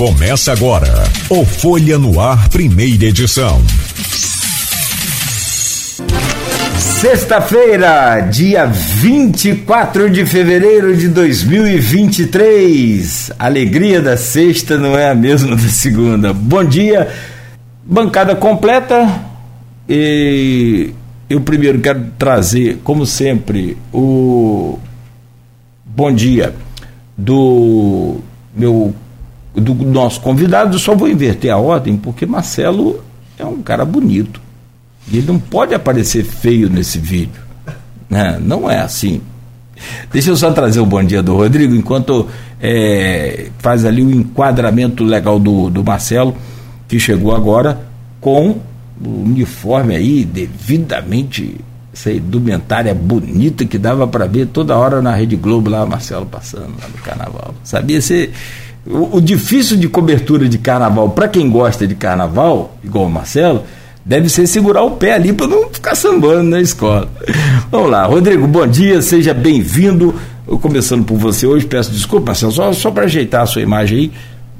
Começa agora o Folha no Ar, primeira edição. Sexta-feira, dia 24 de fevereiro de 2023. Alegria da sexta não é a mesma da segunda. Bom dia, bancada completa. E eu primeiro quero trazer, como sempre, o bom dia do meu do nosso convidado. Só vou inverter a ordem porque Marcelo é um cara bonito e ele não pode aparecer feio nesse vídeo. Né? Não é assim. Deixa eu só trazer o bom dia do Rodrigo, enquanto é, faz ali o enquadramento legal do, do Marcelo, que chegou agora com o uniforme aí devidamente essa indumentária bonita que dava para ver toda hora na Rede Globo lá, Marcelo passando lá no carnaval. Sabia ser o, o difícil de cobertura de carnaval para quem gosta de carnaval, igual o Marcelo, deve ser segurar o pé ali para não ficar sambando na escola. Vamos lá, Rodrigo, bom dia, seja bem-vindo. Começando por você hoje, peço desculpa, Marcelo, só, só para ajeitar a sua imagem aí.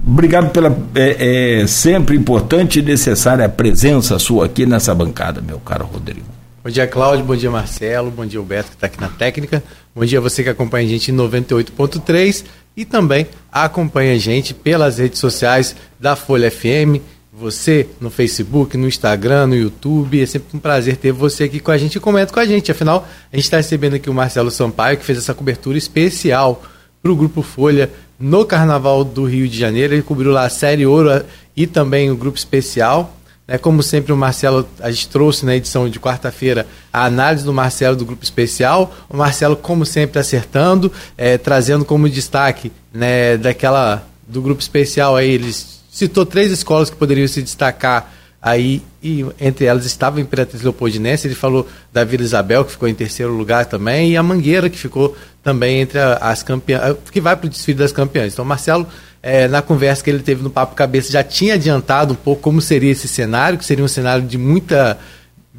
Obrigado pela é, é, sempre importante e necessária presença sua aqui nessa bancada, meu caro Rodrigo. Bom dia, Cláudio. Bom dia, Marcelo. Bom dia, Alberto, que está aqui na técnica. Bom dia você que acompanha a gente em 98.3 e também acompanha a gente pelas redes sociais da Folha FM. Você no Facebook, no Instagram, no YouTube. É sempre um prazer ter você aqui com a gente e comenta com a gente. Afinal, a gente está recebendo aqui o Marcelo Sampaio, que fez essa cobertura especial para o Grupo Folha no Carnaval do Rio de Janeiro. Ele cobriu lá a Série Ouro e também o Grupo Especial. É, como sempre, o Marcelo, a gente trouxe na edição de quarta-feira a análise do Marcelo do Grupo Especial. O Marcelo, como sempre, acertando, é, trazendo como destaque né, daquela do Grupo Especial aí, ele citou três escolas que poderiam se destacar aí, e entre elas estava a Imperatriz Leopoldinense, ele falou da Vila Isabel, que ficou em terceiro lugar também, e a Mangueira, que ficou também entre as campeãs, que vai para o desfile das campeãs. Então, Marcelo, é, na conversa que ele teve no Papo Cabeça, já tinha adiantado um pouco como seria esse cenário, que seria um cenário de muita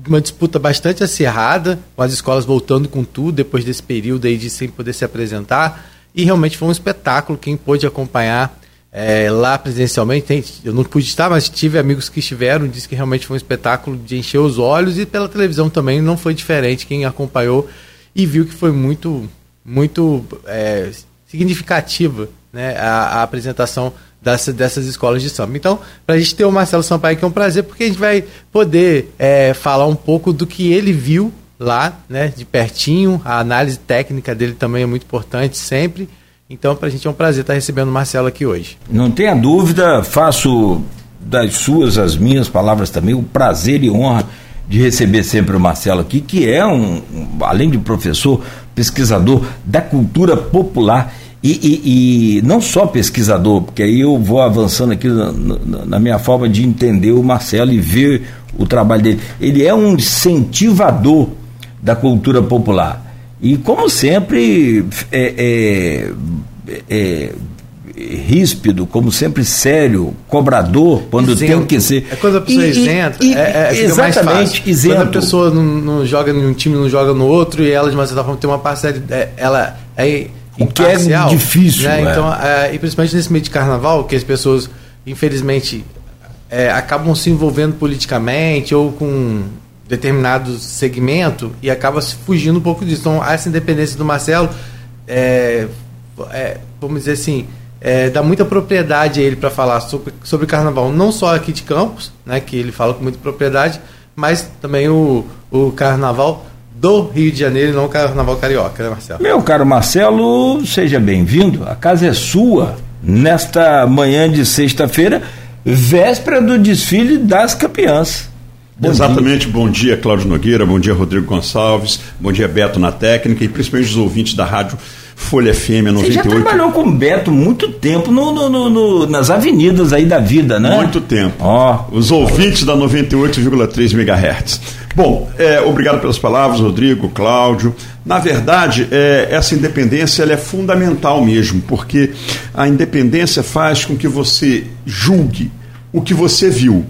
uma disputa bastante acirrada, com as escolas voltando com tudo depois desse período aí de sem poder se apresentar. E realmente foi um espetáculo. Quem pôde acompanhar é, lá presencialmente, eu não pude estar, mas tive amigos que estiveram, disse que realmente foi um espetáculo de encher os olhos e pela televisão também não foi diferente. Quem acompanhou e viu que foi muito, muito é, significativa né, a, a apresentação dessa, dessas escolas de samba. Então, para a gente ter o Marcelo Sampaio que é um prazer, porque a gente vai poder é, falar um pouco do que ele viu lá, né, de pertinho. A análise técnica dele também é muito importante sempre. Então, para a gente é um prazer estar recebendo o Marcelo aqui hoje. Não tenha dúvida, faço das suas as minhas palavras também, o prazer e honra de receber sempre o Marcelo aqui, que é um além de professor, pesquisador da cultura popular e, e, e, não só pesquisador, porque aí eu vou avançando aqui na, na, na, minha forma de entender o Marcelo e ver o trabalho dele. Ele é um incentivador da cultura popular. E, como sempre, é, é, é, ríspido, como sempre sério, cobrador, quando isento. tem que ser. É quando a pessoa é isenta. E, é, é, exatamente, isento. Quando a pessoa não, não, joga em um time, não joga no outro, e ela, de uma certa forma, tem uma parcela. É, ela é o que é difícil. Né? Então, é, e principalmente nesse meio de carnaval, que as pessoas, infelizmente, é, acabam se envolvendo politicamente ou com determinado segmento e acaba se fugindo um pouco disso. Então, essa independência do Marcelo, é, é, vamos dizer assim, é, dá muita propriedade a ele para falar sobre, sobre carnaval, não só aqui de Campos, né, que ele fala com muita propriedade, mas também o, o carnaval do Rio de Janeiro e não o carnaval carioca, né, Marcelo? Meu caro Marcelo, seja bem-vindo. A casa é sua nesta manhã de sexta-feira, véspera do desfile das campeãs. Bom Exatamente, dia. bom dia Cláudio Nogueira, bom dia Rodrigo Gonçalves, bom dia Beto na técnica e principalmente os ouvintes da rádio Folha FM 98. Você já trabalhou com o Beto muito tempo no, no, no, nas avenidas aí da vida, né? Muito tempo. Ó. Oh. Os ouvintes da 98,3 MHz. Bom, é, obrigado pelas palavras, Rodrigo, Cláudio. Na verdade, é, essa independência é fundamental mesmo, porque a independência faz com que você julgue o que você viu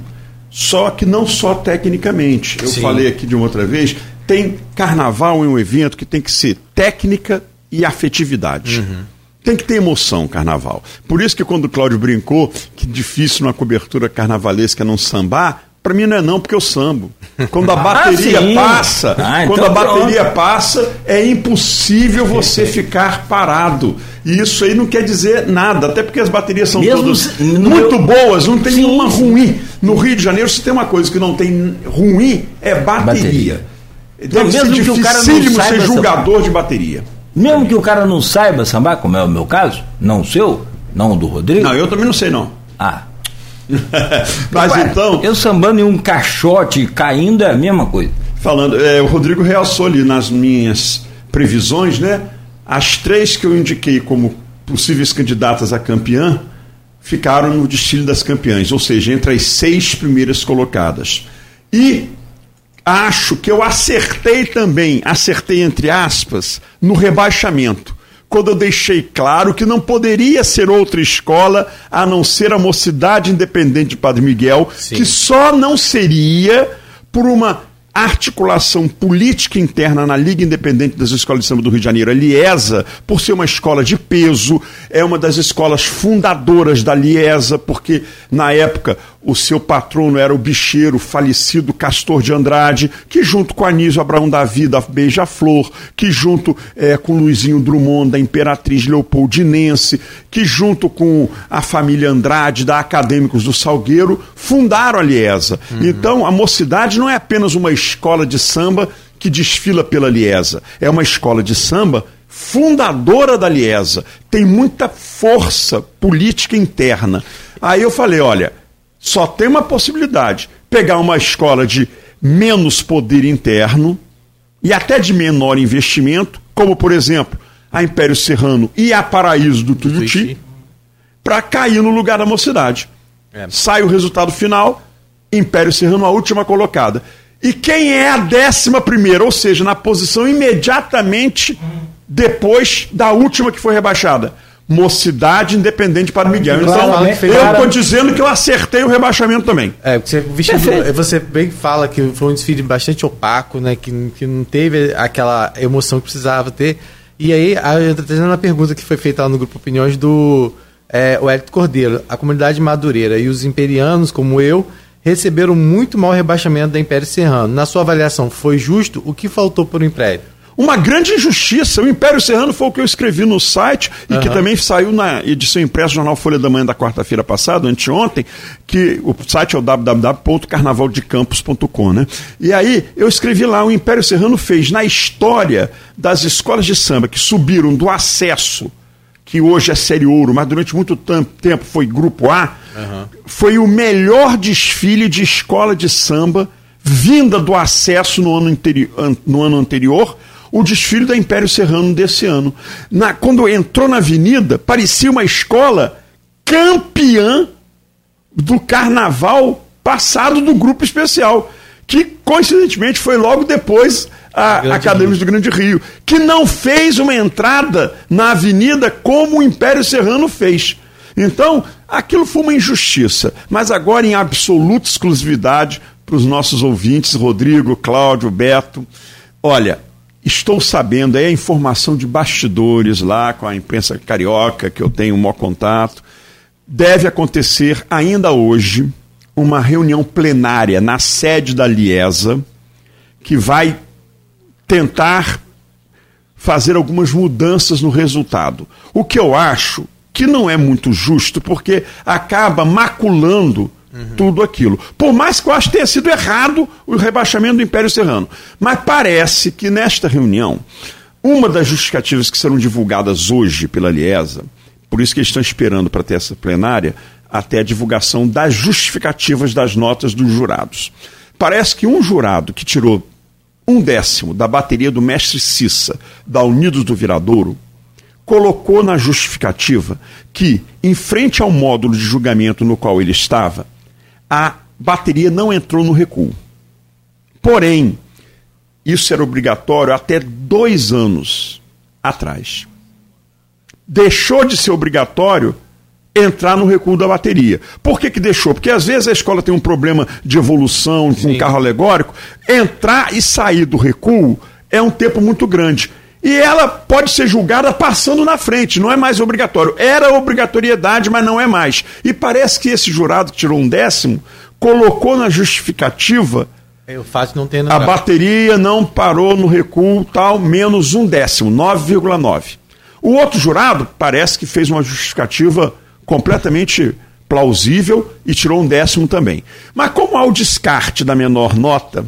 só que não só tecnicamente. Eu Sim. falei aqui de uma outra vez, tem carnaval em um evento que tem que ser técnica e afetividade. Uhum. Tem que ter emoção carnaval. Por isso que quando o Cláudio brincou que difícil numa cobertura carnavalesca não sambar, para mim não é não, porque eu sambo. Quando a ah, bateria ah, passa, ah, então quando a bateria pronto. passa, é impossível você ficar parado. E isso aí não quer dizer nada, até porque as baterias são Mesmo todas muito meu... boas, não tem sim, nenhuma ruim. No Rio de Janeiro, se tem uma coisa que não tem ruim, é bateria. bateria. Deve então, ser dificílimo ser julgador de bateria. Mesmo que o cara não saiba sambar, como é o meu caso, não o seu, não o do Rodrigo. Não, eu também não sei não. Ah. Mas então. Eu sambando em um caixote caindo é a mesma coisa. Falando, é, o Rodrigo realçou ali nas minhas previsões, né? As três que eu indiquei como possíveis candidatas a campeã ficaram no destino das campeãs, ou seja, entre as seis primeiras colocadas. E acho que eu acertei também, acertei entre aspas, no rebaixamento, quando eu deixei claro que não poderia ser outra escola a não ser a Mocidade Independente de Padre Miguel, Sim. que só não seria por uma articulação política interna na Liga Independente das Escolas de Samba do Rio de Janeiro, a Liesa, por ser uma escola de peso, é uma das escolas fundadoras da Liesa, porque na época o seu patrono era o bicheiro falecido Castor de Andrade, que junto com Anísio Abraão da Vida, Beija-Flor, que junto é, com Luizinho Drummond, da Imperatriz Leopoldinense, que junto com a família Andrade, da Acadêmicos do Salgueiro, fundaram a Liesa. Uhum. Então, a mocidade não é apenas uma escola de samba que desfila pela Liesa, é uma escola de samba fundadora da Liesa, tem muita força política interna. Aí eu falei, olha, só tem uma possibilidade: pegar uma escola de menos poder interno e até de menor investimento, como por exemplo a Império Serrano e a Paraíso do Tuiuti, para cair no lugar da mocidade. É. Sai o resultado final, Império Serrano a última colocada. E quem é a décima primeira, ou seja, na posição imediatamente depois da última que foi rebaixada? Mocidade Independente para Miguel. Então, eu estou dizendo que eu acertei o rebaixamento também. É, você, você bem fala que foi um desfile bastante opaco, né? Que, que não teve aquela emoção que precisava ter. E aí, eu estou trazendo uma pergunta que foi feita lá no grupo Opiniões do é, o Hélio Cordeiro. A comunidade madureira e os imperianos, como eu, receberam muito mal rebaixamento da Império Serrano. Na sua avaliação, foi justo? O que faltou para o Império? Uma grande injustiça. O Império Serrano foi o que eu escrevi no site e uhum. que também saiu na edição impressa do Jornal Folha da Manhã da quarta-feira passada, anteontem, que o site é o www.carnavaldecampos.com, né? E aí eu escrevi lá, o Império Serrano fez na história das escolas de samba que subiram do acesso, que hoje é série ouro, mas durante muito tempo foi grupo A, uhum. foi o melhor desfile de escola de samba vinda do acesso no ano, no ano anterior o desfile da Império Serrano desse ano. Na, quando entrou na avenida, parecia uma escola campeã do carnaval passado do grupo especial, que coincidentemente foi logo depois a Acadêmicos do Grande Rio, que não fez uma entrada na avenida como o Império Serrano fez. Então, aquilo foi uma injustiça, mas agora em absoluta exclusividade para os nossos ouvintes, Rodrigo, Cláudio, Beto. Olha, Estou sabendo, é a informação de bastidores lá com a imprensa carioca, que eu tenho um maior contato. Deve acontecer ainda hoje uma reunião plenária na sede da Liesa, que vai tentar fazer algumas mudanças no resultado. O que eu acho que não é muito justo, porque acaba maculando Uhum. Tudo aquilo. Por mais que eu acho que tenha sido errado o rebaixamento do Império Serrano. Mas parece que nesta reunião, uma das justificativas que serão divulgadas hoje pela Liesa, por isso que eles estão esperando para ter essa plenária, até a divulgação das justificativas das notas dos jurados. Parece que um jurado que tirou um décimo da bateria do mestre Cissa, da Unidos do Viradouro, colocou na justificativa que, em frente ao módulo de julgamento no qual ele estava, a bateria não entrou no recuo. Porém, isso era obrigatório até dois anos atrás. Deixou de ser obrigatório entrar no recuo da bateria. Por que, que deixou? Porque às vezes a escola tem um problema de evolução com um carro alegórico. Entrar e sair do recuo é um tempo muito grande. E ela pode ser julgada passando na frente, não é mais obrigatório. Era obrigatoriedade, mas não é mais. E parece que esse jurado que tirou um décimo colocou na justificativa É a bateria não parou no recuo tal, menos um décimo, 9,9. O outro jurado parece que fez uma justificativa completamente plausível e tirou um décimo também. Mas como há o descarte da menor nota,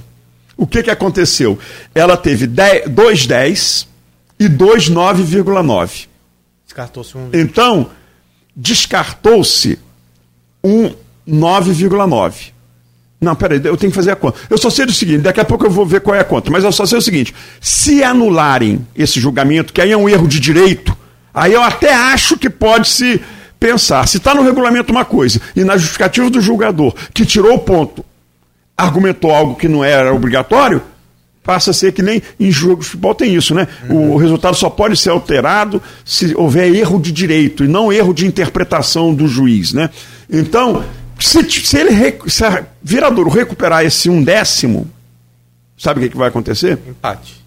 o que, que aconteceu? Ela teve 2,10 e 2,9,9. Descartou-se um. Então, descartou-se um 9,9. Não, peraí, eu tenho que fazer a conta. Eu só sei do seguinte, daqui a pouco eu vou ver qual é a conta, mas eu só sei o seguinte: se anularem esse julgamento, que aí é um erro de direito, aí eu até acho que pode se pensar. Se está no regulamento uma coisa e na justificativa do julgador que tirou o ponto argumentou algo que não era obrigatório, passa a ser que nem em jogo de futebol tem isso, né? O resultado só pode ser alterado se houver erro de direito e não erro de interpretação do juiz, né? Então, se, se ele se a Viradouro recuperar esse um décimo, sabe o que, que vai acontecer? Empate.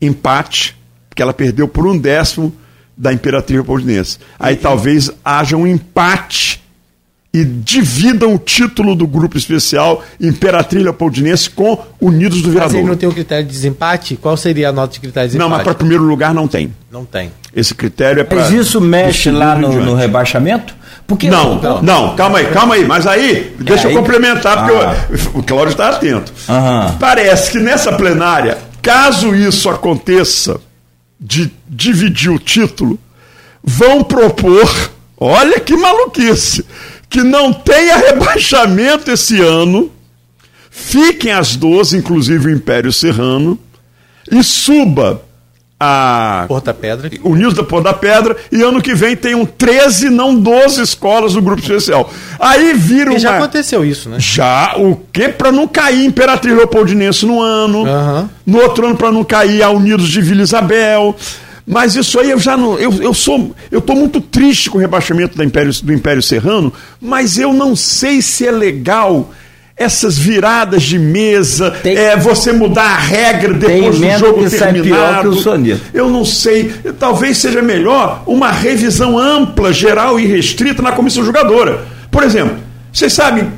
Empate, porque ela perdeu por um décimo da Imperatriz Leopoldinense. Aí talvez haja um empate e dividam o título do grupo especial Imperatriz Leopoldinense com Unidos do Mas ele Viradouro. não tem o critério de desempate? Qual seria a nota de critério de Não, desempate? mas para primeiro lugar não tem. Não tem. Esse critério é para. Mas isso mexe lá no, no rebaixamento? Porque Não, não, calma aí, calma aí. Mas aí, deixa aí- eu complementar, porque Ah. eu- o Cláudio está atento. Aham. Parece que nessa plenária, caso isso aconteça, de dividir o título, vão propor, olha que maluquice, que não tenha rebaixamento esse ano, fiquem as 12, inclusive o Império Serrano, e suba a Porta Pedra. o News da Pôr da Pedra, e ano que vem tenham 13, não 12 escolas do grupo especial. Aí vira E já uma... aconteceu isso, né? Já, o quê? Pra não cair Imperatriz Leopoldinense no ano, Aham. no outro ano pra não cair a Unidos de Vila Isabel. Mas isso aí eu já não. Eu, eu sou. Eu tô muito triste com o rebaixamento da Império, do Império Serrano, mas eu não sei se é legal essas viradas de mesa, Tem- é você mudar a regra depois do jogo que terminado. Eu não sei. Talvez seja melhor uma revisão ampla, geral e restrita na comissão julgadora. Por exemplo, vocês sabem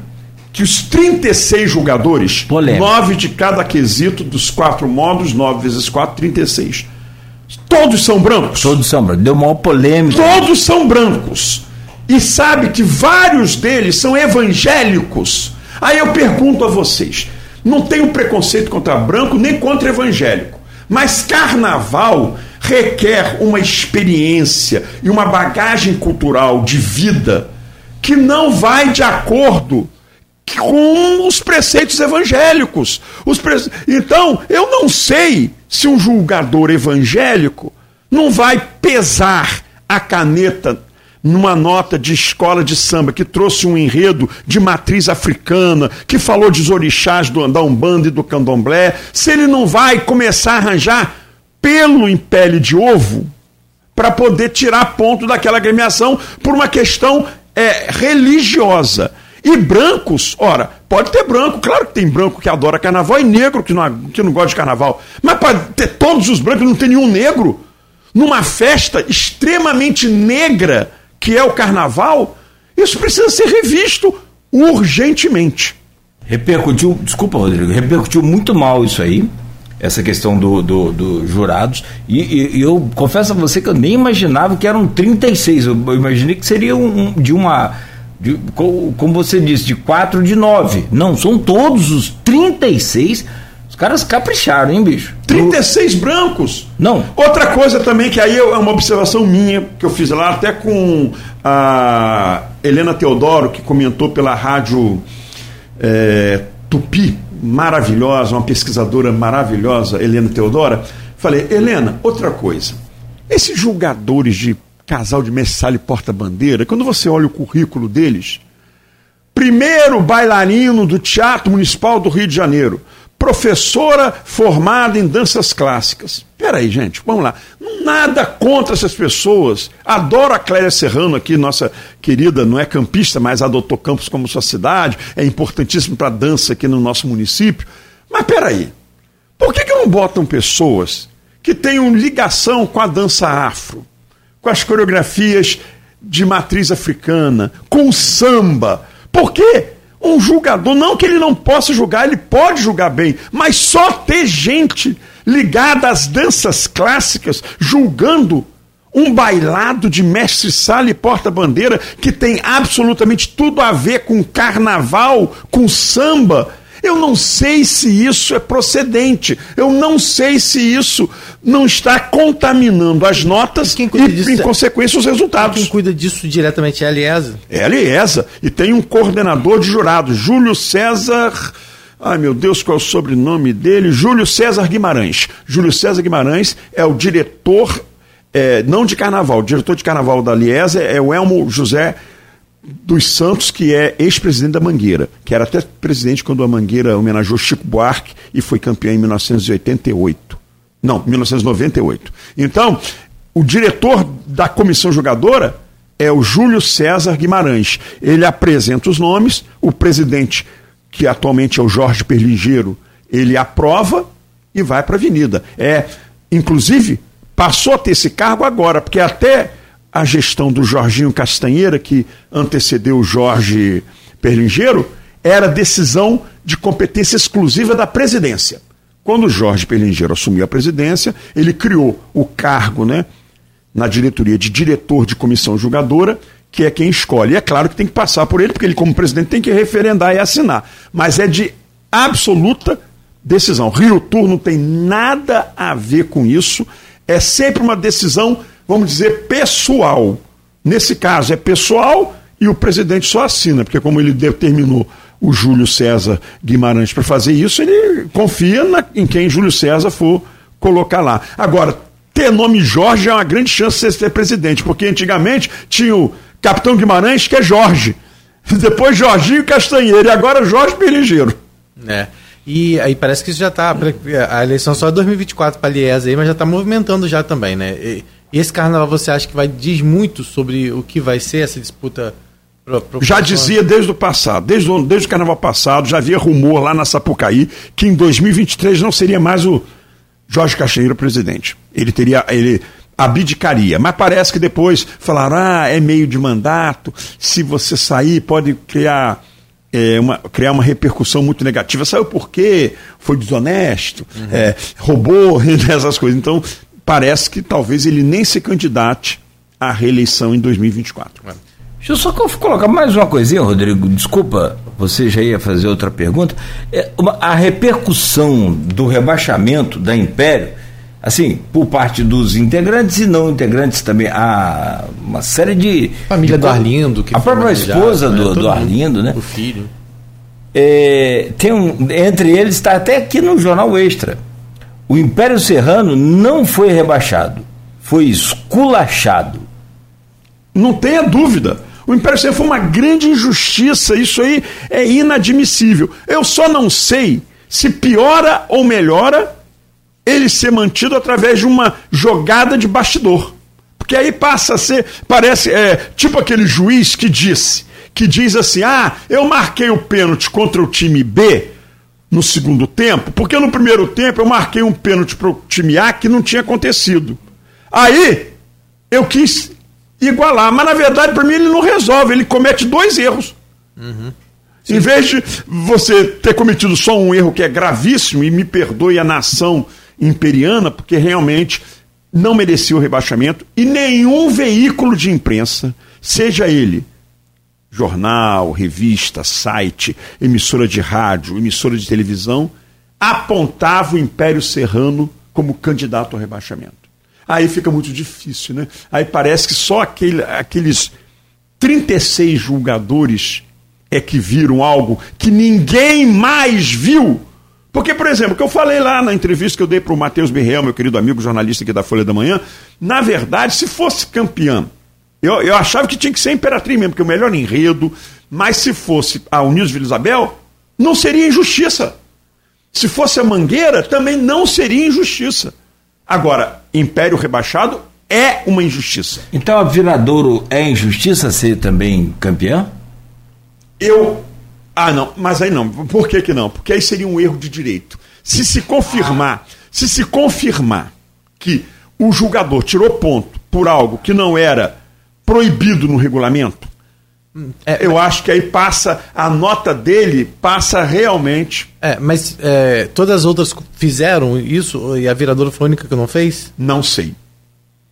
que os 36 julgadores, Polêmica. nove de cada quesito dos quatro modos, 9 vezes 4, 36. Todos são brancos. Todo samba. Deu maior polêmica. Todos são brancos. E sabe que vários deles são evangélicos. Aí eu pergunto a vocês: não tenho preconceito contra branco nem contra evangélico. Mas carnaval requer uma experiência e uma bagagem cultural de vida que não vai de acordo com os preceitos evangélicos. Os prece... Então, eu não sei se um julgador evangélico não vai pesar a caneta numa nota de escola de samba que trouxe um enredo de matriz africana, que falou dos orixás do, da Umbanda e do Candomblé, se ele não vai começar a arranjar pelo em pele de ovo para poder tirar ponto daquela agremiação por uma questão é, religiosa. E brancos, ora, pode ter branco, claro que tem branco que adora carnaval e negro que não, que não gosta de carnaval. Mas para ter todos os brancos não ter nenhum negro, numa festa extremamente negra que é o carnaval, isso precisa ser revisto urgentemente. Repercutiu, desculpa, Rodrigo, repercutiu muito mal isso aí, essa questão do, do, do jurados. E, e- eu confesso a você que eu nem imaginava que eram 36. Eu, eu imaginei que seria um- de uma. De- co- como você disse, de 4 de 9. Não, são todos os 36. Os caras capricharam, hein, bicho? 36 brancos. Não. Outra coisa também, que aí é uma observação minha, que eu fiz lá até com a Helena Teodoro, que comentou pela rádio é, Tupi, maravilhosa, uma pesquisadora maravilhosa, Helena Teodora. Falei, Helena, outra coisa. Esses julgadores de casal de mestre e porta-bandeira, quando você olha o currículo deles, primeiro bailarino do Teatro Municipal do Rio de Janeiro, professora formada em danças clássicas. Peraí, gente, vamos lá. Nada contra essas pessoas. Adoro a Clélia Serrano aqui, nossa querida, não é campista, mas adotou Campos como sua cidade, é importantíssimo para a dança aqui no nosso município. Mas peraí, por que, que não botam pessoas que tenham ligação com a dança afro, com as coreografias de matriz africana, com samba. Por quê? Um julgador, não que ele não possa julgar, ele pode julgar bem, mas só ter gente ligada às danças clássicas julgando um bailado de mestre-sala e porta-bandeira que tem absolutamente tudo a ver com carnaval, com samba. Eu não sei se isso é procedente. Eu não sei se isso não está contaminando as notas e, e disso, em consequência, os resultados. Quem cuida disso diretamente é a Aliesa? É a Aliesa. E tem um coordenador de jurado, Júlio César. Ai meu Deus, qual é o sobrenome dele? Júlio César Guimarães. Júlio César Guimarães é o diretor é, não de carnaval, o diretor de carnaval da Liesa é o Elmo José dos Santos, que é ex-presidente da Mangueira, que era até presidente quando a Mangueira homenageou Chico Buarque e foi campeão em 1988. Não, 1998. Então, o diretor da comissão jogadora é o Júlio César Guimarães. Ele apresenta os nomes, o presidente, que atualmente é o Jorge Perlingeiro, ele aprova e vai para a avenida. É, inclusive, passou a ter esse cargo agora, porque até a gestão do Jorginho Castanheira, que antecedeu o Jorge Perlingeiro, era decisão de competência exclusiva da presidência. Quando o Jorge Perlingeiro assumiu a presidência, ele criou o cargo né, na diretoria de diretor de comissão julgadora, que é quem escolhe. E é claro que tem que passar por ele, porque ele, como presidente, tem que referendar e assinar. Mas é de absoluta decisão. Rio Tour não tem nada a ver com isso é sempre uma decisão, vamos dizer, pessoal. Nesse caso é pessoal e o presidente só assina, porque como ele determinou o Júlio César Guimarães para fazer isso, ele confia na, em quem Júlio César for colocar lá. Agora, ter nome Jorge é uma grande chance de ser presidente, porque antigamente tinha o capitão Guimarães, que é Jorge. Depois Jorginho Castanheiro e agora Jorge Perigeiro. É. E aí parece que isso já está. A eleição só é 2024 para a Liesa aí, mas já está movimentando já também, né? E, esse carnaval você acha que vai diz muito sobre o que vai ser essa disputa? Pro, pro já dizia desde o passado, desde o, desde o carnaval passado, já havia rumor lá na Sapucaí que em 2023 não seria mais o Jorge Cacheiro presidente. Ele teria. Ele, abdicaria. Mas parece que depois falaram: ah, é meio de mandato, se você sair pode criar é, uma, criar uma repercussão muito negativa. Saiu por quê? Foi desonesto, uhum. é, roubou, essas coisas. Então, parece que talvez ele nem se candidate à reeleição em 2024. É. Deixa eu só colocar mais uma coisinha, Rodrigo. Desculpa, você já ia fazer outra pergunta. É, uma, a repercussão do rebaixamento da Império assim, por parte dos integrantes e não integrantes também. Há uma série de. Família de, do Arlindo, que A própria esposa né? do, do Arlindo, né? O filho. É, tem um, entre eles está até aqui no Jornal Extra. O Império Serrano não foi rebaixado, foi esculachado. Não tenha dúvida. O Império Serrano foi uma grande injustiça, isso aí é inadmissível. Eu só não sei se piora ou melhora ele ser mantido através de uma jogada de bastidor. Porque aí passa a ser, parece, é, tipo aquele juiz que disse, que diz assim: ah, eu marquei o pênalti contra o time B no segundo tempo, porque no primeiro tempo eu marquei um pênalti para o time A que não tinha acontecido. Aí eu quis igualar, mas na verdade para mim ele não resolve, ele comete dois erros. Uhum. Em vez de você ter cometido só um erro que é gravíssimo, e me perdoe a nação imperiana, porque realmente não merecia o rebaixamento e nenhum veículo de imprensa, seja ele jornal, revista, site, emissora de rádio, emissora de televisão, apontava o Império Serrano como candidato ao rebaixamento. Aí fica muito difícil, né? Aí parece que só aquele, aqueles 36 julgadores é que viram algo que ninguém mais viu porque, por exemplo, o que eu falei lá na entrevista que eu dei para o Matheus Birrell, meu querido amigo jornalista aqui da Folha da Manhã, na verdade, se fosse campeão, eu, eu achava que tinha que ser Imperatriz mesmo, porque é o melhor enredo, mas se fosse a Unidos Vila Isabel, não seria injustiça. Se fosse a Mangueira, também não seria injustiça. Agora, Império rebaixado é uma injustiça. Então a Viradouro é injustiça ser também campeão? Eu ah, não, mas aí não. Por que, que não? Porque aí seria um erro de direito. Se se confirmar, se se confirmar que o julgador tirou ponto por algo que não era proibido no regulamento, é, eu acho que aí passa, a nota dele passa realmente. É, mas é, todas as outras fizeram isso e a viradora foi a única que não fez? Não sei.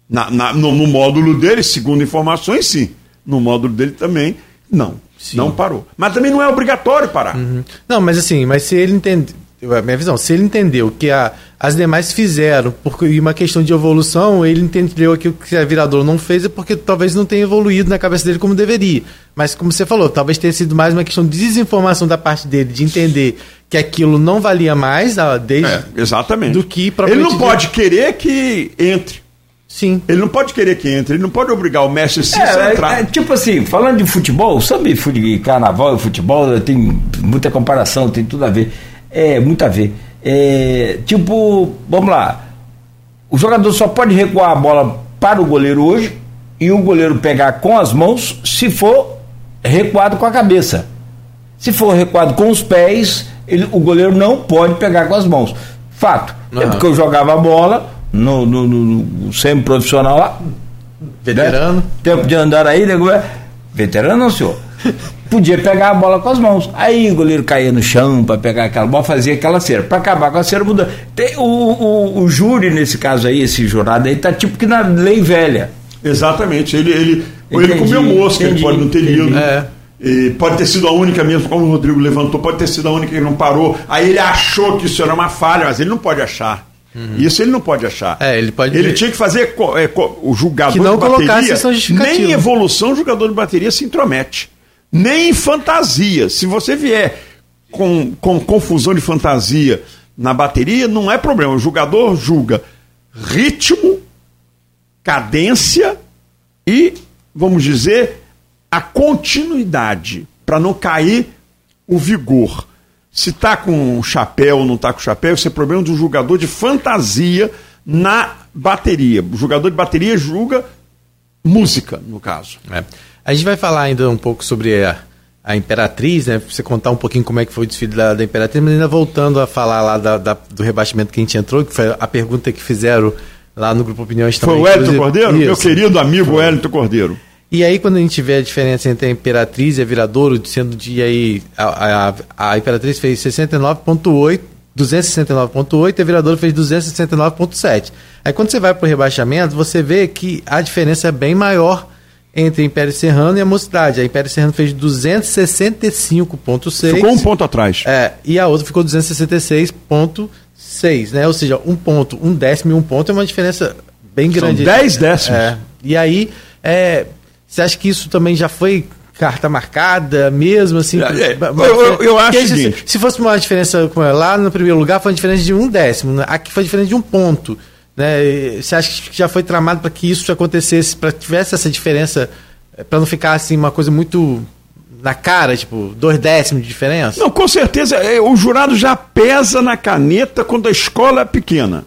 Na, na, no, no, módulo dele, segundo informações, sim. No módulo dele também, não. Sim. Não parou. Mas também não é obrigatório parar. Uhum. Não, mas assim, mas se ele entende. A minha visão, se ele entendeu que a, as demais fizeram, por uma questão de evolução, ele entendeu aquilo que a viradora não fez é porque talvez não tenha evoluído na cabeça dele como deveria. Mas como você falou, talvez tenha sido mais uma questão de desinformação da parte dele, de entender que aquilo não valia mais desde é, exatamente. do que Ele não pode querer que entre. Sim. Ele não pode querer que entre, ele não pode obrigar o mestre é, a entrar. É, tipo assim, falando de futebol, sabe carnaval e futebol, tem muita comparação, tem tudo a ver. É, muito a ver. É, tipo, vamos lá. O jogador só pode recuar a bola para o goleiro hoje e o goleiro pegar com as mãos se for recuado com a cabeça. Se for recuado com os pés, ele, o goleiro não pode pegar com as mãos. Fato. Uhum. É porque eu jogava a bola no, no, no, no semi-profissional lá. Veterano. Né? Tempo de andar aí, nego. É. Veterano não, senhor. Podia pegar a bola com as mãos. Aí o goleiro caía no chão para pegar aquela bola, fazia aquela cera. Para acabar com a cera, muda. Tem, o, o, o, júri, nesse caso aí, esse jurado aí, tá tipo que na lei velha. Exatamente. Ele, ele, entendi, ele comeu mosca, entendi, ele pode não ter lido. É. E pode ter sido a única mesmo, como o Rodrigo levantou, pode ter sido a única que não parou. Aí ele achou que isso era uma falha, mas ele não pode achar. Uhum. Isso ele não pode achar. É, ele pode. Ele tinha que fazer é, o jogador que não de bateria. Nem evolução o jogador de bateria se intromete. Nem em fantasia. Se você vier com, com confusão de fantasia na bateria, não é problema. O jogador julga ritmo, cadência e, vamos dizer, a continuidade, para não cair o vigor. Se está com chapéu ou não está com chapéu, isso é problema do jogador de fantasia na bateria. O jogador de bateria julga música, no caso. É. A gente vai falar ainda um pouco sobre a, a Imperatriz, né? Pra você contar um pouquinho como é que foi o desfile da, da Imperatriz, mas ainda voltando a falar lá da, da, do rebaixamento que a gente entrou, que foi a pergunta que fizeram lá no Grupo Opiniões também. Foi o Wellington Cordeiro? Isso. Meu querido amigo Wellington Cordeiro. E aí, quando a gente vê a diferença entre a Imperatriz e a Viradouro, sendo de aí. A, a, a Imperatriz fez 69,8, 269,8 e a Viradouro fez 269,7. Aí, quando você vai para o rebaixamento, você vê que a diferença é bem maior entre Império Serrano e a Mocidade. A Império Serrano fez 265,6. Ficou um ponto atrás. É, e a outra ficou 266,6, né? Ou seja, um ponto, um décimo e um ponto é uma diferença bem grande. São 10 décimos. É, e aí, é, você acha que isso também já foi carta marcada mesmo, assim? É, é, eu, eu, eu, acho seguinte... Se, se fosse uma diferença lá no primeiro lugar, foi uma diferença de um décimo. Né? Aqui foi diferença de um ponto. Né? Você acha que já foi tramado para que isso acontecesse, para que tivesse essa diferença, é, para não ficar assim uma coisa muito na cara, tipo, dois décimos de diferença? Não, com certeza. É, o jurado já pesa na caneta quando a escola é pequena.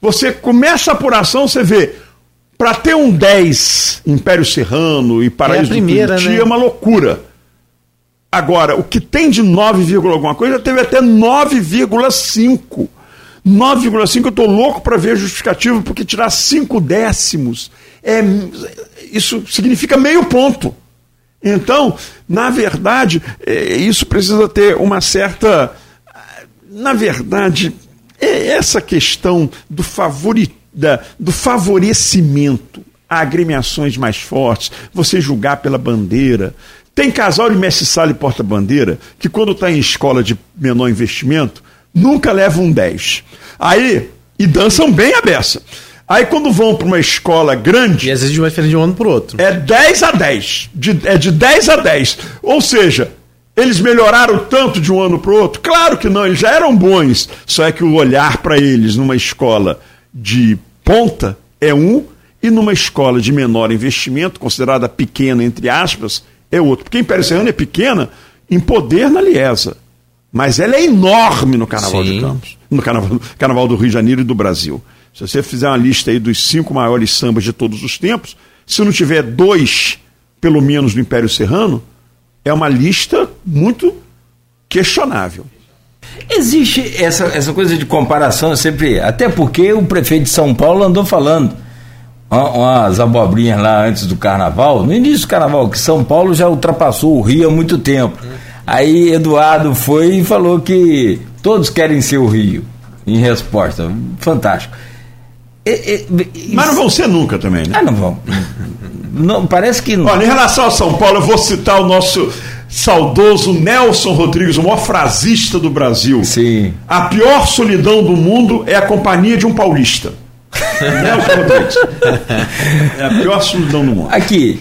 Você começa a apuração, você vê para ter um 10 Império Serrano e Paraíso é primeira, do Curiti né? é uma loucura. Agora, o que tem de 9, alguma coisa teve até 9,5. 9,5 eu estou louco para ver justificativo, porque tirar 5 décimos é isso significa meio ponto. Então, na verdade, é, isso precisa ter uma certa. Na verdade, é essa questão do favoritismo da, do favorecimento a agremiações mais fortes, você julgar pela bandeira. Tem casal de mestre sala e porta-bandeira que, quando está em escola de menor investimento, nunca leva um 10. Aí, e dançam bem a beça. Aí, quando vão para uma escola grande. E às vezes vai diferente de um ano para o outro. É 10 a 10. De, é de 10 a 10. Ou seja, eles melhoraram tanto de um ano para o outro? Claro que não, eles já eram bons. Só é que o olhar para eles numa escola de ponta é um, e numa escola de menor investimento, considerada pequena, entre aspas, é outro. Porque a Império Serrano é pequena em poder na Liesa. Mas ela é enorme no Carnaval Sim. de Campos, no Carnaval, Carnaval do Rio de Janeiro e do Brasil. Se você fizer uma lista aí dos cinco maiores sambas de todos os tempos, se não tiver dois, pelo menos, do Império Serrano, é uma lista muito questionável. Existe essa, essa coisa de comparação sempre, até porque o prefeito de São Paulo andou falando umas abobrinhas lá antes do carnaval, no início do carnaval, que São Paulo já ultrapassou o Rio há muito tempo. Aí Eduardo foi e falou que todos querem ser o Rio, em resposta. Fantástico. E, e, Mas não vão ser nunca também, né? Ah, não vão. Não, parece que não. Olha, em relação ao São Paulo, eu vou citar o nosso saudoso Nelson Rodrigues, o maior frasista do Brasil. Sim. A pior solidão do mundo é a companhia de um paulista. Nelson Rodrigues. É a pior solidão do mundo. Aqui,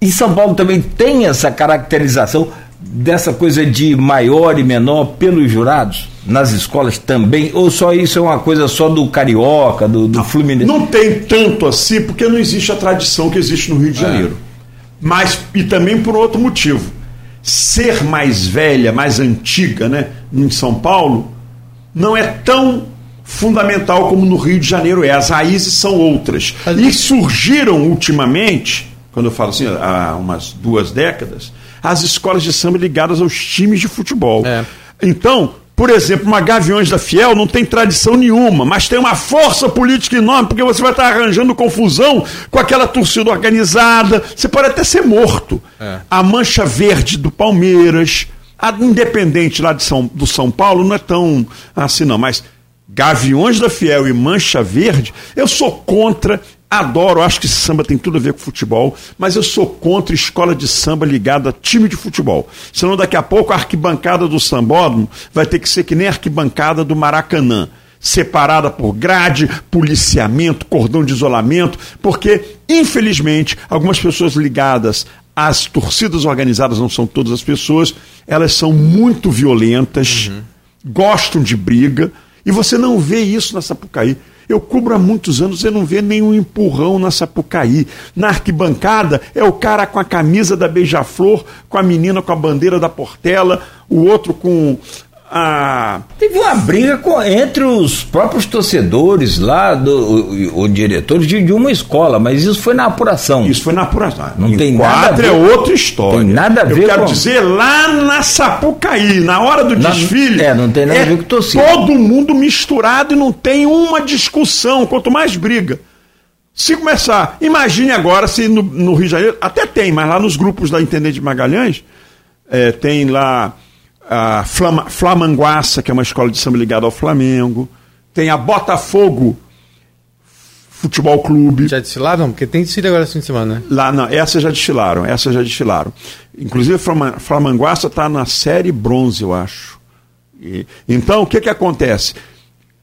em São Paulo também tem essa caracterização dessa coisa de maior e menor pelos jurados? Nas escolas também? Ou só isso é uma coisa só do carioca, do, do não, Fluminense? Não tem tanto assim, porque não existe a tradição que existe no Rio de é. Janeiro. É. Mas, e também por outro motivo ser mais velha, mais antiga, né, em São Paulo, não é tão fundamental como no Rio de Janeiro é. As raízes são outras. E surgiram ultimamente, quando eu falo assim, há umas duas décadas, as escolas de samba ligadas aos times de futebol. É. Então, por exemplo, uma Gaviões da Fiel não tem tradição nenhuma, mas tem uma força política enorme, porque você vai estar arranjando confusão com aquela torcida organizada. Você pode até ser morto. É. A Mancha Verde do Palmeiras, a Independente lá de São, do São Paulo não é tão assim, não, mas Gaviões da Fiel e Mancha Verde, eu sou contra Adoro, acho que samba tem tudo a ver com futebol, mas eu sou contra escola de samba ligada a time de futebol. Senão daqui a pouco a arquibancada do sambódromo vai ter que ser que nem a arquibancada do Maracanã. Separada por grade, policiamento, cordão de isolamento, porque, infelizmente, algumas pessoas ligadas às torcidas organizadas, não são todas as pessoas, elas são muito violentas, uhum. gostam de briga, e você não vê isso na Sapucaí. Eu cubro há muitos anos, você não vê nenhum empurrão na Sapucaí. Na arquibancada é o cara com a camisa da Beija-Flor, com a menina com a bandeira da Portela, o outro com a. Teve uma briga com, entre os próprios torcedores lá, do, o, o diretor de, de, uma escola, mas isso foi na apuração. Isso foi na apuração. Não em tem nada a ver. é outra história. Tem nada a ver Eu quero com... dizer, lá na Sapucaí, na hora do na, desfile. É, não tem nada é a ver com torcida. Todo mundo misturado e não tem uma discussão, quanto mais briga. Se começar, imagine agora se no, no Rio de Janeiro, até tem, mas lá nos grupos da Intendente de Magalhães, é, tem lá a Flama, Flamanguaça, que é uma escola de samba ligada ao Flamengo, tem a Botafogo Futebol Clube. Já desfilaram? Porque tem desfile agora esse fim de semana, né? Lá, não, essas já desfilaram, essas já desfilaram. Inclusive, a Flamanguaça está na série bronze, eu acho. E, então, o que, que acontece?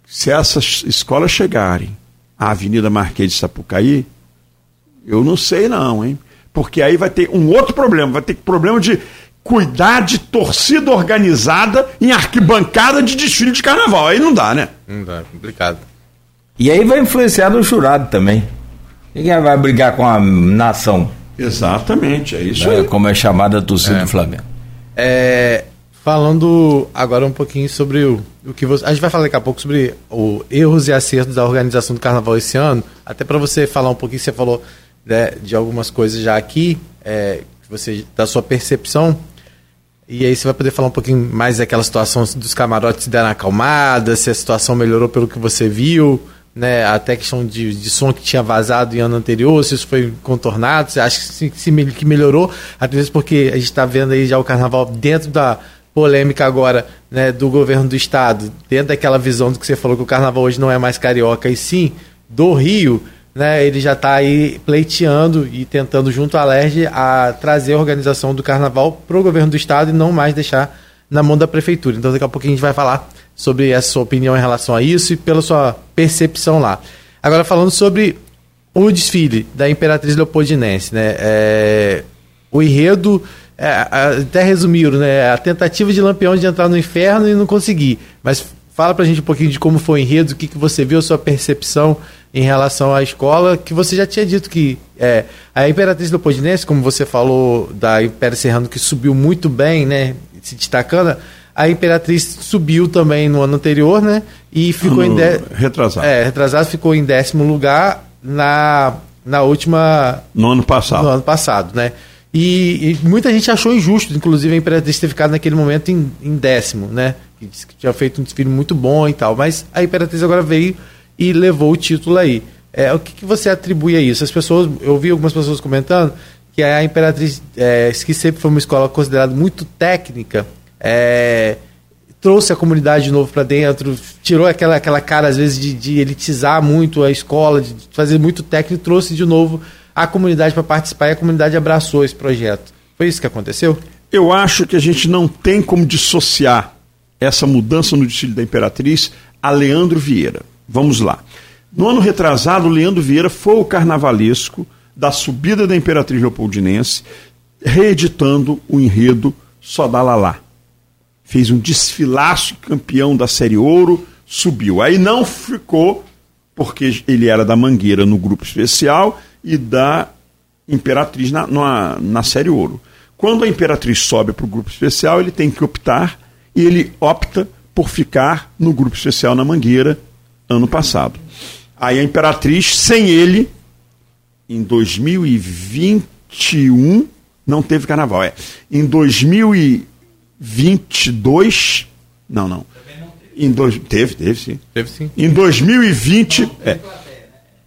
Se essas escolas chegarem à Avenida Marquês de Sapucaí, eu não sei não, hein? Porque aí vai ter um outro problema, vai ter problema de cuidar de torcida organizada em arquibancada de desfile de carnaval. Aí não dá, né? Não dá, é complicado. E aí vai influenciar no jurado também. Quem vai brigar com a nação? Exatamente, é isso é, aí. Como é chamada a torcida é. do Flamengo. É, falando agora um pouquinho sobre o, o que você. A gente vai falar daqui a pouco sobre os erros e acertos da organização do carnaval esse ano. Até para você falar um pouquinho, você falou né, de algumas coisas já aqui, é, você, da sua percepção. E aí você vai poder falar um pouquinho mais daquela situação dos camarotes deram acalmada, se a situação melhorou pelo que você viu, né? Até questão de, de som que tinha vazado em ano anterior, se isso foi contornado, você acha que, se, que melhorou, até mesmo porque a gente está vendo aí já o carnaval dentro da polêmica agora né, do governo do estado, dentro daquela visão do que você falou que o carnaval hoje não é mais carioca, e sim do Rio né, ele já está aí pleiteando e tentando, junto à LERJ, a trazer a organização do carnaval para o governo do estado e não mais deixar na mão da prefeitura. Então, daqui a pouquinho a gente vai falar sobre essa sua opinião em relação a isso e pela sua percepção lá. Agora, falando sobre o desfile da Imperatriz Leopoldinense, né? É, o enredo, é, até resumiram, né? A tentativa de Lampião de entrar no inferno e não conseguir. Mas fala pra gente um pouquinho de como foi o enredo, o que, que você viu, a sua percepção em relação à escola, que você já tinha dito que é, a Imperatriz Leopoldinense, como você falou da Império Serrano, que subiu muito bem, né, se destacando, a Imperatriz subiu também no ano anterior, né, e ficou ano em... De... Retrasado. É, retrasado, ficou em décimo lugar na, na última... No ano passado. No ano passado, né. E, e, muita gente achou injusto, inclusive a Imperatriz ter ficado naquele momento em, em décimo, né? que disse que tinha feito um desfile muito bom e tal, mas a Imperatriz agora veio e levou o título aí. É, o que, que você atribui a isso? As pessoas, eu vi algumas pessoas comentando que a Imperatriz, é, que sempre foi uma escola considerada muito técnica, é, trouxe a comunidade de novo para dentro, tirou aquela, aquela cara, às vezes, de, de, elitizar muito a escola, de fazer muito técnico, trouxe de novo a comunidade para participar e a comunidade abraçou esse projeto. Foi isso que aconteceu? Eu acho que a gente não tem como dissociar essa mudança no desfile da Imperatriz a Leandro Vieira. Vamos lá. No ano retrasado, Leandro Vieira foi o carnavalesco da subida da Imperatriz Leopoldinense, reeditando o enredo Sodalalá. Fez um desfilaço campeão da Série Ouro, subiu. Aí não ficou, porque ele era da Mangueira no grupo especial e da Imperatriz na, na, na Série Ouro. Quando a Imperatriz sobe para o grupo especial, ele tem que optar e ele opta por ficar no grupo especial na Mangueira ano passado. Aí a Imperatriz, sem ele, em 2021, não teve carnaval. É. Em 2022, não, não. Em dois, teve, teve sim. Teve sim. Em 2020, é.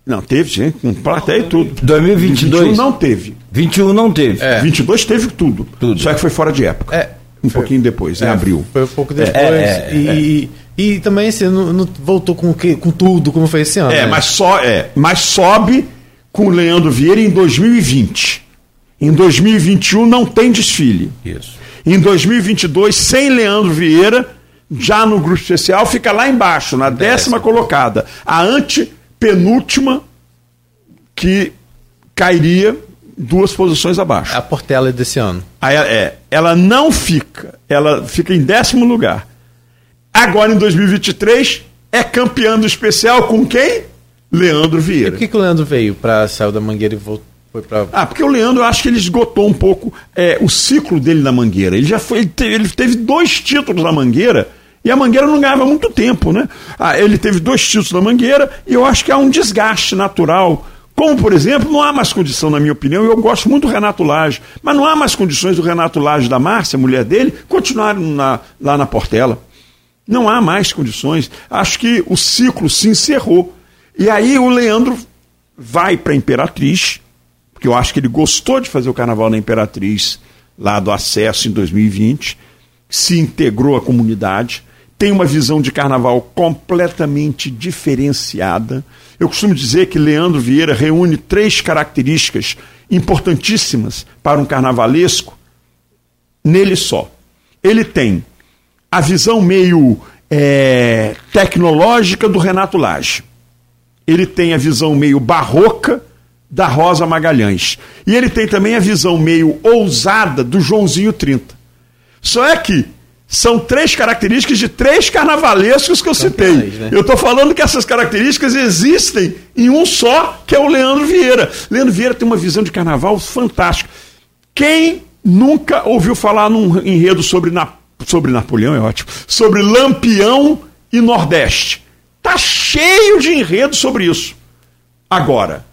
Não, teve sim, com plateia e tudo. 2022 21 não teve. 21 não teve. É. 22 teve tudo. tudo. Só que foi fora de época. É. Um foi, pouquinho depois, em é, abril. Foi um pouco depois. É, é, e, e também esse ano não voltou com, com tudo como foi esse ano. É, né? mas, só, é, mas sobe com o Leandro Vieira em 2020. Em 2021 não tem desfile. Isso. Em 2022, sem Leandro Vieira, já no grupo especial, fica lá embaixo, na décima, décima colocada. A antepenúltima, que cairia duas posições abaixo. É a Portela desse ano. Aí, é, ela não fica, ela fica em décimo lugar. Agora, em 2023, é campeão do especial com quem? Leandro Vieira. E por que, que o Leandro veio para sair da Mangueira e voltou? Foi pra... Ah, porque o Leandro, eu acho que ele esgotou um pouco é, o ciclo dele na Mangueira. Ele já foi, ele teve, ele teve dois títulos na Mangueira e a Mangueira não ganhava muito tempo, né? Ah, ele teve dois títulos na Mangueira e eu acho que há um desgaste natural. Como, por exemplo, não há mais condição, na minha opinião, eu gosto muito do Renato Lage, mas não há mais condições do Renato Lage da Márcia, mulher dele, continuarem na, lá na Portela. Não há mais condições. Acho que o ciclo se encerrou. E aí o Leandro vai para a Imperatriz, porque eu acho que ele gostou de fazer o carnaval na Imperatriz, lá do acesso em 2020, se integrou à comunidade, tem uma visão de carnaval completamente diferenciada. Eu costumo dizer que Leandro Vieira reúne três características importantíssimas para um carnavalesco nele só. Ele tem a visão meio é, tecnológica do Renato Lage. Ele tem a visão meio barroca da Rosa Magalhães. E ele tem também a visão meio ousada do Joãozinho 30. Só é que são três características de três carnavalescos que eu citei. Né? Eu estou falando que essas características existem em um só, que é o Leandro Vieira. Leandro Vieira tem uma visão de carnaval fantástica. Quem nunca ouviu falar num enredo sobre Napoleão? Sobre Napoleão é ótimo, sobre Lampião e Nordeste. Tá cheio de enredo sobre isso. Agora,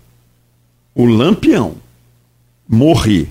o Lampião morrer,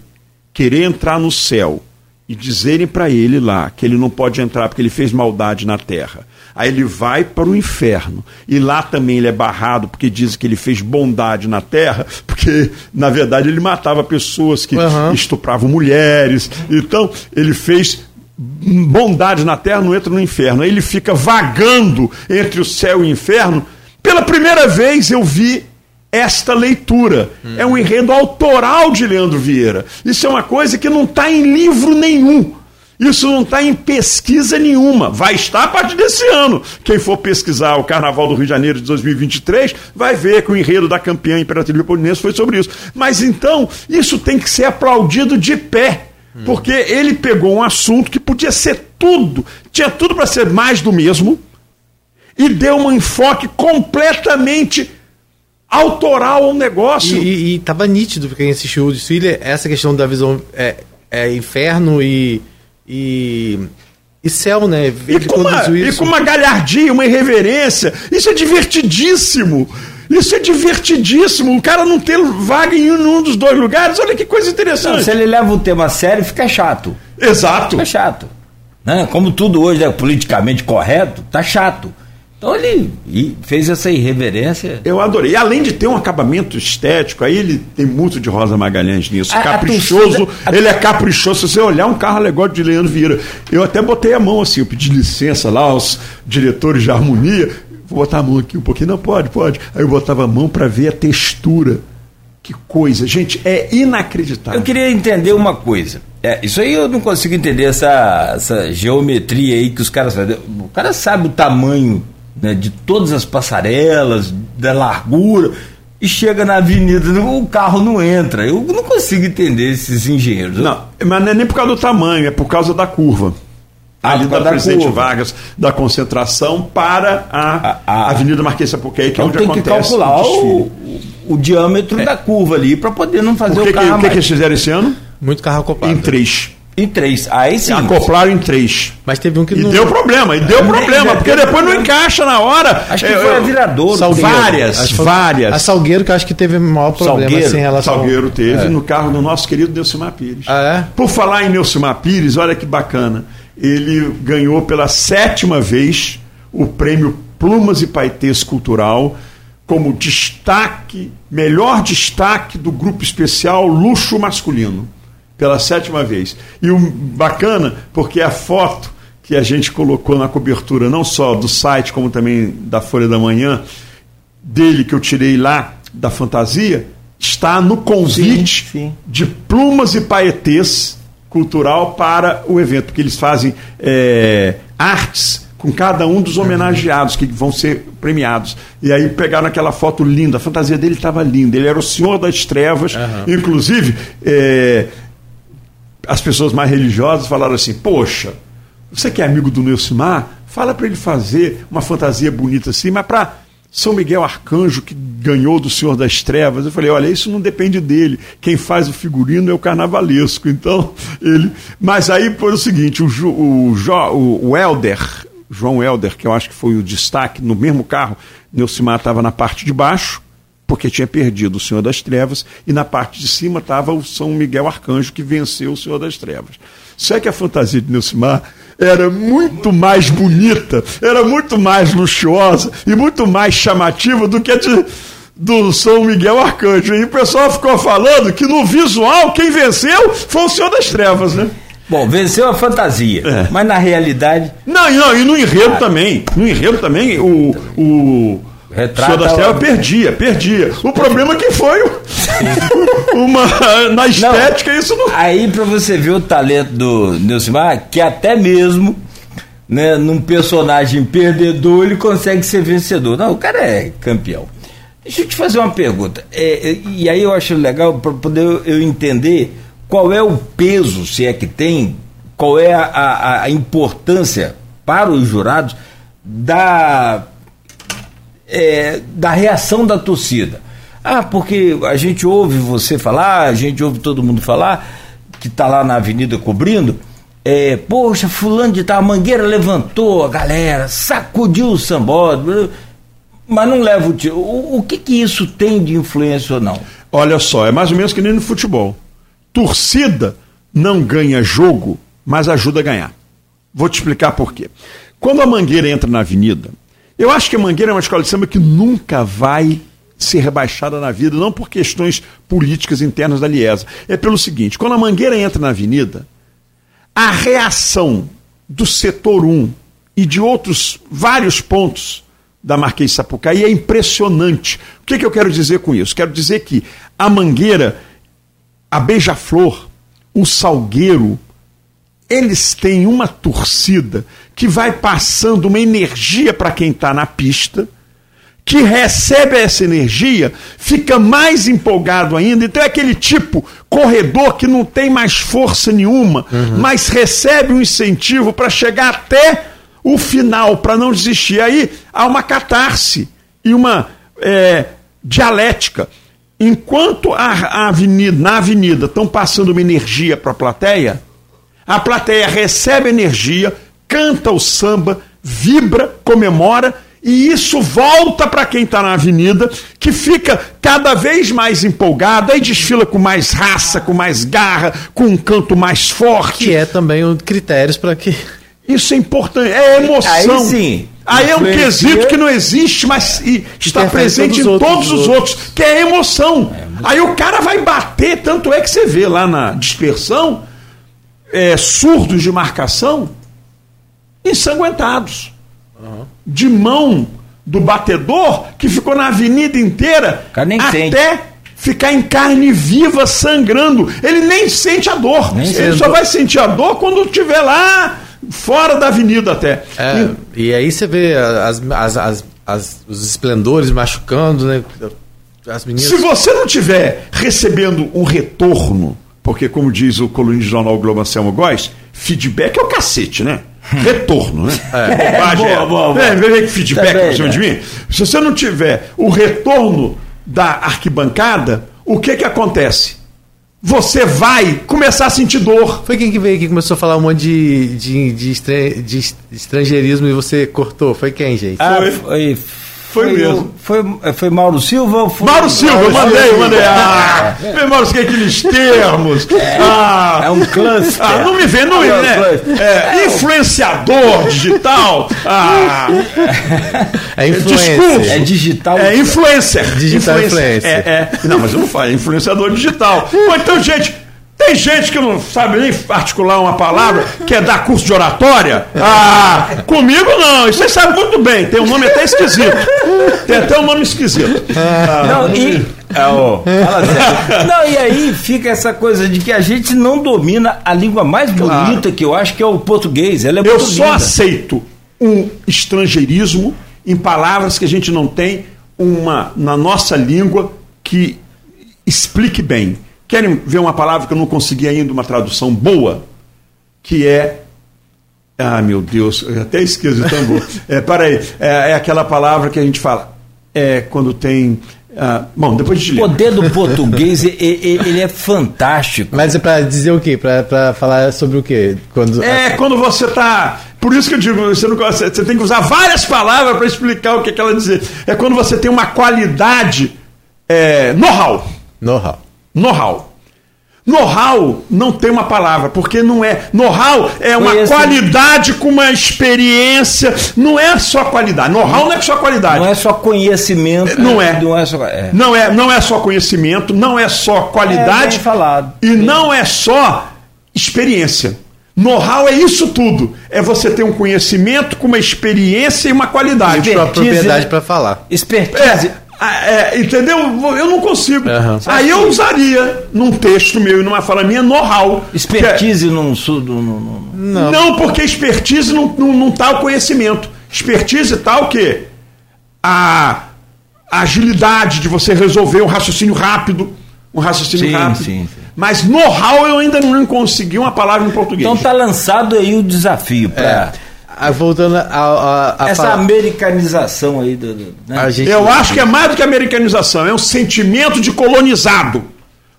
querer entrar no céu e dizerem para ele lá que ele não pode entrar porque ele fez maldade na terra. Aí ele vai para o inferno. E lá também ele é barrado porque dizem que ele fez bondade na terra, porque na verdade ele matava pessoas que uhum. estupravam mulheres. Então ele fez bondade na terra, não entra no inferno. Aí ele fica vagando entre o céu e o inferno. Pela primeira vez eu vi esta leitura. Hum. É um enredo autoral de Leandro Vieira. Isso é uma coisa que não está em livro nenhum. Isso não está em pesquisa nenhuma. Vai estar a partir desse ano. Quem for pesquisar o Carnaval do Rio de Janeiro de 2023 vai ver que o enredo da campeã Imperatriz Leopoldinense foi sobre isso. Mas então, isso tem que ser aplaudido de pé. Porque ele pegou um assunto que podia ser tudo, tinha tudo para ser mais do mesmo, e deu um enfoque completamente autoral ao negócio. E estava nítido para quem assistiu o desfile essa questão da visão é, é inferno e, e, e céu, né? Ele e com, uma, e com uma galhardia, uma irreverência. Isso é divertidíssimo. Isso é divertidíssimo. O cara não ter vaga em um dos dois lugares, olha que coisa interessante. Não, se ele leva o tema a sério, fica chato. Exato. Fica chato. né? Como tudo hoje é politicamente correto, tá chato. Então ele fez essa irreverência. Eu adorei. E além de ter um acabamento estético, aí ele tem muito de Rosa Magalhães nisso. A, caprichoso. A torcida, ele é caprichoso. Se você olhar um carro legal de Leandro Vieira. Eu até botei a mão assim, eu pedi licença lá aos diretores de harmonia. Vou botar a mão aqui um pouquinho. Não, pode, pode. Aí eu botava a mão para ver a textura. Que coisa. Gente, é inacreditável. Eu queria entender uma coisa. É, isso aí eu não consigo entender, essa, essa geometria aí que os caras fazem. O cara sabe o tamanho né, de todas as passarelas, da largura, e chega na avenida, o carro não entra. Eu não consigo entender esses engenheiros. Não, mas não é nem por causa do tamanho, é por causa da curva. Ah, ali da, da Presidente curva. Vargas, da concentração para a, a, a Avenida Marquês Sapucaí, que é então é onde tem acontece que calcular o, o, o, diâmetro é. da curva ali para poder não fazer o, que o carro. O que, que eles fizeram esse ano? Muito carro acoplado. Em três. Em três. Aí sim. Acoplaram em três. Mas teve um que e não. deu problema, e deu problema, porque depois não encaixa na hora. Acho que foi a virador. Várias, várias. A Salgueiro que eu acho que teve maior problema Salgueiro, sem relação. Salgueiro teve é. no carro do nosso querido Neucimar Pires. Ah, é? Por falar em Neucimar Pires, olha que bacana. Ele ganhou pela sétima vez o prêmio Plumas e Paetês Cultural como destaque, melhor destaque do grupo especial Luxo Masculino pela sétima vez. E o bacana, porque a foto que a gente colocou na cobertura, não só do site, como também da Folha da Manhã, dele que eu tirei lá da fantasia, está no convite sim, sim. de plumas e paetês cultural para o evento, porque eles fazem é, artes com cada um dos homenageados que vão ser premiados. E aí pegaram aquela foto linda, a fantasia dele estava linda, ele era o Senhor das Trevas, uhum. inclusive. É, as pessoas mais religiosas falaram assim: Poxa, você que é amigo do Neucimar, fala para ele fazer uma fantasia bonita assim, mas para São Miguel Arcanjo, que ganhou do Senhor das Trevas. Eu falei: Olha, isso não depende dele. Quem faz o figurino é o carnavalesco. Então, ele. Mas aí foi o seguinte: o, o, o, o Helder, João Helder, que eu acho que foi o destaque no mesmo carro, Neucimar estava na parte de baixo porque tinha perdido o Senhor das Trevas, e na parte de cima estava o São Miguel Arcanjo, que venceu o Senhor das Trevas. Só é que a fantasia de Nilcimar era muito mais bonita, era muito mais luxuosa e muito mais chamativa do que a de, do São Miguel Arcanjo. E o pessoal ficou falando que no visual quem venceu foi o Senhor das Trevas, né? Bom, venceu a fantasia, é. mas na realidade. Não, não, e no enredo ah. também. No enredo também, o, o Retrata Senhor das Trevas perdia, perdia. O problema é que foi uma na estética não, isso não. Aí para você ver o talento do Neucimar, que até mesmo né, num personagem perdedor ele consegue ser vencedor. Não, o cara é campeão. Deixa eu te fazer uma pergunta. É, é e aí eu acho legal para poder eu entender qual é o peso, se é que tem, qual é a, a, a importância para os jurados da é, da reação da torcida. Ah, porque a gente ouve você falar, a gente ouve todo mundo falar, que está lá na avenida cobrindo. É, poxa, fulano de tal, a mangueira levantou a galera, sacudiu o sambódromo, mas não leva o tiro. O, o que, que isso tem de influência ou não? Olha só, é mais ou menos que nem no futebol. Torcida não ganha jogo, mas ajuda a ganhar. Vou te explicar por quê. Quando a mangueira entra na avenida, eu acho que a Mangueira é uma escola de samba que nunca vai ser rebaixada na vida, não por questões políticas internas da Liesa. É pelo seguinte: quando a Mangueira entra na avenida, a reação do setor 1 e de outros vários pontos da Marquês Sapucaí é impressionante. O que, que eu quero dizer com isso? Quero dizer que a Mangueira, a Beija-Flor, o Salgueiro, eles têm uma torcida que vai passando uma energia para quem está na pista, que recebe essa energia, fica mais empolgado ainda. Então é aquele tipo corredor que não tem mais força nenhuma, uhum. mas recebe um incentivo para chegar até o final, para não desistir. Aí há uma catarse e uma é, dialética. Enquanto a, a avenida, na avenida estão passando uma energia para a plateia, a plateia recebe energia, canta o samba, vibra, comemora e isso volta para quem está na avenida, que fica cada vez mais empolgado, aí desfila com mais raça, com mais garra, com um canto mais forte. Que é também um critérios para que Isso é importante, é emoção. Aí sim. Aí é um quesito que não existe, mas e está presente em todos os outros. os outros, que é emoção. Aí o cara vai bater, tanto é que você vê lá na dispersão, é, surdos de marcação, ensanguentados. De mão do batedor, que ficou na avenida inteira, O cara nem até sente. ficar em carne viva, sangrando. Ele nem sente a dor. Nem Ele só vai sentir a dor quando estiver lá fora da avenida até. É, e aí você vê as, as, as, as- os esplendores machucando, né? As meninas. Se você não tiver recebendo um retorno, porque como diz o colunista do jornal Globo Anselmo Góes, feedback é o cacete, né? Retorno, né? Bobagem Boa, boa, boa. É, vê que feedback Também, pra cima né? de mim. Se você não tiver o retorno da arquibancada, o que que acontece? Você vai começar a sentir dor. Foi quem que veio aqui e começou a falar um monte de, de, de, estra- de est- estrangeirismo e você cortou? Foi quem, gente? Ah, Foi. foi, Foi mesmo. o- Foi, foi Mauro Silva ou foi. Mauro Silva, eu mandei, Silva. mandei. Ah, meu Mauro, que aqueles termos. Ah, É um cluster. Ah, não me vê, não é, né? É, influenciador digital. Ah, É influência. discurso. É digital. é influencer. Digital influencer. É, é. Não, mas eu não falo, é influenciador digital. Ou então, gente, tem gente que não sabe nem articular uma palavra, quer dar curso de oratória. Ah, comigo não, isso você sabe muito bem, tem um nome até esquisito. Tem até um nome esquisito. Ah, Não, e. Sério. Não, e aí fica essa coisa de que a gente não domina a língua mais bonita que eu acho que é o português. Ela é Eu só linda. aceito um estrangeirismo em palavras que a gente não tem uma na nossa língua que explique bem. Querem ver uma palavra que eu não consegui ainda uma tradução boa? Que é. Ah, meu Deus, eu até esqueço tão bom. É, peraí, é, é aquela palavra que a gente fala. É quando tem. ah, bom, depois de O poder do português, ele é fantástico. Mas é pra dizer o quê? Pra, pra falar sobre o quê? Quando, É quando você está. Por isso que eu digo, você, não, você tem que usar várias palavras para explicar o que, que ela dizer. É quando você tem uma qualidade é, know-how. Know-how. Know-how. Know-how não tem uma palavra, porque não é. Know-how é uma Conheço. qualidade com uma experiência. Não é só qualidade. Know-how não é só qualidade. Não é só conhecimento. Não é. Não é só. É. Não é, não é só conhecimento, não é só É qualidade bem falado. e não é só experiência. Know-how é isso tudo. É você ter um conhecimento com uma experiência e uma qualidade. E Expertise, propriedade pra falar. Expertise. É, é, entendeu? Eu não consigo. Aham. Aí eu usaria num texto meu e numa fala minha know-how. Expertise num. su- num- num- num- é- Não, porque expertise não, não, não tá o conhecimento. Expertise tá o quê? A, a agilidade de você resolver um raciocínio rápido. Um raciocínio Sim, rápido. sim, sim. Mas know-how eu ainda não consegui uma palavra em português. Então tá lançado aí o desafio para Ah, voltando a, a, a essa falar- americanização aí do. do- né? a gente, Eu acho que é mais do que americanização, é um sentimento de colonizado.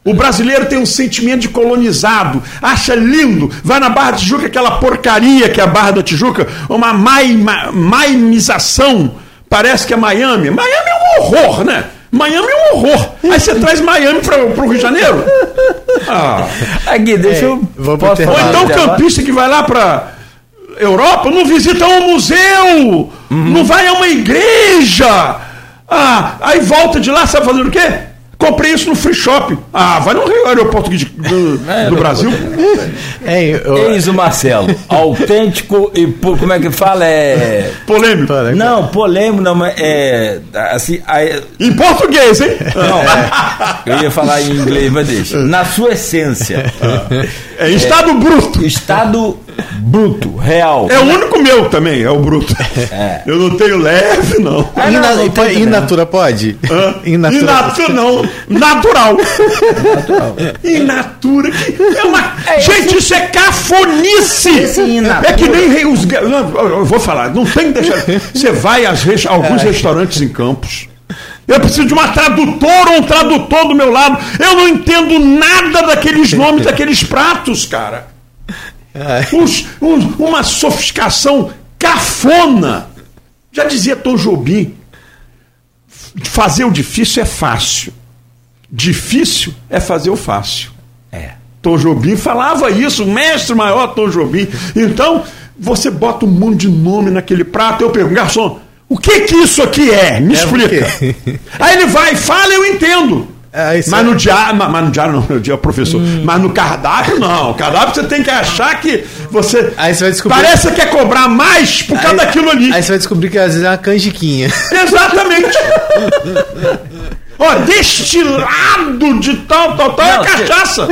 O brasileiro tem um sentimento de colonizado, acha lindo, vai na Barra da Tijuca, aquela porcaria que é a Barra da Tijuca, uma maima, maimização, parece que é Miami. Miami é um horror, né? Miami é um horror. Aí você traz Miami para o Rio de Janeiro? Ah. Aqui, deixa É, eu. vamos posso pro Ou então o campista que vai lá para Europa não visita um museu, não vai a uma igreja. Ah, aí volta de lá, sabe fazendo o quê? Comprei isso no free shop. Ah, vai no aeroporto de- do, É, do Brasil. Eu- Eis o Marcelo. Autêntico e. Como é que fala? É. Polêmico. Não, polêmico, não, mas é. Assim. aí- Em português, hein? não, eu ia falar em inglês, mas deixa. Na sua essência. É em estado bruto. Estado bruto, real. É o único meu também, é o bruto. É. Eu não tenho leve, não. In, não, na- não tem in natura pode? Hã? In natura- In natura, não. Natural. In natura. que É uma... Gente, isso é cafonice. É que nem os... não, Eu vou falar, não tem que deixar. Você vai a res- alguns restaurantes em Campos. Eu preciso de uma tradutora ou um tradutor do meu lado. Eu não entendo nada daqueles nomes daqueles pratos, cara. Uns- um- uma sofisticação cafona. Já dizia Tom Jobim, fazer o difícil é fácil. Difícil é fazer o fácil. É. Tom Jobim falava isso, o mestre maior Tom Jobim. Então, você bota um monte de nome naquele prato. Eu pergunto, garçom, o que que isso aqui é? Me É explica. Aí ele vai e fala, eu entendo. É, mas, é- no diário, mas, mas no diário não, no dia professor. Mas no cardápio não. O cardápio você tem que achar que você. Aí você vai descobrir- Parece que quer cobrar mais por causa Aí- daquilo ali. Aí você vai descobrir que às vezes é uma canjiquinha. Exatamente. Ó, destilado de tal, tal, tal, Não, é cachaça.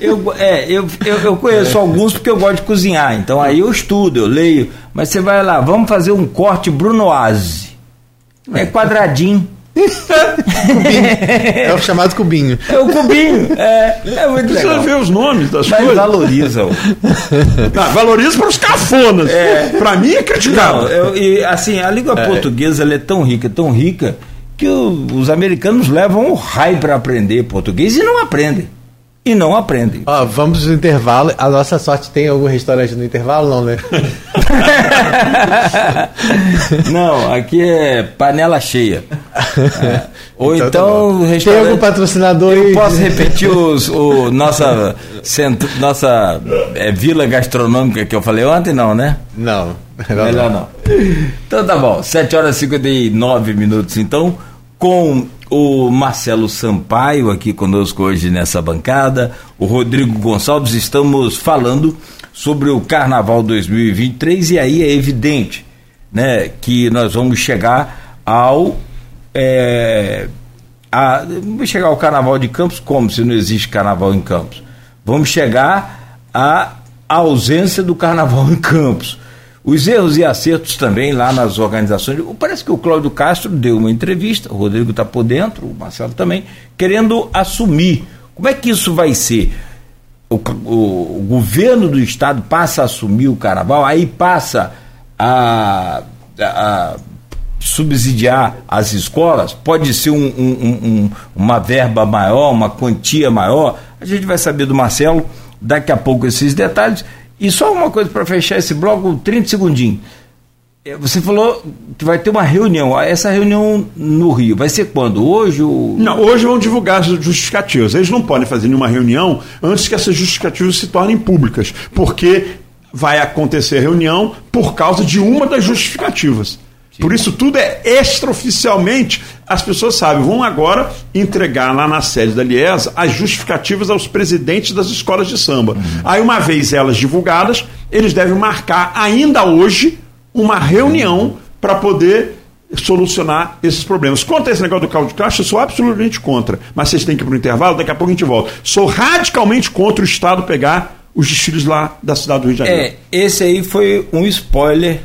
Eu, é, eu, eu, eu conheço alguns porque eu gosto de cozinhar, então aí eu estudo, eu leio. Mas você vai lá, vamos fazer um corte brunoise. É quadradinho. É o chamado cubinho. É o cubinho. É, é muito Você legal. vê os nomes das Mas coisas. valoriza. Não, valoriza para os cafonas. É. Pra mim é Não, criticável. eu, e, assim, a língua portuguesa ela é tão rica, tão rica, que o- os americanos levam o raio para aprender português e não aprendem. E não aprendem. Ó, vamos no intervalo. A nossa sorte tem algum restaurante no intervalo, não, né? não, aqui é panela cheia. É. Ou Então então, tá o Tem restaurante. algum patrocinador Eu aí? posso repetir os, o nossa, centro, nossa é, vila gastronômica que eu falei ontem, não, né? Não. Melhor não. Então tá bom, 7 horas e 59 minutos então, com o Marcelo Sampaio aqui conosco hoje nessa bancada, o Rodrigo Gonçalves, estamos falando sobre o Carnaval 2023 e aí é evidente, né, que nós vamos chegar ao é, a, vamos chegar ao Carnaval de Campos como se não existe Carnaval em Campos. Vamos chegar à ausência do Carnaval em Campos. Os erros e acertos também lá nas organizações. Parece que o Cláudio Castro deu uma entrevista, o Rodrigo está por dentro, o Marcelo também, querendo assumir. Como é que isso vai ser? O, o- o governo do estado passa a assumir o carnaval, aí passa a, a subsidiar as escolas, pode ser um- um- um- um- uma verba maior, uma quantia maior. A gente vai saber do Marcelo daqui a pouco esses detalhes. E só uma coisa para fechar esse bloco, 30 segundinhos. É, Você falou que vai ter uma reunião. Essa reunião no Rio vai ser quando? Hoje? Ou... Não, hoje vão divulgar as justificativas. Eles não podem fazer nenhuma reunião antes que essas justificativas se tornem públicas, porque vai acontecer a reunião por causa de uma das justificativas. Por isso tudo é extraoficialmente, as pessoas sabem, vão agora entregar lá na sede da Liesa as justificativas aos presidentes das escolas de samba. Aí uma vez elas divulgadas, eles devem marcar ainda hoje uma reunião para poder solucionar esses problemas. Quanto a esse negócio do caldo de caixa, eu sou absolutamente contra. Mas vocês têm que ir para o intervalo, daqui a pouco a gente volta. Sou radicalmente contra o Estado pegar os desfiles lá da cidade do Rio de Janeiro. É, esse aí foi um spoiler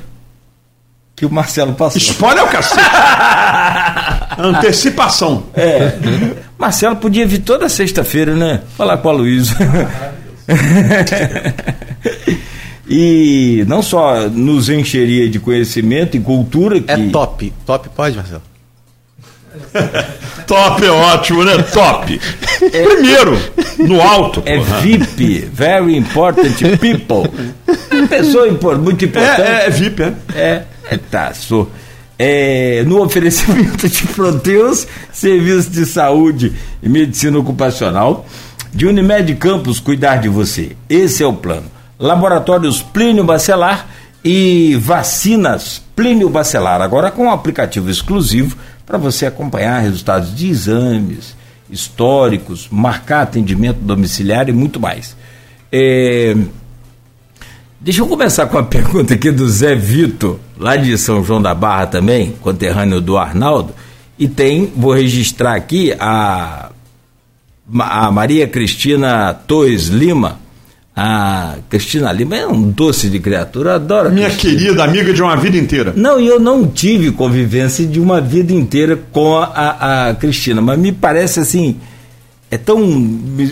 que o Marcelo passou. Spoiler é o cacete. Antecipação. É. Marcelo podia vir toda sexta-feira, né? Falar com a Luísa. e não só nos encheria de conhecimento e cultura que É top. Top pode, Marcelo? Top é ótimo, né? Top. Primeiro, no alto. é porra. VIP, very important people. Pessoa impor- muito importante. É, é, é VIP, é. É, é tá, sou. É, no oferecimento de Proteus, serviços de saúde e medicina ocupacional, de Unimed Campos cuidar de você. Esse é o plano. Laboratórios Plínio Bacelar e vacinas Plínio Bacelar, agora com um aplicativo exclusivo para você acompanhar resultados de exames históricos, marcar atendimento domiciliar e muito mais. É, Deixa eu começar com a pergunta aqui do Zé Vitor, lá de São João da Barra também, conterrâneo do Arnaldo. E tem, vou registrar aqui, a, a Maria Cristina Torres Lima. A Cristina Lima é um doce de criatura, adoro. a Minha Cristina. querida amiga de uma vida inteira. Não, e eu não tive convivência de uma vida inteira com a, a Cristina, mas me parece assim, é tão.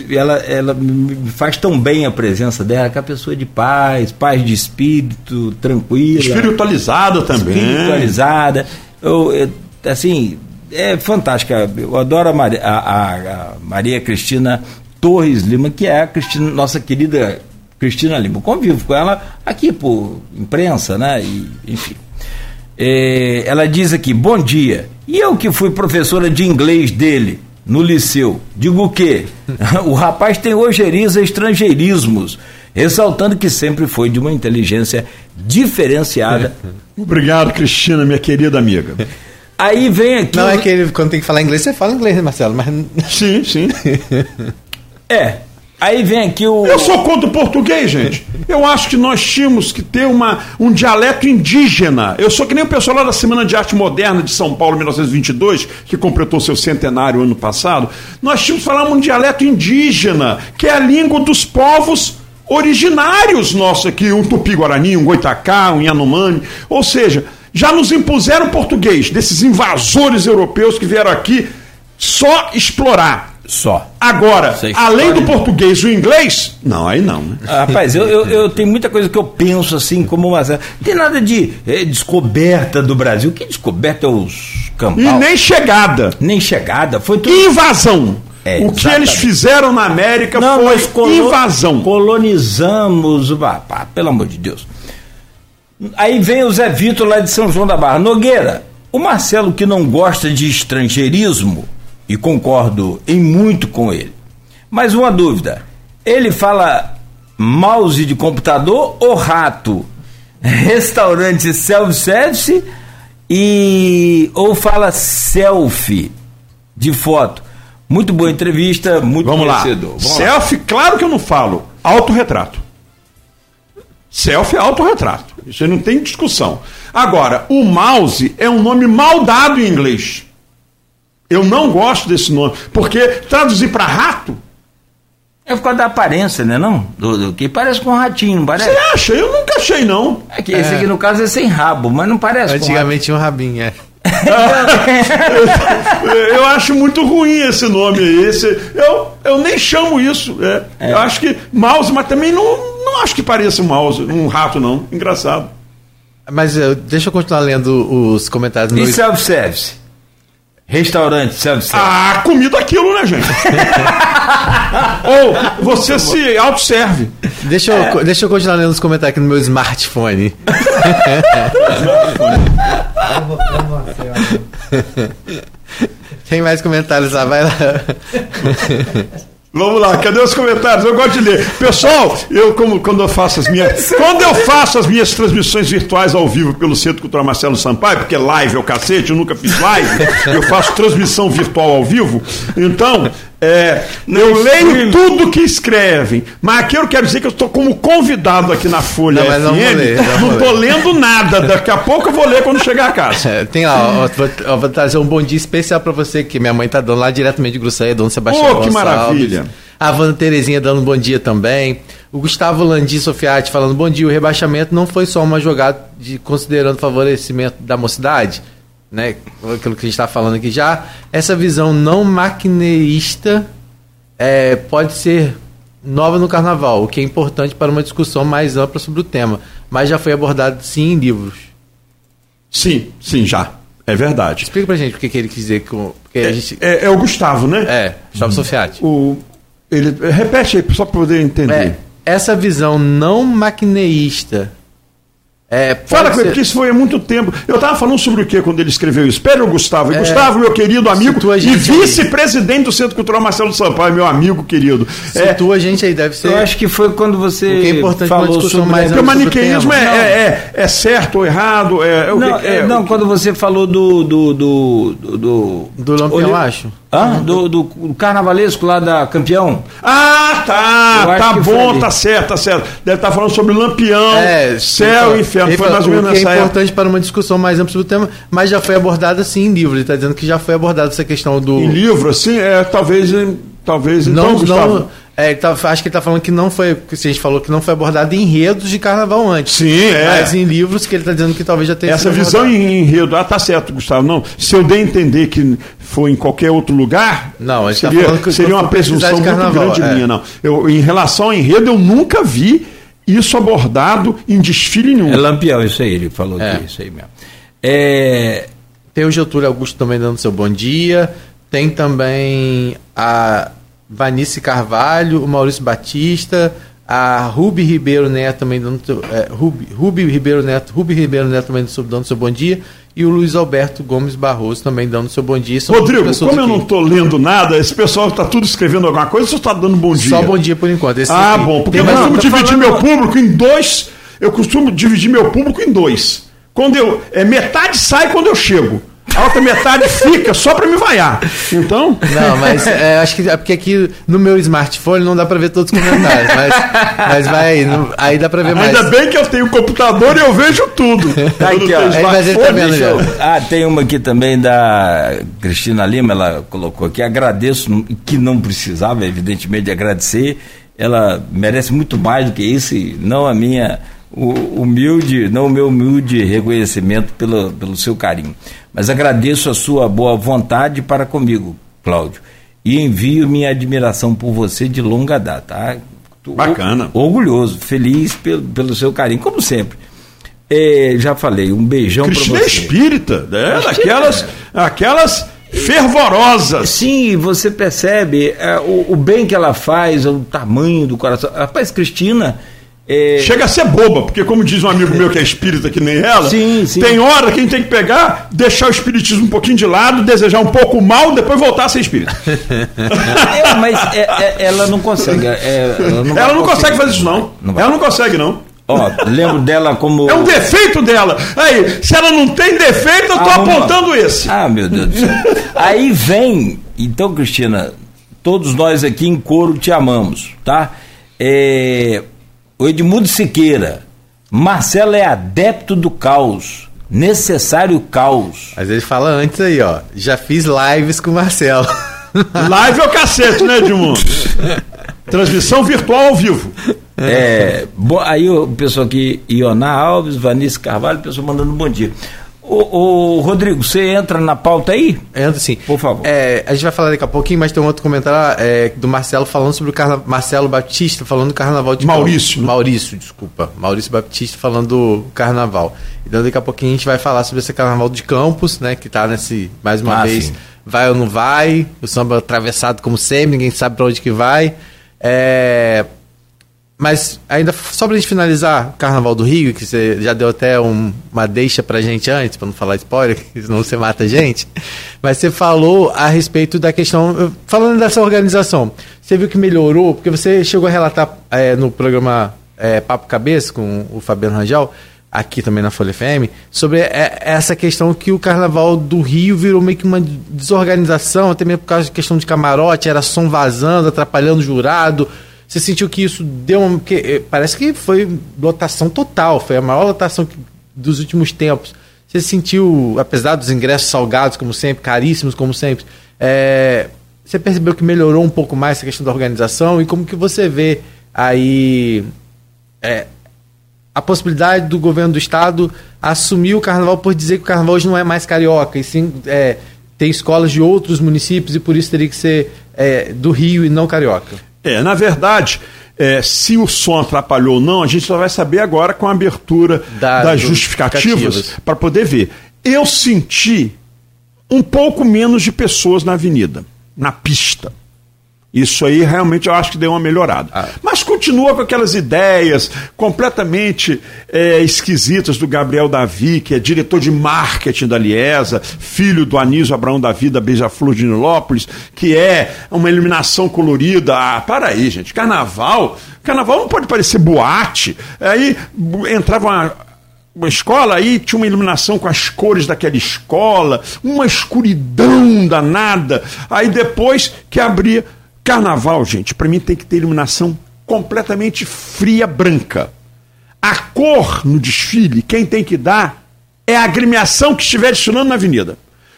Ela, ela me faz tão bem a presença dela, que é a pessoa de paz, paz de espírito, tranquila. Espiritualizada também. Espiritualizada. Eu, eu, assim, é fantástica. Eu adoro a Maria, a, a- a Maria Cristina Torres Lima, que é a Cristina, nossa querida Cristina Lima. Eu convivo com ela aqui por imprensa, né? E, enfim. É, ela diz aqui, bom dia. E eu que fui professora de inglês dele, no liceu. Digo o quê? o rapaz tem ojeriza estrangeirismos, ressaltando que sempre foi de uma inteligência diferenciada. Obrigado, Cristina, minha querida amiga. Aí vem aqui. Não, é que ele, quando tem que falar inglês, você fala inglês, né, Marcelo? Mas... Sim, sim. É. Aí vem aqui o. Eu sou contra o português, gente. Eu acho que nós tínhamos que ter uma, um dialeto indígena. Eu sou que nem o pessoal lá da Semana de Arte Moderna de São Paulo, 1922, que completou seu centenário ano passado. Nós tínhamos que falar um dialeto indígena, que é a língua dos povos originários nossos aqui, um tupi-guarani, um goitacá, um yanomami. Ou seja, já nos impuseram português, desses invasores europeus que vieram aqui só explorar. Só. Agora, Essa além do português e o inglês, não, aí não. Né? Ah, Rapaz, eu, eu, eu tenho muita coisa que eu penso assim, como uma. Não tem nada de eh, descoberta do Brasil. Que descoberta é os E campal? nem chegada. Nem chegada. Foi tudo. Invasão. É, o que eles fizeram na América Não, foi colo- invasão. Colonizamos. Ah, pá, pelo amor de Deus. Aí vem o Zé Vitor lá de São João da Barra. Nogueira, o Marcelo que não gosta de estrangeirismo, e concordo em muito com ele. Mas uma dúvida: ele fala mouse de computador ou rato? Restaurante self-service e ou fala selfie de foto? Muito boa entrevista, muito Vamos lá. conhecedor. Vamos lá. Selfie, claro que eu não falo. Autorretrato. Selfie é autorretrato. Isso aí não tem discussão. Agora, o mouse é um nome mal dado em inglês. Eu não gosto desse nome. Porque traduzir para rato, É por causa da aparência, né? Não? Do, do- que parece com um ratinho, não parece? você acha? Eu nunca achei, não. É que esse aqui no caso é sem rabo, mas não parece. Antigamente tinha um rabinho, é. eu acho muito ruim esse nome aí. Esse, eu, eu nem chamo isso. é. Eu acho que mouse, mas também não, não acho que pareça um mouse, um rato, não. Engraçado. Mas eh, deixa eu continuar lendo os comentários no E meu self-service? Restaurante self-service. Ah, comida aquilo, né, gente? Ou você se autosserve. Deixa É. eu, deixa eu continuar lendo os comentários aqui no meu smartphone. Tem mais comentários lá, vai lá. Vamos lá, cadê os comentários? Eu gosto de ler. Pessoal, eu como quando eu faço as minhas, quando eu faço as minhas transmissões virtuais ao vivo pelo Centro Cultural Marcelo Sampaio, porque live é o cacete, eu nunca fiz live, eu faço transmissão virtual ao vivo. Então, é, eu leio tudo que escrevem, mas aqui eu quero dizer que eu estou como convidado aqui na Folha Não, mas não vou FM, ler, não estou lendo nada. Daqui a pouco eu vou ler quando chegar a casa. É, Tem lá, ó, vou, vou trazer um bom dia especial pra você, que minha mãe tá dando lá diretamente de Grosseia, Dona Sebastião Oh, que maravilha. A Wanda Terezinha dando um bom dia também. O Gustavo Landi Sofiati falando bom dia. O rebaixamento não foi só uma jogada de considerando favorecimento da mocidade, né? Aquilo que a gente está falando aqui já. Essa visão não maquineísta é, pode ser nova no carnaval, o que é importante para uma discussão mais ampla sobre o tema, mas já foi abordado sim em livros. Sim, sim, já. É verdade. Explica pra gente o que, que ele quis dizer com. A gente. É, é o Gustavo, né? É, Gustavo Sofiati. O, ele, repete aí, só para poder entender. É, essa visão não maquineísta. É, Fala com ele, porque isso foi há muito tempo. Eu estava falando sobre o que quando ele escreveu isso? Espera o Gustavo. E É. Gustavo, meu querido amigo, e vice-presidente do Centro Cultural Marcelo Sampaio, meu amigo querido. É, Situa a gente aí, deve ser. Eu acho que foi quando você O que é importante falou discussão sobre mais porque o maniqueísmo é, é, é, é certo ou errado. É, é Não, é, é, não quando você falou do. Do, do, do, do, Do Lampião, Olha- acho. Hã? Do, do, do carnavalesco lá da campeão. Ah, tá, tá bom, tá certo, tá certo. Deve estar falando sobre Lampião, É, céu então, e inferno. Foi mais ou menos é nessa época. importante para uma discussão mais ampla sobre o tema, mas já foi abordada sim em livro. Ele está dizendo que já foi abordada essa questão do. Em livro, assim, é, talvez. Talvez. Não, então, Gustavo. não. É, tá- acho que ele está falando que não foi. Que a gente falou que não foi abordado em enredos de carnaval antes. Sim, é. Mas em livros que ele está dizendo que talvez já tenha Essa sido visão abordado. em enredo, ah, tá certo, Gustavo. Não, se eu der a entender que foi em qualquer outro lugar, Não, a gente tá seria, falando que seria uma presunção de muito grande é. minha, não. Eu, em relação ao enredo, eu nunca vi isso abordado em desfile nenhum. É Lampião, isso aí, ele falou É. é isso aí mesmo. É, Tem o Getúlio Augusto também dando seu bom dia. Tem também a Vanice Carvalho, o Maurício Batista, A Rubi Ribeiro Neto também dando é, Rubi, Rubi Ribeiro Neto, Rubi Ribeiro Neto também dando seu bom dia. E o Luiz Alberto Gomes Barroso também dando seu bom dia. São Rodrigo, como eu não estou lendo nada, esse pessoal está tudo escrevendo alguma coisa, você está dando bom dia? Só bom dia por enquanto. Esse ah, aqui. bom, porque eu costumo dividir falando... meu público em dois. Eu costumo dividir meu público em dois. Quando eu. É, metade sai quando eu chego. A outra metade fica só para me vaiar. Então. Não, mas é, acho que é porque aqui no meu smartphone não dá para ver todos os comentários. Mas, mas vai, não, aí dá para ver mais. Ainda bem que eu tenho computador e eu vejo tudo. Tá aqui, ó. mas ele tá vendo eu... Ah, tem uma aqui também da Cristina Lima, ela colocou aqui. Agradeço, que não precisava, evidentemente, de agradecer. Ela merece muito mais do que isso, e não a minha o humilde, não o meu humilde reconhecimento pelo, pelo seu carinho. Mas agradeço a sua boa vontade para comigo, Cláudio. E envio minha admiração por você de longa data. Tá? Bacana. orgulhoso, feliz pelo, pelo seu carinho, como sempre. É, já falei, um beijão para você. É espírita, né? Aquelas, aquelas fervorosas. Sim, você percebe é, o, o, bem que ela faz, o tamanho do coração. Rapaz, Cristina é... Chega a ser boba, porque como diz um amigo meu que é espírita que nem ela, sim, sim. tem hora que a gente tem que pegar, deixar o espiritismo um pouquinho de lado, desejar um pouco mal, depois voltar a ser espírita. é, mas é, é, ela não consegue. É, ela não, ela não consegue fazer isso, não. não ela não consegue, não. Ó, lembro dela como. É um defeito dela. Aí, se ela não tem defeito, eu tô ah, apontando esse. Ah, meu Deus do céu. Aí vem, então, Cristina, todos nós aqui em coro te amamos, tá? É, o Edmundo Siqueira. Marcelo é adepto do caos. Necessário caos. Mas ele fala antes aí, ó. Já fiz lives com o Marcelo. Live é o cacete, né, Edmundo? Transmissão virtual ao vivo. É, bom, aí o pessoal aqui, Ioná Alves, Vanice Carvalho, o pessoal mandando um bom dia. Ô, ô, Rodrigo, você entra na pauta aí? Entra sim. Por favor. É, a gente vai falar daqui a pouquinho, mas tem um outro comentário é, do Marcelo falando sobre o carna... Marcelo Batista falando do carnaval de Maurício. Maurício, desculpa. Maurício Batista falando do carnaval. Então daqui a pouquinho a gente vai falar sobre esse carnaval de Campos, né? Que tá nesse, mais uma ah, vez, sim. vai ou não vai. O samba atravessado como sempre, ninguém sabe para onde que vai. É, mas ainda só pra gente finalizar, Carnaval do Rio, que você já deu até um, uma deixa pra gente antes, para não falar spoiler, senão você mata a gente. Mas você falou a respeito da questão. Falando dessa organização, você viu que melhorou, porque você chegou a relatar é, no programa é, Papo Cabeça com o Fabiano Rangel, aqui também na Folha FM, sobre é, essa questão que o Carnaval do Rio virou meio que uma desorganização, até mesmo por causa de questão de camarote, era som vazando, atrapalhando o jurado. Você sentiu que isso deu uma. Que, eh, parece que foi lotação total, foi a maior lotação dos últimos tempos. Você sentiu, apesar dos ingressos salgados, como sempre, caríssimos, como sempre, é, você percebeu que melhorou um pouco mais essa questão da organização e como que você vê aí é, a possibilidade do governo do estado assumir o carnaval por dizer que o carnaval hoje não é mais carioca, e sim é, tem escolas de outros municípios e por isso teria que ser é, do Rio e não carioca. É, na verdade, é, se o som atrapalhou ou não, a gente só vai saber agora com a abertura da, das justificativas para poder ver. Eu senti um pouco menos de pessoas na avenida, na pista. Isso aí realmente eu acho que deu uma melhorada. Ah. Mas continua com aquelas ideias completamente é, esquisitas do Gabriel Davi, que é diretor de marketing da Liesa, filho do Anísio Abraão Davi da Beija-Flor de Nilópolis, que é uma iluminação colorida. Ah, para aí, gente. Carnaval. Carnaval não pode parecer boate. Aí entrava uma uma escola, aí tinha uma iluminação com as cores daquela escola, uma escuridão danada. Aí depois que abria Carnaval, gente, para mim tem que ter iluminação completamente fria branca. A cor no desfile, quem tem que dar é a agremiação que estiver desfilando na avenida.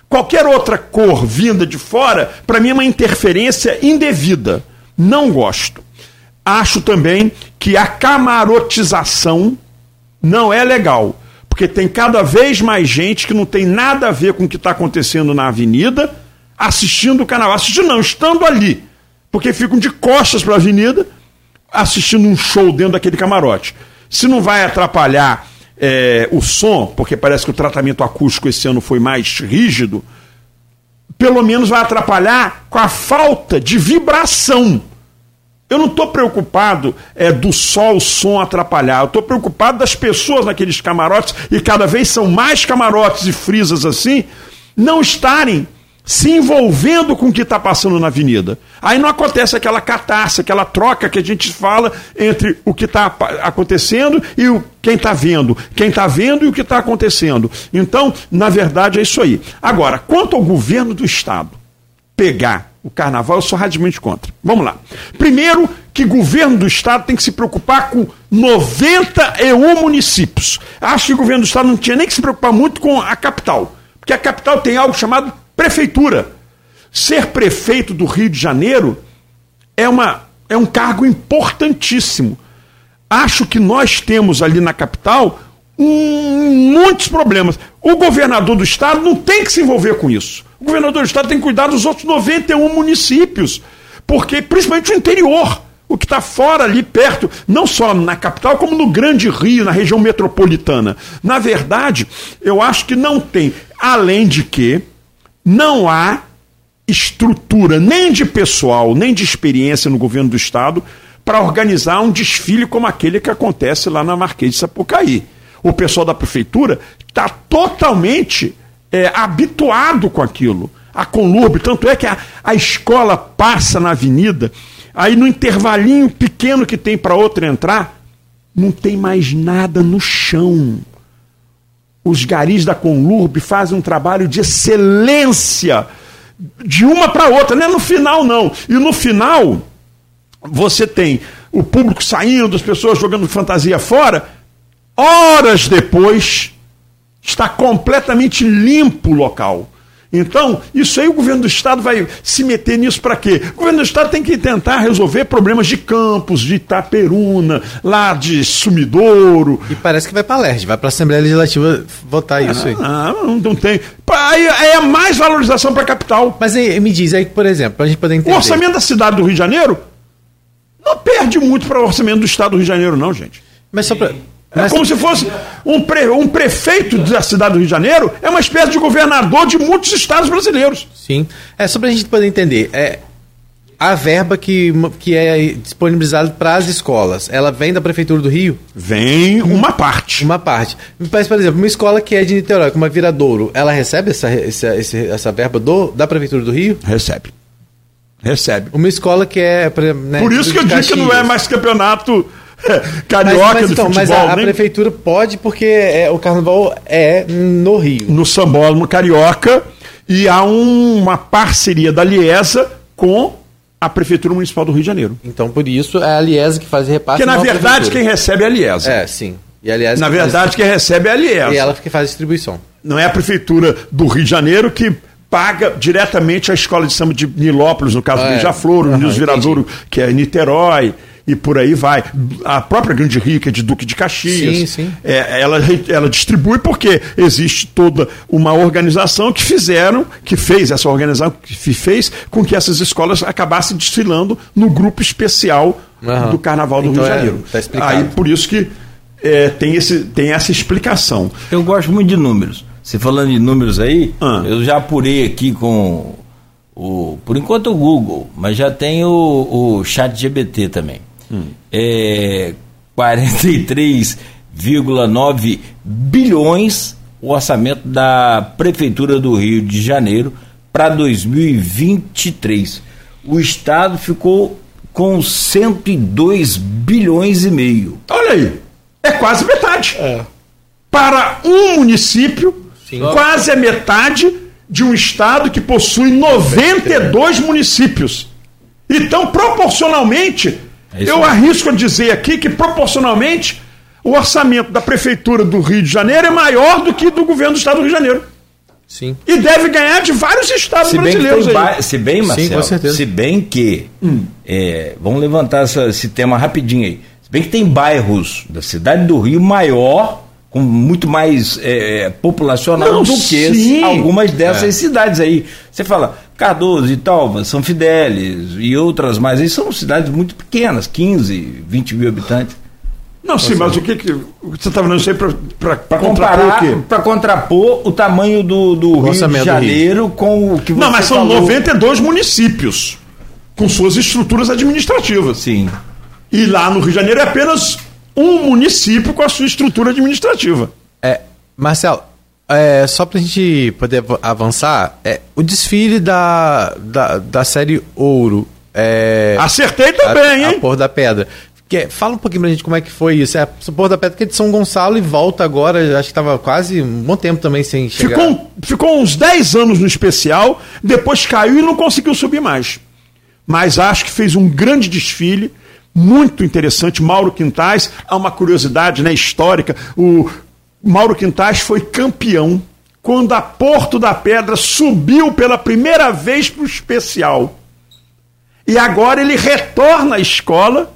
Qualquer outra cor vinda de fora, para mim é uma interferência indevida. Não gosto. Acho também que a camarotização não é legal, porque tem cada vez mais gente que não tem nada a ver com o que está acontecendo na avenida assistindo o carnaval. Assistindo não, estando ali porque ficam de costas para a avenida assistindo um show dentro daquele camarote. Se não vai atrapalhar é, o som, porque parece que o tratamento acústico esse ano foi mais rígido, pelo menos vai atrapalhar com a falta de vibração. Eu não estou preocupado é, do sol, som atrapalhar. Eu estou preocupado das pessoas naqueles camarotes, e cada vez são mais camarotes e frisas assim, não estarem se envolvendo com o que está passando na avenida. Aí não acontece aquela catarse, aquela troca que a gente fala entre o que está acontecendo e o, quem está vendo. Quem está vendo e o que está acontecendo. Então, na verdade, é isso aí. Agora, quanto ao governo do Estado pegar o carnaval, eu sou radicalmente contra. Vamos lá. Primeiro, que governo do Estado tem que se preocupar com 91 municípios. Acho que o governo do Estado não tinha nem que se preocupar muito com a capital. Porque a capital tem algo chamado prefeitura. Ser prefeito do Rio de Janeiro é, uma, é um cargo importantíssimo. Acho que nós temos ali na capital um, muitos problemas. O governador do estado não tem que se envolver com isso. O governador do estado tem que cuidar dos outros 91 municípios, porque principalmente o interior, o que está fora ali perto, não só na capital, como no Grande Rio, na região metropolitana. Na verdade, eu acho que não tem. Além de que não há estrutura nem de pessoal, nem de experiência no governo do estado para organizar um desfile como aquele que acontece lá na Marquês de Sapucaí. O pessoal da prefeitura está totalmente é, habituado com aquilo. A Conlurbe, tanto é que a, a escola passa na avenida, aí no intervalinho pequeno que tem para outra entrar, não tem mais nada no chão os garis da Conlurb fazem um trabalho de excelência de uma para outra, não é no final não. E no final você tem o público saindo, as pessoas jogando fantasia fora, horas depois está completamente limpo o local. Então, isso aí o governo do Estado vai se meter nisso para quê? O governo do Estado tem que tentar resolver problemas de campos, de Itaperuna, lá de Sumidouro. E parece que vai para a LERJ, vai para a Assembleia Legislativa votar isso aí. Ah, não, não tem. Aí é mais valorização para a capital. Mas aí, me diz aí, por exemplo, para a gente poder entender. O orçamento da cidade do Rio de Janeiro não perde muito para o orçamento do Estado do Rio de Janeiro, não, gente. Mas só para é como se fosse um, pre, um prefeito da cidade do Rio de Janeiro, é uma espécie de governador de muitos estados brasileiros. Sim. É só para a gente poder entender. É, a verba que, que é disponibilizada para as escolas, ela vem da Prefeitura do Rio? Vem uma parte. Uma parte. Mas, por exemplo, uma escola que é de Niterói, como a Viradouro, ela recebe essa, essa, essa verba do, da Prefeitura do Rio? Recebe. Recebe. Uma escola que é. Né, Por isso que eu digo que não é mais campeonato carioca mas, mas, então, futebol. Mas a, a prefeitura pode porque é, o carnaval é no Rio. No sambódromo carioca e há um, uma parceria da Liesa com a Prefeitura Municipal do Rio de Janeiro. Então, por isso, é a Liesa que faz repasse. Porque, na verdade, quem recebe é a Liesa. É, sim. E a Liesa na verdade, faz... quem recebe é a Liesa. E ela que faz a distribuição. Não é a Prefeitura do Rio de Janeiro que paga diretamente a escola de samba de Nilópolis, no caso ah, do Beija-Flor, é. uhum, o Viradouro, que é Niterói e por aí vai. A própria Grande Rio, que é de Duque de Caxias, sim, sim. É, ela, ela distribui porque existe toda uma organização que fizeram, que fez essa organização, que fez com que essas escolas acabassem desfilando no grupo especial uhum. do Carnaval do então Rio de é, Janeiro. É, tá aí por isso que é, tem, esse, tem essa explicação. Eu gosto muito de números. Você falando de números aí, ah. eu já apurei aqui com o, por enquanto o Google, mas já tem o, o Chat GBT também. Hum. É 43,9 bilhões o orçamento da Prefeitura do Rio de Janeiro para 2023. O Estado ficou com 102 bilhões e meio. Olha aí, é quase metade. É. Para um município, Sim. quase a metade de um estado que possui 92 municípios. Então, proporcionalmente, é eu arrisco a dizer aqui que proporcionalmente o orçamento da Prefeitura do Rio de Janeiro é maior do que do governo do Estado do Rio de Janeiro. Sim. E deve ganhar de vários estados se brasileiros aí. Se bem, Marcelo, Sim, se bem que. Hum. É, vamos levantar essa, esse tema rapidinho aí. Se bem que tem bairros da cidade do Rio maior, com muito mais é, populacional Não, do que sim. algumas dessas é. cidades aí. Você fala, Cardoso, Italva, São Fidélis e outras mais, aí são cidades muito pequenas, 15, 20 mil habitantes. Não, sim, mas o que, que você está falando isso aí para comparar Para contrapor o tamanho do, do Rio de Janeiro com o que você Não, mas são falou. 92 municípios. com suas estruturas administrativas. Sim. E lá no Rio de Janeiro é apenas um município com a sua estrutura administrativa. É, Marcelo, é, só pra gente poder av- avançar, é, o desfile da, da, da série Ouro. É, Acertei também, a, hein? A Porra da Pedra. Que, fala um pouquinho pra gente como é que foi isso. É a Porra da Pedra que é de São Gonçalo e volta agora, acho que tava quase um bom tempo também sem chegar. Ficou, ficou uns 10 anos no especial, depois caiu e não conseguiu subir mais. Mas acho que fez um grande desfile, muito interessante. Mauro Quintais, há uma curiosidade né, histórica: o Mauro Quintais foi campeão quando a Porto da Pedra subiu pela primeira vez para o especial. E agora ele retorna à escola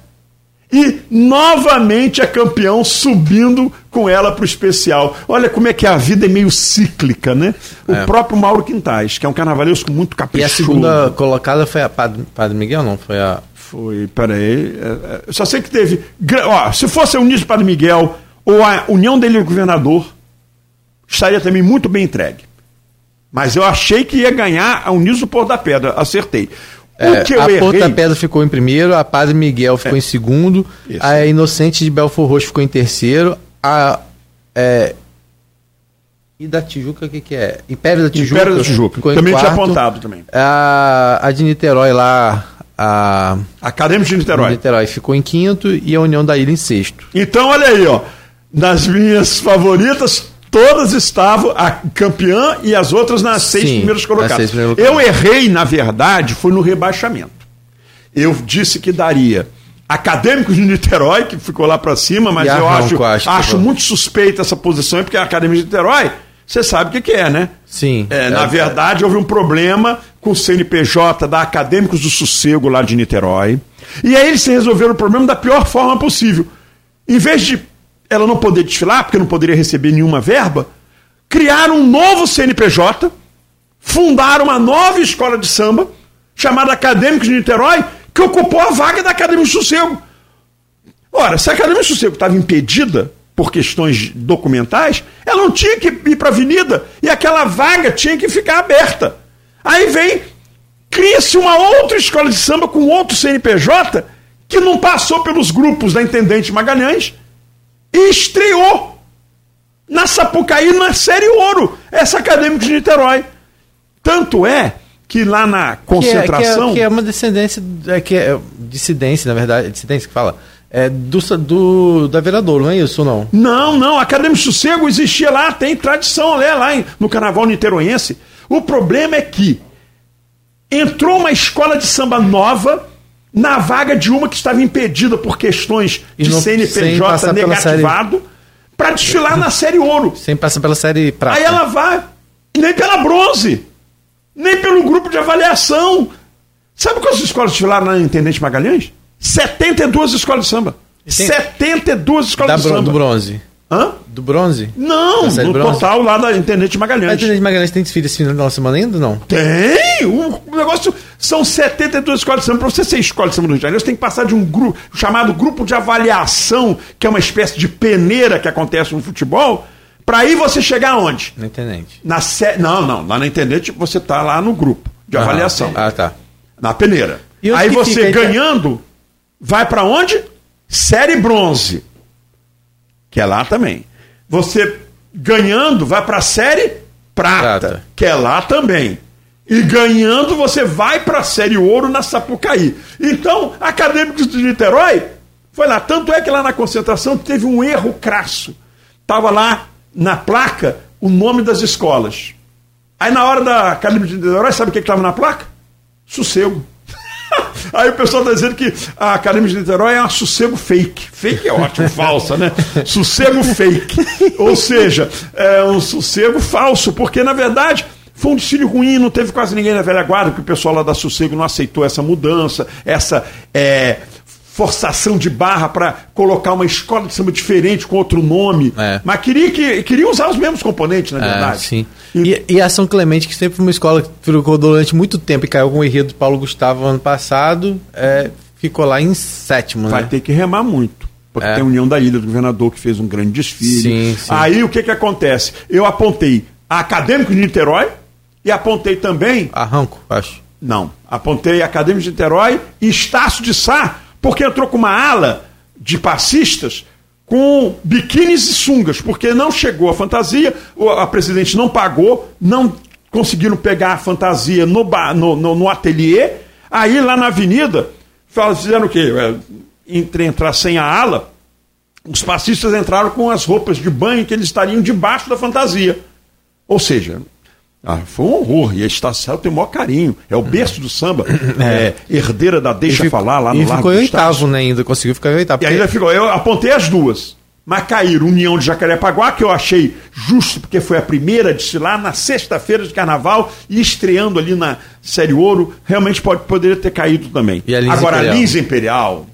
e novamente é campeão subindo com ela para o especial. Olha como é que a vida é meio cíclica, né? O É. próprio Mauro Quintais, que é um carnavalesco muito E caprichoso. a segunda colocada foi a Padre, Padre Miguel, não? Foi a. Foi, peraí. é, é, eu só sei que teve. Ó, se fosse a Unísio Padre Miguel ou a União dele e o governador, estaria também muito bem entregue. Mas eu achei que ia ganhar a Unísio do Pôr da Pedra. Acertei. O É, que eu a errei. Porta Pedra ficou em primeiro, a Padre Miguel ficou em segundo, Isso. a Inocente de Belfor Roxo ficou em terceiro, a. É, e da Tijuca, o que, que é? Império da Tijuca. Império da Tijuca. ficou em Também tinha quarto. apontado também. A, a de Niterói lá, a. Acadêmico de Niterói. Niterói ficou em quinto e a União da Ilha em sexto. Então, olha aí, ó. Nas minhas favoritas, todas estavam a campeã e as outras nas seis Sim, primeiras colocadas. seis primeiras Eu colocadas. errei, na verdade, foi no rebaixamento. Eu disse que daria Acadêmicos de Niterói, que ficou lá pra cima, mas eu acho, acho acho, muito suspeita essa posição, porque a Acadêmica de Niterói, você sabe o que, que é, né? Sim. É, na verdade, houve um problema com o CNPJ da Acadêmicos do Sossego lá de Niterói. E aí eles resolveram o problema da pior forma possível. Em vez de ela não poder desfilar, porque não poderia receber nenhuma verba, criaram um novo CNPJ, fundaram uma nova escola de samba, chamada Acadêmicos de Niterói, que ocupou a vaga da Acadêmica do Sossego. Ora, se a Academia de Sossego estava impedida por questões documentais, ela não tinha que ir para a avenida e aquela vaga tinha que ficar aberta. Aí vem, cria-se uma outra escola de samba com outro CNPJ que não passou pelos grupos da Intendente Magalhães e estreou na Sapucaí na Série Ouro, essa Acadêmica de Niterói. Tanto é que lá na Que é, concentração. que é, que é uma descendência, é, que é dissidência, na verdade, dissidência que fala, é do, do da Veradouro, não é isso não? Não, não, a Academia de Sossego existia lá, tem tradição né, lá em- no carnaval niteroense. O problema é que entrou uma escola de samba nova na vaga de uma que estava impedida por questões de não- CNPJ negativado para desfilar na série ouro. Sem passar pela série prata. Aí ela vai, nem pela bronze, nem pelo grupo de avaliação. Sabe quantas escolas desfilaram na Intendente Magalhães? 72 escolas de samba. tem- 72 escolas da de samba. do bronze. Hã? Do bronze? Não, no bronze? total lá da Intendente A Magalhães. Tenente Magalhães tem desfile esse final da semana ainda ou não? Tem! O negócio são 72 escolas de samba. Para você ser escola de samba no Rio de Janeiro, você tem que passar de um grupo chamado grupo de avaliação, que é uma espécie de peneira que acontece no futebol, para aí você chegar aonde? Na Tenente. Na sé... Não, não. Lá na Intendente você tá lá no grupo de Ah, avaliação. Ah, tá. Na peneira. E onde Aí você fica, então? ganhando, vai para onde? Série bronze. Que é lá também. Você ganhando, vai para a série prata, Prata. que é lá também. E ganhando, você vai para a série ouro na Sapucaí. Então, Acadêmicos de Niterói foi lá. Tanto é que lá na concentração teve um erro crasso. Estava lá na placa o nome das escolas. Aí na hora da Academia de Niterói, sabe o que estava na placa? Sossego. Aí o pessoal está dizendo que a Academia de Niterói é um sossego fake. Fake é ótimo, falsa, né? Sossego fake. Ou seja, é um sossego falso, porque na verdade foi um desfile ruim, não teve quase ninguém na velha guarda, porque o pessoal lá da Sossego não aceitou essa mudança, essa é, forçação de barra para colocar uma escola de samba diferente com outro nome. É. Mas queria, que, queria usar os mesmos componentes, na É, verdade. sim. E- E, e a São Clemente, que sempre foi uma escola que ficou durante muito tempo e caiu com o enredo do Paulo Gustavo ano passado, é, ficou lá em sétimo, vai né? ter que remar muito. Porque É. tem a União da Ilha do Governador que fez um grande desfile. Sim, sim. Aí o que, que acontece? Eu apontei a Acadêmico de Niterói e apontei também. Arranco, acho. Não, Apontei Acadêmico de Niterói e Estácio de Sá, porque entrou com uma ala de passistas com biquínis e sungas, porque não chegou a fantasia, a presidente não pagou, não conseguiram pegar a fantasia no, no, no, no ateliê, aí lá na avenida, fizeram o quê? É, entre entrar sem a ala, os passistas entraram com as roupas de banho que eles estariam debaixo da fantasia. Ou seja, ah, foi um horror. E a Estácio tem o maior carinho. É o berço do samba. É, é herdeira da Deixa ficou, Falar lá no Largo ficou em oitavo, né? Ainda conseguiu ficar em oitavo. E porque... ainda ficou. Eu apontei as duas. Mas caíram União de Jacarepaguá, que eu achei justo, porque foi a primeira de lá na sexta-feira de carnaval e estreando ali na Série Ouro. Realmente pode, poderia ter caído também. Agora, Imperial? a Lins Imperial.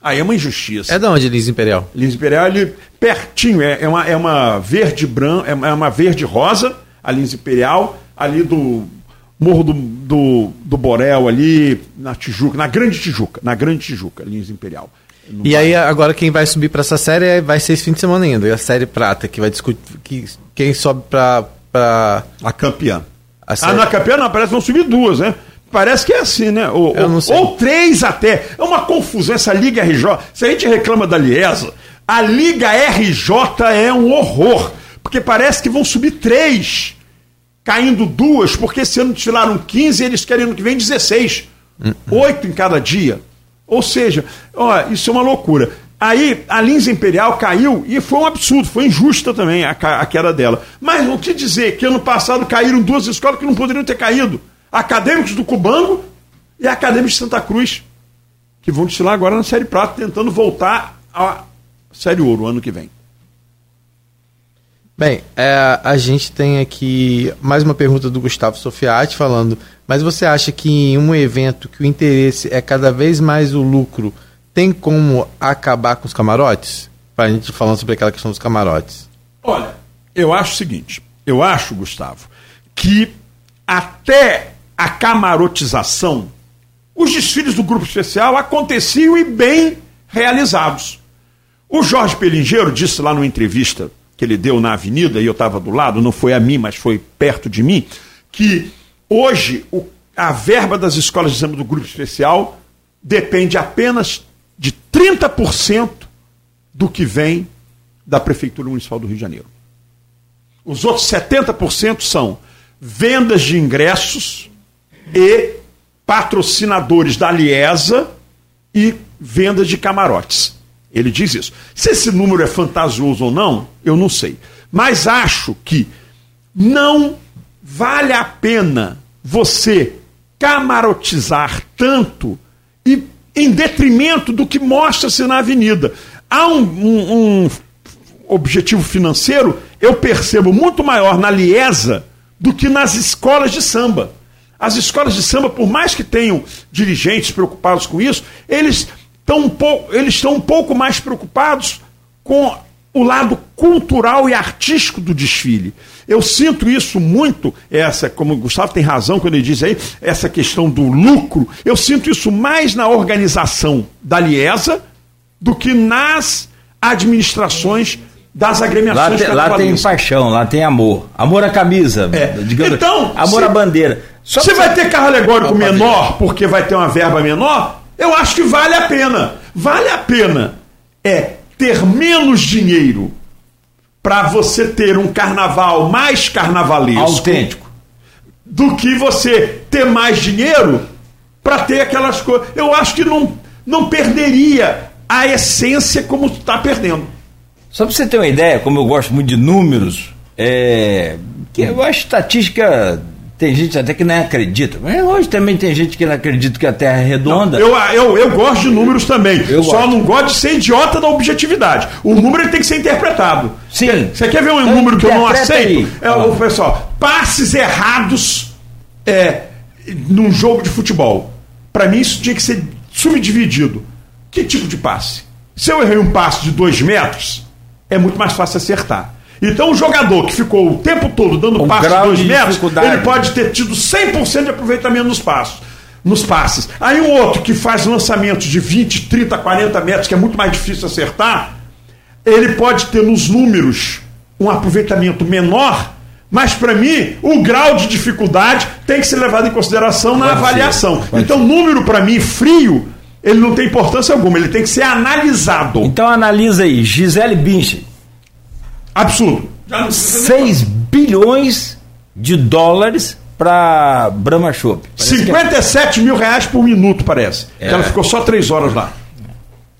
Aí é uma injustiça. É de onde Lins Imperial? Lins Imperial, ali pertinho, é, é, uma, é uma verde branca, é uma verde rosa a Lins Imperial, ali do Morro do, do, do, Borel, ali na Tijuca, na Grande Tijuca, na Grande Tijuca, Lins Imperial. E aí, agora quem vai subir para essa série é, vai ser esse fim de semana ainda, e a série Prata, que vai discutir que, quem sobe para. Pra... A campeã. A série... Ah, na campeã não, parece que vão subir duas, né? Parece que é assim, né? Ou, ou, ou, três até. É uma confusão essa Liga RJ. Se a gente reclama da Liesa, a Liga RJ é um horror. Porque parece que vão subir três, caindo duas, porque esse ano tiraram 15 e eles querem ano que vem 16. Oito em cada dia. Ou seja, ó, isso é uma loucura. Aí a Lins Imperial caiu e foi um absurdo, foi injusta também a, a queda dela. Mas o que dizer que ano passado caíram duas escolas que não poderiam ter caído? Acadêmicos do Cubango e Acadêmicos de Santa Cruz, que vão desfilar agora na Série Prata, tentando voltar à Série Ouro ano que vem. Bem, é, a gente tem aqui mais uma pergunta do Gustavo Sofiati falando, mas você acha que em um evento que o interesse é cada vez mais o lucro, tem como acabar com os camarotes? Para a gente falando sobre aquela questão dos camarotes. Olha, eu acho o seguinte, eu acho, Gustavo, que até a camarotização, os desfiles do grupo especial aconteciam e bem realizados. O Jorge Pelingeiro disse lá numa entrevista que ele deu na avenida, e eu estava do lado, não foi a mim, mas foi perto de mim, que hoje o, a verba das escolas de samba do grupo especial depende apenas de 30% do que vem da Prefeitura Municipal do Rio de Janeiro. Os outros 70% são vendas de ingressos e patrocinadores da Liesa e vendas de camarotes. Ele diz isso. Se esse número é fantasioso ou não, eu não sei. Mas acho que não vale a pena você camarotizar tanto e em detrimento do que mostra-se na avenida. Há um, um, um, objetivo financeiro, eu percebo, muito maior na Liesa do que nas escolas de samba. As escolas de samba, por mais que tenham dirigentes preocupados com isso, eles um pouco, eles estão um pouco mais preocupados com o lado cultural e artístico do desfile. Eu sinto isso muito, essa, como o Gustavo tem razão quando ele diz aí, essa questão do lucro, eu sinto isso mais na organização da Liesa do que nas administrações das agremiações lá, tem, lá tem paixão, lá tem amor. Amor à camisa, é. digamos, então, amor se, à bandeira. Só você vai ter carro alegórico menor porque vai ter uma verba menor? Eu acho que vale a pena. Vale a pena é ter menos dinheiro para você ter um carnaval mais carnavalesco. Autêntico. Do que você ter mais dinheiro para ter aquelas coisas. Eu acho que não, não perderia a essência como está perdendo. Só para você ter uma ideia, como eu gosto muito de números, é, que eu acho estatística tem gente até que nem acredita. Mas hoje também tem gente que não acredita que a Terra é redonda. Não, eu, eu, eu gosto de números também. Eu Só gosto. não gosto de ser idiota da objetividade. O número tem que ser interpretado. Sim. Você quer ver um então, número que eu não aceito? É, o pessoal, passes errados é, num jogo de futebol. Para mim, isso tinha que ser subdividido. Que tipo de passe? Se eu errei um passe de dois metros, é muito mais fácil acertar. Então o jogador que ficou o tempo todo dando passos de dois metros, ele pode ter tido 100% de aproveitamento nos passos. Nos passes. Aí um outro que faz lançamentos de 20, 30, 40 metros, que é muito mais difícil acertar, ele pode ter nos números um aproveitamento menor, Mas para mim, o grau de dificuldade tem que ser levado em consideração na Pode ser, avaliação. pode então, número para mim frio, ele não tem importância alguma, ele tem que ser analisado. Então analisa aí, Gisele Bündchen, Absurdo. 6 bilhões de dólares para Brahma Shop. Parece que é- 57 mil reais por minuto, parece. É. Ela ficou só três horas lá.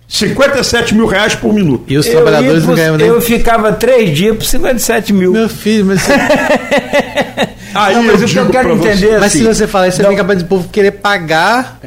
57 mil reais por minuto. E os Eu, trabalhadores não ganham nem. eu ficava três dias por 57 mil. Meu filho, mas, você- Aí Não, mas eu o eu quero entender mas se assim, você falar isso, você não- vem capaz do povo querer pagar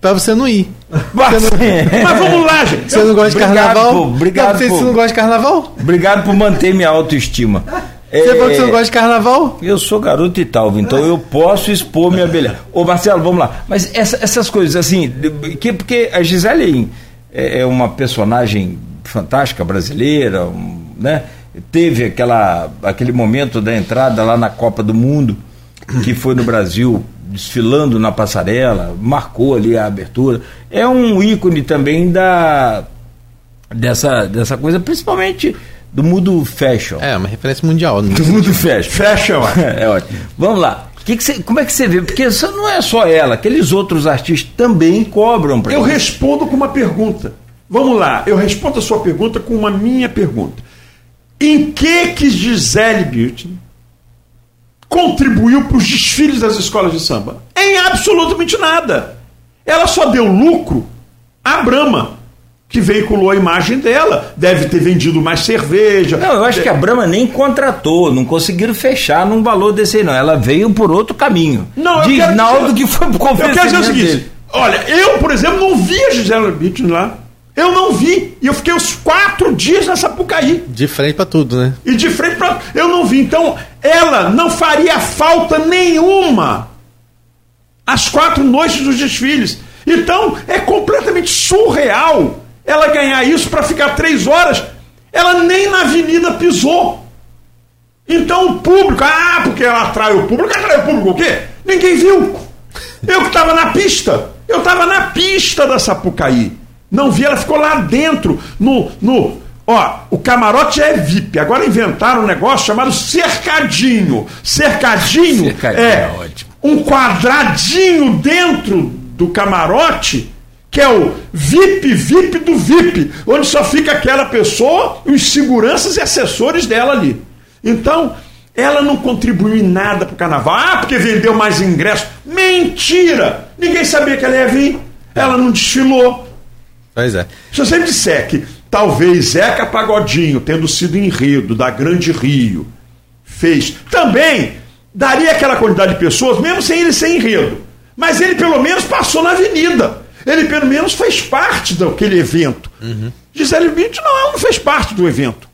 pra você não ir. Mas- Mas vamos lá, gente. Você não gosta de carnaval? pô, obrigado, não, você, você não gosta de carnaval? Obrigado por manter minha autoestima. Você falou que você não É, gosta de carnaval? Eu sou garoto e tal, então eu posso expor minha beleza. Ô Marcelo, vamos lá. Mas essa- essas coisas assim, que, porque a Gisele é, é uma personagem fantástica brasileira, um, né? Teve aquela, aquele momento da entrada lá na Copa do Mundo, que foi no Brasil, desfilando na passarela, marcou ali a abertura. É um ícone também da dessa, dessa coisa, principalmente do mundo fashion. É, uma referência mundial. né? Do mundo fashion. Ó. É ótimo. Vamos lá. Que que cê- como é que você vê? Porque isso não é só ela, aqueles outros artistas também cobram pra Eu respondo com uma pergunta. Vamos lá, eu respondo a sua pergunta com uma minha pergunta. Em que que Gisele Bündchen contribuiu para os desfiles das escolas de samba? Em absolutamente nada. Ela só deu lucro à Brahma, que veiculou a imagem dela. Deve ter vendido mais cerveja. Não, eu acho que a Brahma nem contratou, não conseguiram fechar num valor desse aí, não. Ela veio por outro caminho. Não, eu Diz quero Naldo dizer- que foi Eu quero dizer o seguinte: dele. olha, eu, por exemplo, não vi a Gisele Bündchen lá. Eu não vi. E eu fiquei os quatro dias na Sapucaí. De frente pra tudo, né? E de frente para. Eu não vi. Então, ela não faria falta nenhuma às quatro noites dos desfiles. Então, é completamente surreal ela ganhar isso para ficar três horas. Ela nem na avenida pisou. Então, o público, ah, porque ela atrai o público. Atrai o público o quê? Ninguém viu. Eu que estava na pista. Eu estava na pista da Sapucaí. Não vi, ela ficou lá dentro, no. no ó, o camarote é VIP. Agora inventaram um negócio chamado cercadinho. Cercadinho, Cercadinho é, é ótimo. um quadradinho dentro do camarote, que é o VIP, VIP do VIP, onde só fica aquela pessoa, os seguranças e assessores dela ali. Então, ela não contribuiu em nada para o carnaval. Ah, porque vendeu mais ingresso. Mentira! Ninguém sabia que ela ia vir. Ela não desfilou. Pois é. Se você me disser que talvez Zeca Pagodinho, tendo sido enredo da Grande Rio, fez, também daria aquela quantidade de pessoas, mesmo sem ele ser enredo. Mas ele pelo menos passou na avenida. Ele pelo menos fez parte daquele evento. Gisele Bündchen não, ela não fez parte do evento.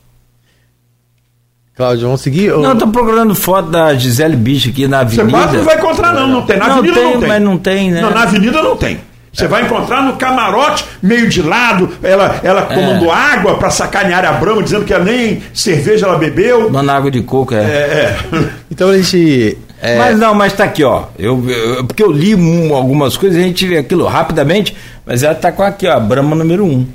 Cláudio, vamos seguir? Não, eu tô procurando foto da Gisele Bicho aqui na Você avenida. quase não vai encontrar, não. Não tem. Na Não avenida tem, não tem. mas não tem, né? Não, na avenida não tem. Você vai encontrar no camarote, meio de lado, ela, ela É. tomando água para sacanear a Brama, dizendo que ela nem cerveja ela bebeu. Dona Água de Coco, é. É, é. Então a gente. é, Mas não, mas tá aqui, ó. Eu, eu- porque eu li um- algumas coisas, a gente vê aquilo rapidamente, mas ela tá com aqui, ó, a Brahma número 1. Um.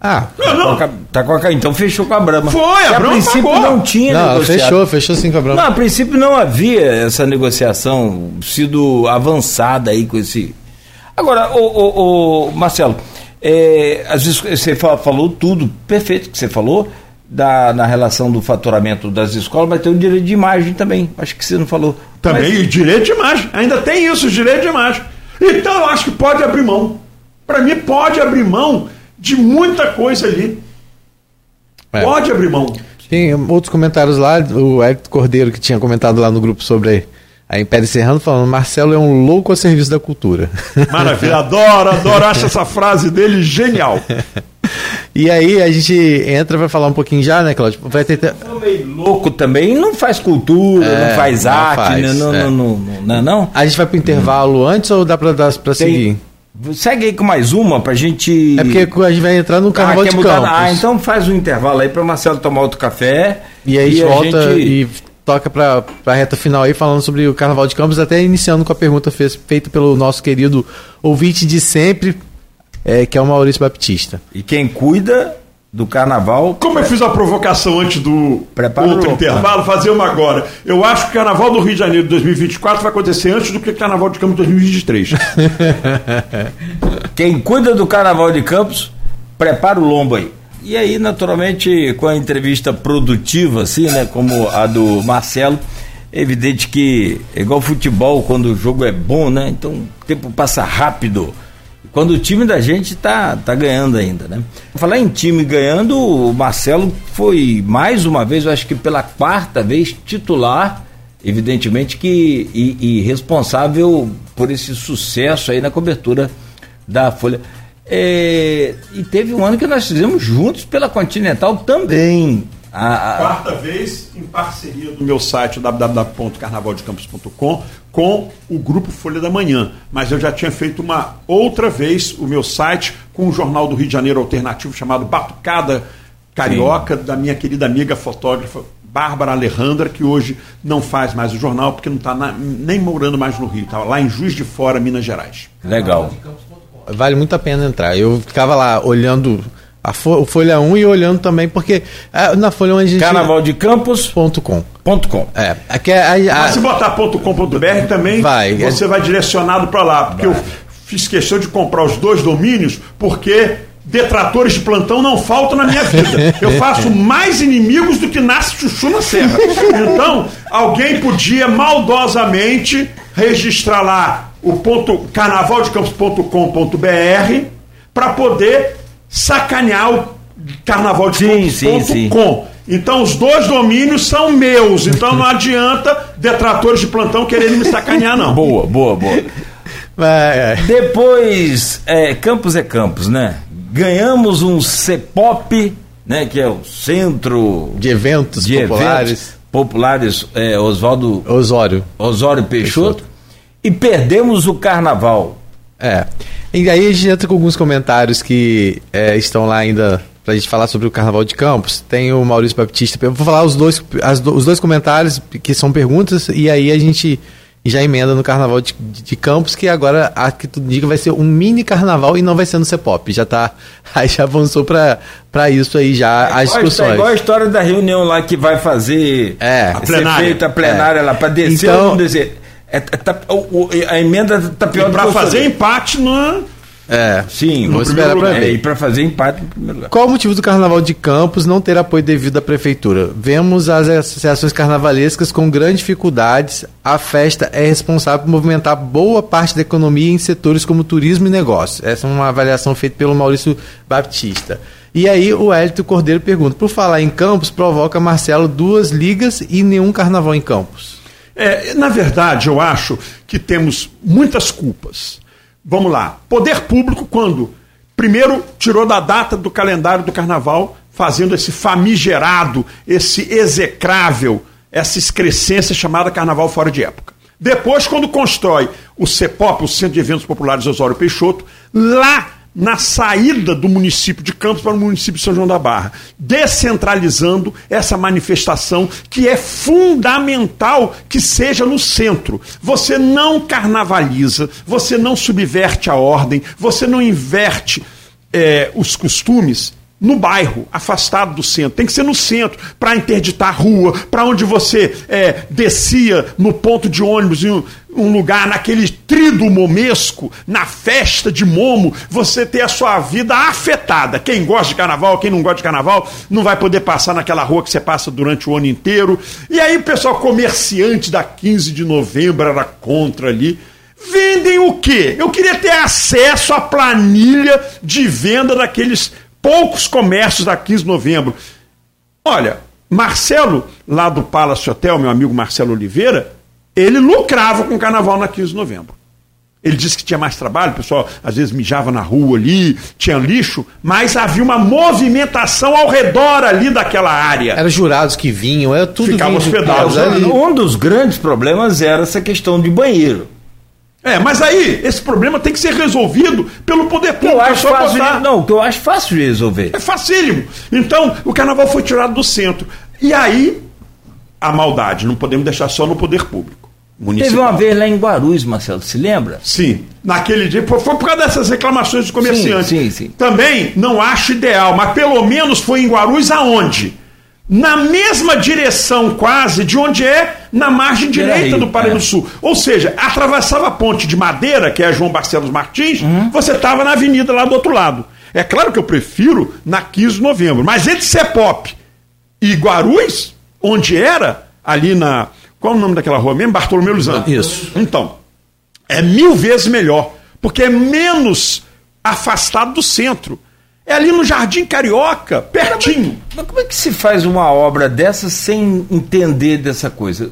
Ah, Não, não. Tá com a- Tá com a, então fechou com a Brahma. Foi, a Que Brahma princípio pagou. não tinha não, negociado. fechou, fechou sim com a Brahma. Não, a princípio não havia essa negociação sido avançada aí com esse. Agora, o, o, o Marcelo, é, às vezes você fa- falou tudo perfeito que você falou da, na relação do faturamento das escolas, mas tem o direito de imagem também. Acho que você não falou. Também e direito de imagem. Ainda tem isso, direito de imagem. Então eu acho que pode abrir mão. Para mim, pode abrir mão de muita coisa ali. É. Pode abrir mão. Tem outros comentários lá, o Hector Cordeiro que tinha comentado lá no grupo sobre a Império Serrano, falando Marcelo é um louco a serviço da cultura. Maravilha. Adoro, adoro. Acho essa frase dele genial. e aí a gente entra pra falar um pouquinho já, né, Cláudio? Vai ter. Tô meio louco também, não faz cultura, É, não faz não arte, faz, né? não, é. não, não, não, não, não. A gente vai pro intervalo antes ou dá pra, dar, pra seguir? Segue aí com mais uma pra gente. É porque a gente vai entrar no Carnaval ah, de quer mudar- Campos. Ah, então faz um intervalo aí para Marcelo tomar outro café. E aí a gente volta gente- e toca pra, pra reta final aí falando sobre o Carnaval de Campos, até iniciando com a pergunta fez, feita pelo nosso querido ouvinte de sempre, é, que é o Maurício Baptista. E quem cuida do carnaval. Como eu fiz a provocação antes do Prepara outro intervalo, fazer uma agora. Eu acho que o Carnaval do Rio de Janeiro de 2024 vai acontecer antes do que o Carnaval de Campos de 2023. Quem cuida do carnaval de Campos, prepara o lombo aí. E aí, naturalmente, com a entrevista produtiva, assim, né, como a do Marcelo, é evidente que, é igual futebol, quando o jogo é bom, né, então o tempo passa rápido. Quando o time da gente tá, tá ganhando ainda, né? Falar em time ganhando, o Marcelo foi mais uma vez, eu acho que pela quarta vez, titular, evidentemente que e, e responsável por esse sucesso aí na cobertura da Folha. É, e teve um ano que nós fizemos juntos pela Continental também. A- a- Quarta vez em parceria do meu site www.carnavaldecampos.com com o grupo Folha da Manhã. Mas eu já tinha feito uma outra vez o meu site com um jornal do Rio de Janeiro alternativo chamado Batucada Carioca, da minha querida amiga fotógrafa Bárbara Alejandra, que hoje não faz mais o jornal porque não está nem morando mais no Rio, estava lá em Juiz de Fora, Minas Gerais. legal. Vale muito a pena entrar. Eu ficava lá olhando a Fo- o Folha 1 e olhando também, porque ah, na Folha 1 a gente. Carnavaldecampos.com. Ponto com. É. Aqui é, a, a- Mas se botar .com.br também, Vai. você vai direcionado para lá. Porque eu fiz questão de comprar os dois domínios, porque detratores de plantão não faltam na minha vida. Eu faço mais inimigos do que nasce chuchu na serra. Então, alguém podia maldosamente registrar lá o ponto carnavaldecampos.com.br para poder sacanear o Sim, sim, sim. carnavaldecampos.com. Então os dois domínios são meus, então não adianta detratores de plantão quererem me sacanear não. Boa, boa, boa. é. Depois, é, Campos é Campos, né? Ganhamos um CEPOP, né? Que é o Centro de eventos de populares. Eventos Populares é, Oswaldo Osório. Osório Peixoto. E perdemos o carnaval. É. E aí a gente entra com alguns comentários que é, estão lá ainda pra gente falar sobre o Carnaval de Campos. Tem o Maurício Baptista. Eu vou falar os dois, as do- os dois comentários que são perguntas e aí a gente já emenda no Carnaval de, de Campos, que agora, a que tudo indica, vai ser um mini carnaval e não vai ser no Cepop. Já tá. Aí já avançou pra, pra isso aí já as Igual a- discussões. igual a história da reunião lá que vai fazer É. a A plenária. feita a plenária lá para descer Então- ou não descer. É, é, tá- o- o- a emenda tá pior Para fazer empate no É. Sim, Vou no esperar primeiro pra lugar. ver. É, e para fazer empate no primeiro lugar. Qual o motivo do Carnaval de Campos não ter apoio devido à prefeitura? Vemos as associações carnavalescas com grandes dificuldades. A festa é responsável por movimentar boa parte da economia em setores como turismo e negócio. Essa é uma avaliação feita pelo Maurício Baptista. E aí o Hélito Cordeiro pergunta: por falar em Campos, provoca Marcelo duas ligas e nenhum carnaval em Campos. É, na verdade, eu acho que temos muitas culpas. Vamos lá. Poder público, quando primeiro tirou da data do calendário do carnaval, fazendo esse famigerado, esse execrável, essa excrescência chamada carnaval fora de época. Depois, quando constrói o CEPOP, o Centro de Eventos Populares Osório Peixoto, lá na saída do município de Campos para o município de São João da Barra, descentralizando essa manifestação que é fundamental que seja no centro. Você não carnavaliza, você não subverte a ordem, você não inverte eh, os costumes no bairro, afastado do centro. Tem que ser no centro, para interditar a rua, para onde você é, descia no ponto de ônibus em um, um lugar, naquele trido momesco, na festa de momo, você ter a sua vida afetada. Quem gosta de carnaval, quem não gosta de carnaval, não vai poder passar naquela rua que você passa durante o ano inteiro. E aí pessoal comerciante da 15 de novembro era contra ali. Vendem o quê? Eu queria ter acesso à planilha de venda daqueles poucos comércios da 15 de novembro. Olha, Marcelo, lá do Palace Hotel, meu amigo Marcelo Oliveira, ele lucrava com o carnaval na 15 de novembro. Ele disse que tinha mais trabalho, o pessoal às vezes mijava na rua ali, tinha lixo, mas havia uma movimentação ao redor ali daquela área. Eram jurados que vinham, era tudo Ficava vinha de hospedado casa ali. Um dos grandes problemas era essa questão de banheiro. É, mas aí, esse problema tem que ser resolvido pelo poder público. Eu é acho só fácil de, não, que eu acho fácil de resolver. É facílimo. Então, o carnaval foi tirado do centro. E aí, a maldade, não podemos deixar só no poder público. Municipal. Teve uma vez lá em Guarulhos, Marcelo, se lembra? Sim. Naquele dia, foi, por causa dessas reclamações dos comerciantes. Sim, sim, sim. Também não acho ideal, mas pelo menos foi em Guarulhos aonde? Na mesma direção quase de onde é na margem direita do Paraná do é. Sul. Ou seja, atravessava a ponte de madeira, que é João Barcelos Martins, uhum. você estava na avenida lá do outro lado. É claro que eu prefiro na 15 de novembro, mas entre Cepop e Guarulhos, onde era, ali na qual o nome daquela rua mesmo? Bartolomeu Luzano. Isso. Então, é mil vezes melhor, porque é menos afastado do centro. É ali no Jardim Carioca, pertinho. Mas, como é que se faz uma obra dessa sem entender dessa coisa?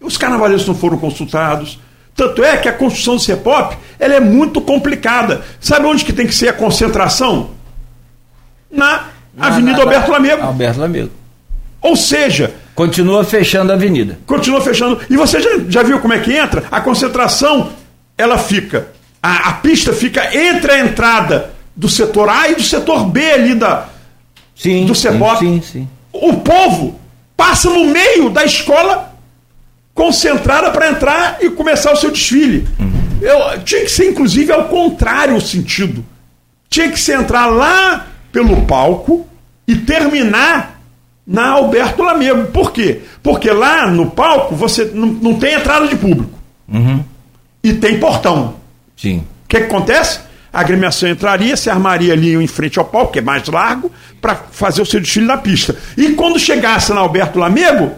Os carnavalescos não foram consultados. Tanto é que a construção do CEPOP ela é muito complicada. Sabe onde que tem que ser a concentração? Na, na Avenida na, Alberto Lamego. Alberto Lamego. Ou seja, Continua fechando a avenida. Continua fechando. E você já, já viu como é que entra? A concentração, ela fica. A, a pista fica entre a entrada do setor A e do setor B ali da, sim, do CEPOP. Sim, sim, sim. O povo passa no meio da escola concentrada para entrar e começar o seu desfile. Uhum. Eu, tinha que ser, inclusive, ao contrário o sentido. Tinha que se entrar lá pelo palco e terminar na Alberto Lamego. Por quê? Porque lá no palco você não, não tem entrada de público. Uhum. E tem portão. Sim. O que, que acontece? A agremiação entraria, se armaria ali em frente ao palco, que é mais largo, para fazer o seu desfile na pista. E quando chegasse na Alberto Lamego,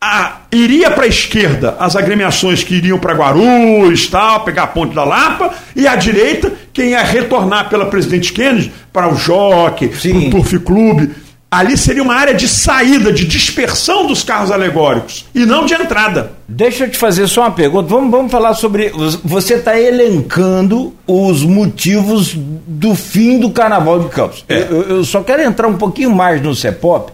a, iria para a esquerda as agremiações que iriam para Guarulhos, tal, pegar a ponte da Lapa, e à direita, quem ia retornar pela Presidente Kennedy para o Jockey, para o Turf Clube Ali seria uma área de saída, de dispersão dos carros alegóricos e não de entrada. Deixa eu te fazer só uma pergunta. Vamos, vamos falar sobre. Você está elencando os motivos do fim do Carnaval de Campos. É. Eu, eu, só quero entrar um pouquinho mais no CEPOP,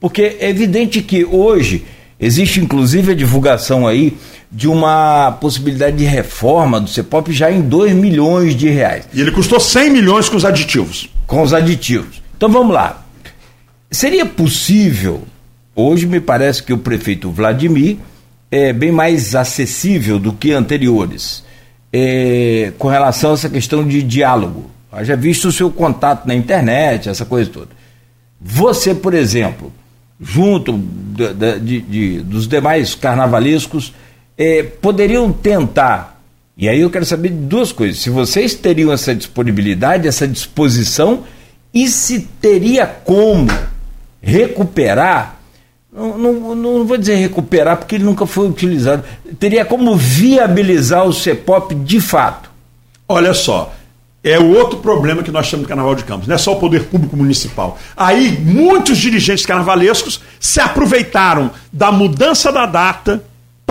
porque é evidente que hoje existe inclusive a divulgação aí de uma possibilidade de reforma do CEPOP já em 2 milhões de reais. E ele custou 100 milhões com os aditivos. Com os aditivos. Então vamos lá. Seria possível, hoje me parece que o prefeito Vladimir é bem mais acessível do que anteriores, é, com relação a essa questão de diálogo. Haja visto o seu contato na internet, essa coisa toda. Você, por exemplo, junto de, de, de, dos demais carnavalescos, é, poderiam tentar. E aí eu quero saber de duas coisas: se vocês teriam essa disponibilidade, essa disposição, e se teria como recuperar, não, não, não, vou dizer recuperar porque ele nunca foi utilizado, teria como viabilizar o CEPOP de fato? Olha só, é o outro problema que nós temos no Carnaval de Campos, não é só o poder público municipal. Aí muitos dirigentes carnavalescos se aproveitaram da mudança da data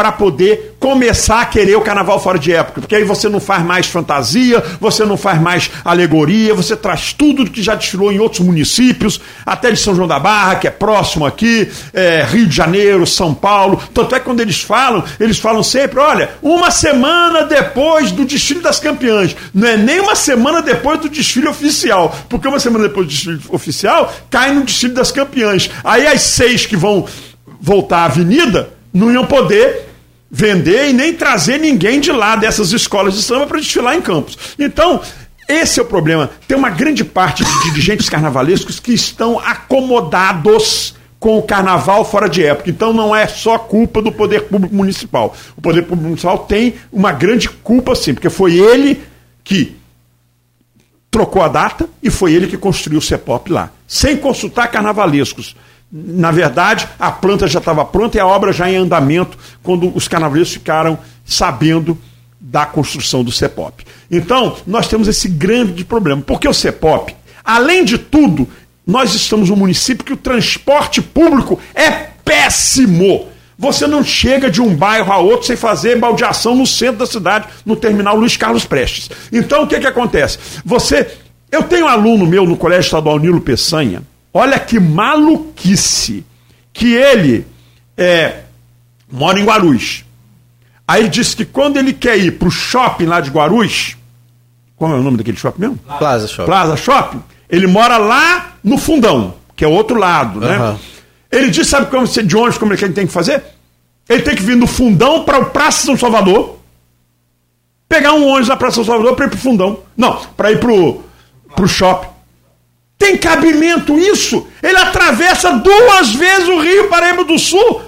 para poder começar a querer o carnaval fora de época, porque aí você não faz mais fantasia, você não faz mais alegoria, você traz tudo que já desfilou em outros municípios, até de São João da Barra, que é próximo aqui, é, Rio de Janeiro, São Paulo. Tanto é que quando eles falam, eles falam sempre: olha, uma semana depois do desfile das campeãs, não é nem uma semana depois do desfile oficial, porque uma semana depois do desfile oficial cai no desfile das campeãs. Aí as seis que vão voltar à avenida não iam poder vender e nem trazer ninguém de lá dessas escolas de samba para desfilar em campos. Então, esse é o problema. Tem uma grande parte de dirigentes carnavalescos que estão acomodados com o carnaval fora de época. Então não é só culpa do poder público municipal. O poder público municipal tem uma grande culpa sim, porque foi ele que trocou a data e foi ele que construiu o CEPOP lá, sem consultar carnavalescos. Na verdade, a planta já estava pronta e a obra já em andamento quando os carnavalescos ficaram sabendo da construção do CEPOP. Então, nós temos esse grande problema, porque o CEPOP, além de tudo, nós estamos num município que o transporte público é péssimo. Você não chega de um bairro a outro sem fazer baldeação no centro da cidade, no terminal Luiz Carlos Prestes. Então, o que, que acontece? Você. Eu tenho um aluno meu no Colégio Estadual Nilo Peçanha, Olha que maluquice que ele é, mora em Guarulhos. Aí ele disse que quando ele quer ir para o shopping lá de Guarulhos, como é o nome daquele shopping mesmo? Plaza Shopping. Plaza Shopping. Ele mora lá no fundão, que é o outro lado, né? Uhum. Ele disse, sabe como, de ônibus como ele tem que fazer? Ele tem que vir do fundão para o Praça São Salvador, pegar um ônibus na Praça São Salvador para ir para o fundão. Não, para ir para o shopping. Tem cabimento isso? Ele atravessa duas vezes o Rio Paraíba do Sul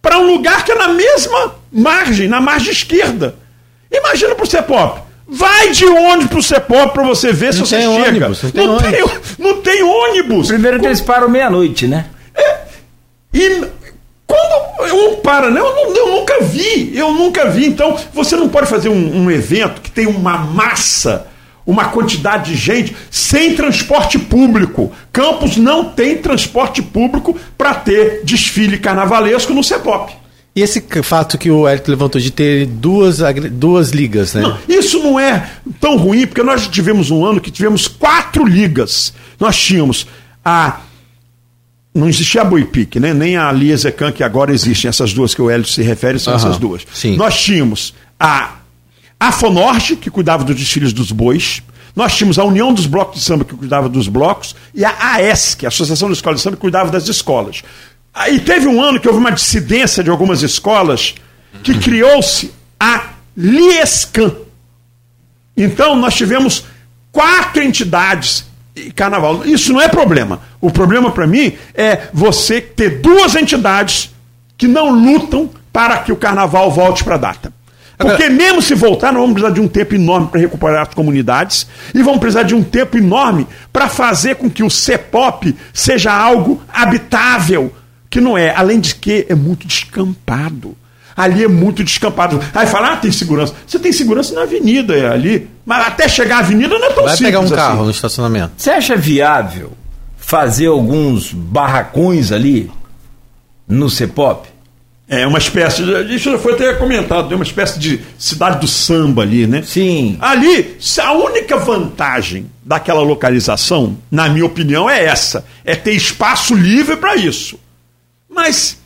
para um lugar que é na mesma margem, na margem esquerda. Imagina para o CEPOP. Vai de ônibus pro CEPOP para você ver não se você chega. Ônibus, não, tem, não, ônibus. Tem, não tem ônibus. Primeiro que eles param meia-noite, né? É, e quando um para, né? Eu, eu, nunca vi, eu nunca vi. Então, você não pode fazer um, um evento que tem uma massa uma quantidade de gente sem transporte público. Campos não tem transporte público para ter desfile carnavalesco no CEPOP. E esse fato que o Eric levantou de ter duas, duas ligas, né? Não, isso não é tão ruim, porque nós tivemos um ano que tivemos quatro ligas. Nós tínhamos a. Não existia a Boipique, né? nem a Liesecan, que agora existem, essas duas que o Hélio se refere, são uhum, essas duas. Sim. Nós tínhamos a a Fonorte, que cuidava dos desfiles dos bois. Nós tínhamos a União dos Blocos de Samba, que cuidava dos blocos, e a AESC, a Associação das Escolas de Samba, que cuidava das escolas. Aí teve um ano que houve uma dissidência de algumas escolas que criou-se a Liescan. Então nós tivemos quatro entidades e carnaval. Isso não é problema. O problema para mim é você ter duas entidades que não lutam para que o carnaval volte para a data. Porque mesmo se voltar, nós vamos precisar de um tempo enorme para recuperar as comunidades e vamos precisar de um tempo enorme para fazer com que o CEPOP seja algo habitável, que não é, além de que é muito descampado. Ali é muito descampado. Aí fala, ah, tem segurança. Você tem segurança na avenida é ali. Mas até chegar à avenida não é tão Vai simples pegar um carro assim. no estacionamento. Você acha viável fazer alguns barracões ali no CEPOP? É uma espécie, de, isso já foi até comentado, é uma espécie de cidade do samba ali, né? Sim. Ali, a única vantagem daquela localização, na minha opinião, é essa: é ter espaço livre para isso. Mas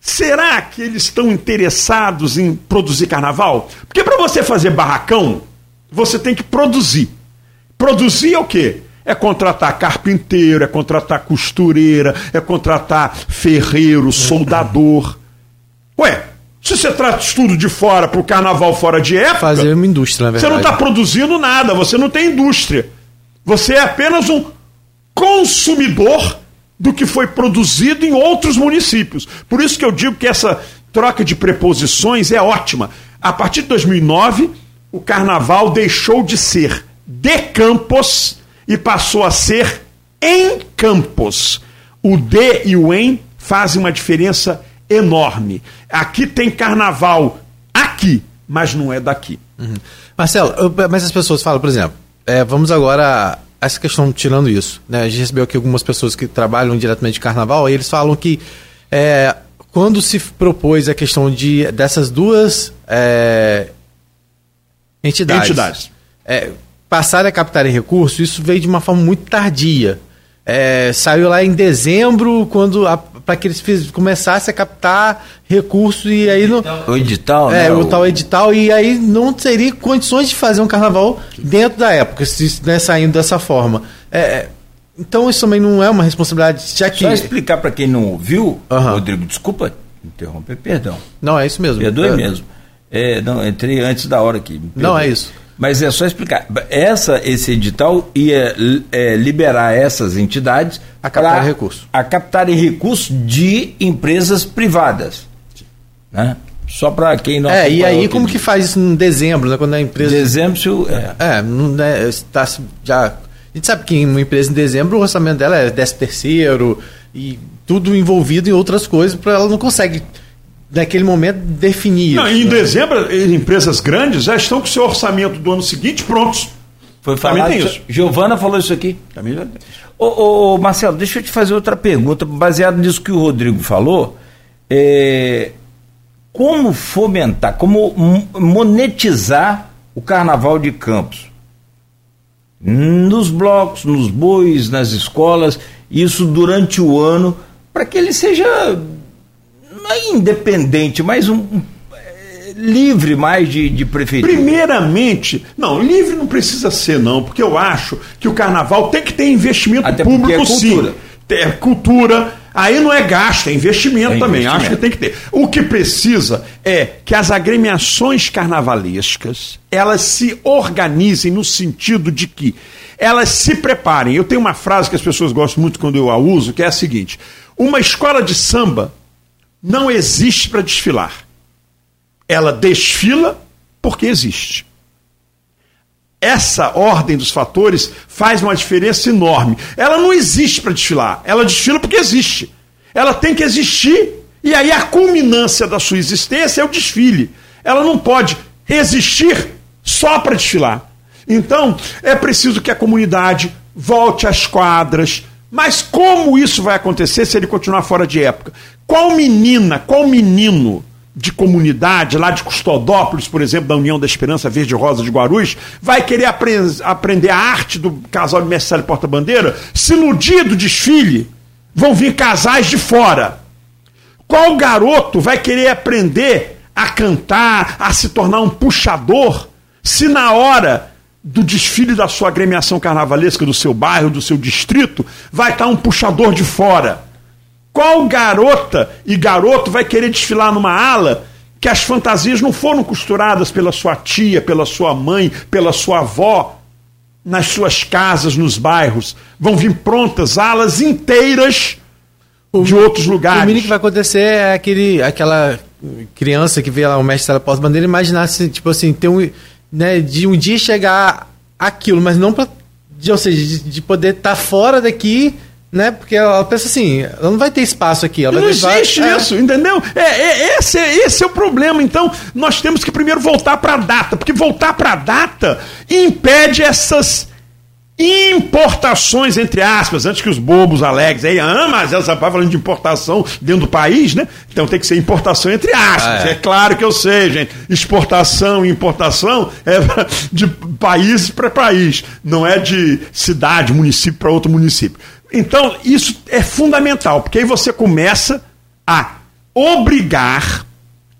será que eles estão interessados em produzir carnaval? Porque para você fazer barracão, você tem que produzir. Produzir é o quê? É contratar carpinteiro, é contratar costureira, é contratar ferreiro, soldador. Ué, se você traz tudo de fora para o carnaval fora de época. Fazer uma indústria, na verdade. Você não está produzindo nada, você não tem indústria. Você é apenas um consumidor do que foi produzido em outros municípios. Por isso que eu digo que essa troca de preposições é ótima. A partir de 2009, o carnaval deixou de ser de campos e passou a ser em campos. O de e o em fazem uma diferença enorme. Aqui tem carnaval aqui, mas não é daqui. Uhum. Marcelo, mas as pessoas falam, por exemplo, é, vamos agora essa questão tirando isso. Né? A gente recebeu aqui algumas pessoas que trabalham diretamente de carnaval e eles falam que é, quando se propôs a questão de dessas duas é, entidades, entidades. É, passarem a captarem recursos, isso veio de uma forma muito tardia. É, saiu lá em dezembro, quando para que eles fiz, começassem a captar recursos e aí não. O edital, é, né? o, tal edital, e aí não teria condições de fazer um carnaval dentro da época, se, né, saindo dessa forma. É, é, então isso também não é uma responsabilidade, já que. Só explicar para quem não ouviu, uhum. Rodrigo, desculpa interromper, perdão. Não, é isso mesmo. Perdoe é. mesmo. É, não, entrei antes da hora aqui. Não, é isso. Mas é só explicar. Essa, esse edital ia é, liberar essas entidades a captar recursos. A captarem recursos de empresas privadas. Né? Só para quem não. É, e aí como que faz isso em dezembro, né? Quando a empresa. Dezembro, se o, é. É, não, né, está já. A gente sabe que uma empresa em dezembro o orçamento dela é 10 terceiro e tudo envolvido em outras coisas, para ela não consegue naquele momento definir. Não, em dezembro, empresas grandes já estão com seu orçamento do ano seguinte prontos. Foi falado Também isso. Giovana falou isso aqui. Também já ô, ô, ô, Marcelo, deixa eu te fazer outra pergunta, baseado nisso que o Rodrigo falou. É, como fomentar, como monetizar o carnaval de Campos? Nos blocos, nos bois, nas escolas, isso durante o ano, para que ele seja não é independente, mas um, um é, livre mais de, de prefeitura? Primeiramente, não, livre não precisa ser, não, porque eu acho que o carnaval tem que ter investimento Até público, é cultura. sim. É cultura. Aí não é gasto, é investimento É também. investimento. Acho que tem que ter. O que precisa é que as agremiações carnavalescas elas se organizem no sentido de que elas se preparem. Eu tenho uma frase que as pessoas gostam muito quando eu a uso, que é a seguinte: uma escola de samba não existe para desfilar. Ela desfila porque existe essa ordem dos fatores faz uma diferença enorme. Ela não existe para desfilar, ela desfila porque existe. Ela tem que existir e aí a culminância da sua existência é o desfile. Ela não pode existir só para desfilar. Então, é preciso que a comunidade volte às quadras. Mas como isso vai acontecer se ele continuar fora de época? Qual menina, qual menino de comunidade, lá de Custodópolis, por exemplo, da União da Esperança Verde Rosa de Guarulhos, vai querer apre aprender a arte do casal de e porta-bandeira se no dia do desfile vão vir casais de fora? Qual garoto vai querer aprender a cantar, a se tornar um puxador, se na hora do desfile da sua agremiação carnavalesca, do seu bairro, do seu distrito, vai estar um puxador de fora? Qual garota e garoto vai querer desfilar numa ala que as fantasias não foram costuradas pela sua tia, pela sua mãe, pela sua avó, nas suas casas, nos bairros? Vão vir prontas alas inteiras de outros lugares. O mínimo que vai acontecer é aquele, aquela criança que vê lá o mestre da pós-bandeira imaginar se, tipo assim, ter um. Né, de um dia chegar aquilo, mas não. De, ou seja, de, de poder estar fora daqui, né? Porque ela pensa assim, ela não vai ter espaço aqui. Ela Não existe é. isso, entendeu? É, é- esse, é, esse é o problema. Então, nós temos que primeiro voltar para a data, porque voltar para a data impede essas importações, entre aspas, antes que os bobos alegres aí, ah, mas ela está falando de importação dentro do país, né? Então tem que ser importação entre aspas. Ah, é. é. claro que eu sei, gente. Exportação e importação é de país para país, não é de cidade, município para outro município. Então, isso é fundamental, porque aí você começa a obrigar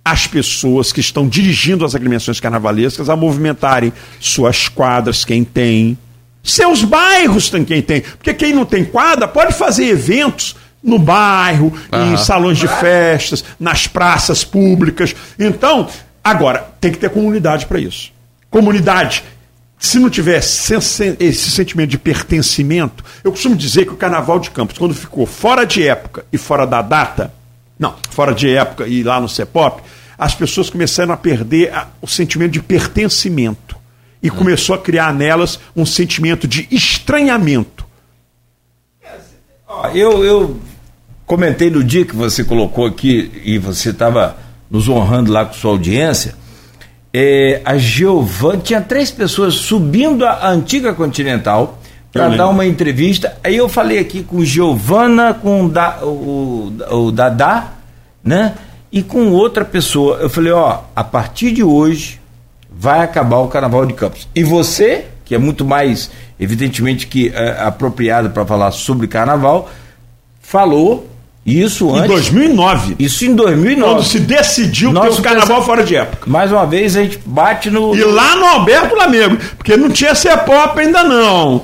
as pessoas que estão dirigindo as agremiações carnavalescas a movimentarem suas quadras, quem tem, seus bairros tem quem tem. Porque quem não tem quadra pode fazer eventos no bairro, em salões de festas, nas praças públicas. Então, agora, tem que ter comunidade para isso. Comunidade. Se não tiver esse sentimento de pertencimento, eu costumo dizer que o Carnaval de Campos, quando ficou fora de época e fora da data, não, fora de época e lá no CEPOP, as pessoas começaram a perder o sentimento de pertencimento. E começou a criar nelas um sentimento de estranhamento. Eu, eu comentei no dia que você colocou aqui e você estava nos honrando lá com sua audiência. É, a Giovana tinha três pessoas subindo a antiga Continental para dar uma entrevista. Aí eu falei aqui com Giovana, com o, da, o, o Dadá, né? E com outra pessoa. Eu falei, ó, a partir de hoje vai acabar o Carnaval de Campos. E você, que é muito mais, evidentemente, que é, apropriado para falar sobre Carnaval, falou isso Em antes. 2009, Isso em 2009. quando se decidiu ter Nosso o Carnaval pensa- fora de época. Mais uma vez a gente bate no. E lá no Alberto Lamego, porque não tinha CEPOP ainda não.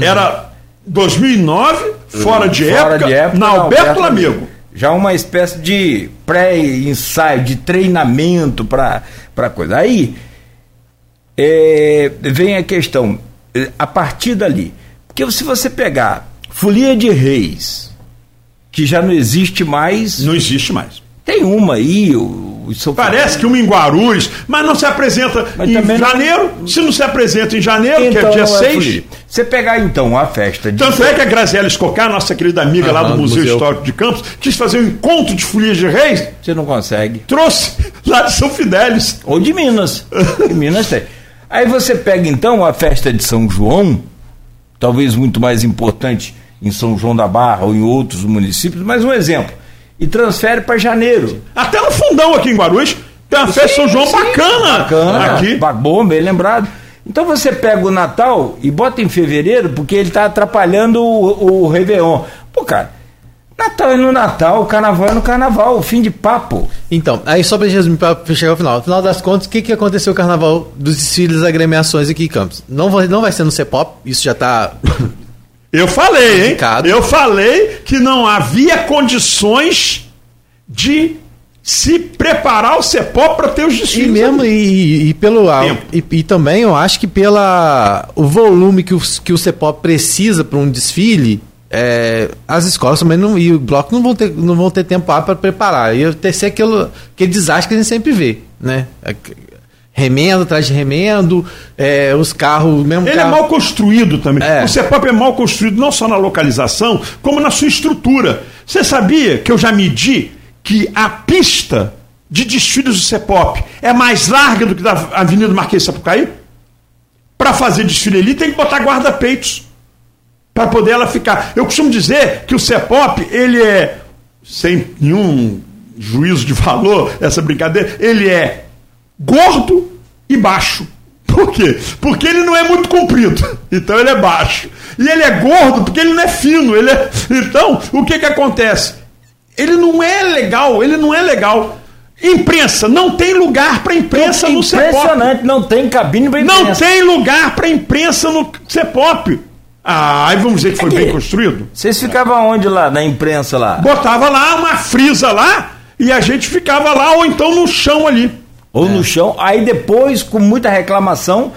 Era 2009, fora de, Fora época, de época, na Alberto Lamego. Já uma espécie de pré-ensaio, de treinamento para coisa. Aí é, vem a questão, é, a partir dali. Porque se você pegar Folia de Reis, que já não existe mais, Não existe mais. tem uma aí, o, o São Parece que uma em Guarulhos, mas não se apresenta Mas em também não- janeiro. Se não se apresenta em janeiro, que é Então, dia não é 6. folia. Você pegar então a festa de Tanto é que a Graziela Escocar, nossa querida amiga lá do Museu, museu. Histórico de Campos, quis fazer um encontro de folias de reis, você não consegue. trouxe lá de São Fidélis. Ou de Minas. De Minas tem. Aí você pega então a festa de São João, talvez muito mais importante em São João da Barra ou em outros municípios, mas um exemplo, e transfere para janeiro. Até no fundão aqui em Guarulhos, tem uma festa de São João bacana, Bacana, aqui. bom, bem lembrado. Então você pega o Natal e bota em fevereiro porque ele está atrapalhando o, o Réveillon. Pô, cara, Natal é no Natal, Carnaval é no Carnaval, fim de papo. Então, aí só pra gente chegar ao final. No final das contas, o que, que aconteceu o carnaval dos desfiles das agremiações aqui em Campos? Não vai, não vai ser no CEPOP, isso já tá Eu falei, hein? Eu falei que não havia condições de se preparar o CEPOP para ter os E desfiles. mesmo, ali. e, e pelo. E, e também eu acho que pela o volume que o, que o CEPOP precisa para um desfile, é, as escolas também não, e o bloco não vão ter, não vão ter tempo para preparar. E ter ser aquilo, aquele desastre que a gente sempre vê, né? É, Remendo atrás de remendo, é, os carros, mesmo Ele é carro- mal construído também. É. O CEPOP é mal construído não só na localização, como na sua estrutura. Você sabia que eu já medi que a pista de desfiles do CEPOP é mais larga do que da Avenida Marquês Sapucaí? Para fazer desfile ali tem que botar guarda-peitos para poder ela ficar. Eu costumo dizer que o CEPOP, ele é, sem nenhum juízo de valor, essa brincadeira, ele é gordo e baixo. Por quê? Porque ele não é muito comprido, então ele é baixo. E ele é gordo porque ele não é fino. Ele é... Então, o que, que acontece? Ele não é legal, ele não é legal. Imprensa, não tem lugar para imprensa no CEPOP. Impressionante, não tem cabine Não imprensa. tem lugar para imprensa no CEPOP. Ah, aí vamos dizer que foi É que- bem construído? Vocês ficavam onde lá, na imprensa lá? Botava lá uma frisa lá e a gente ficava lá ou então no chão ali. Ou no chão. Aí depois, com muita reclamação,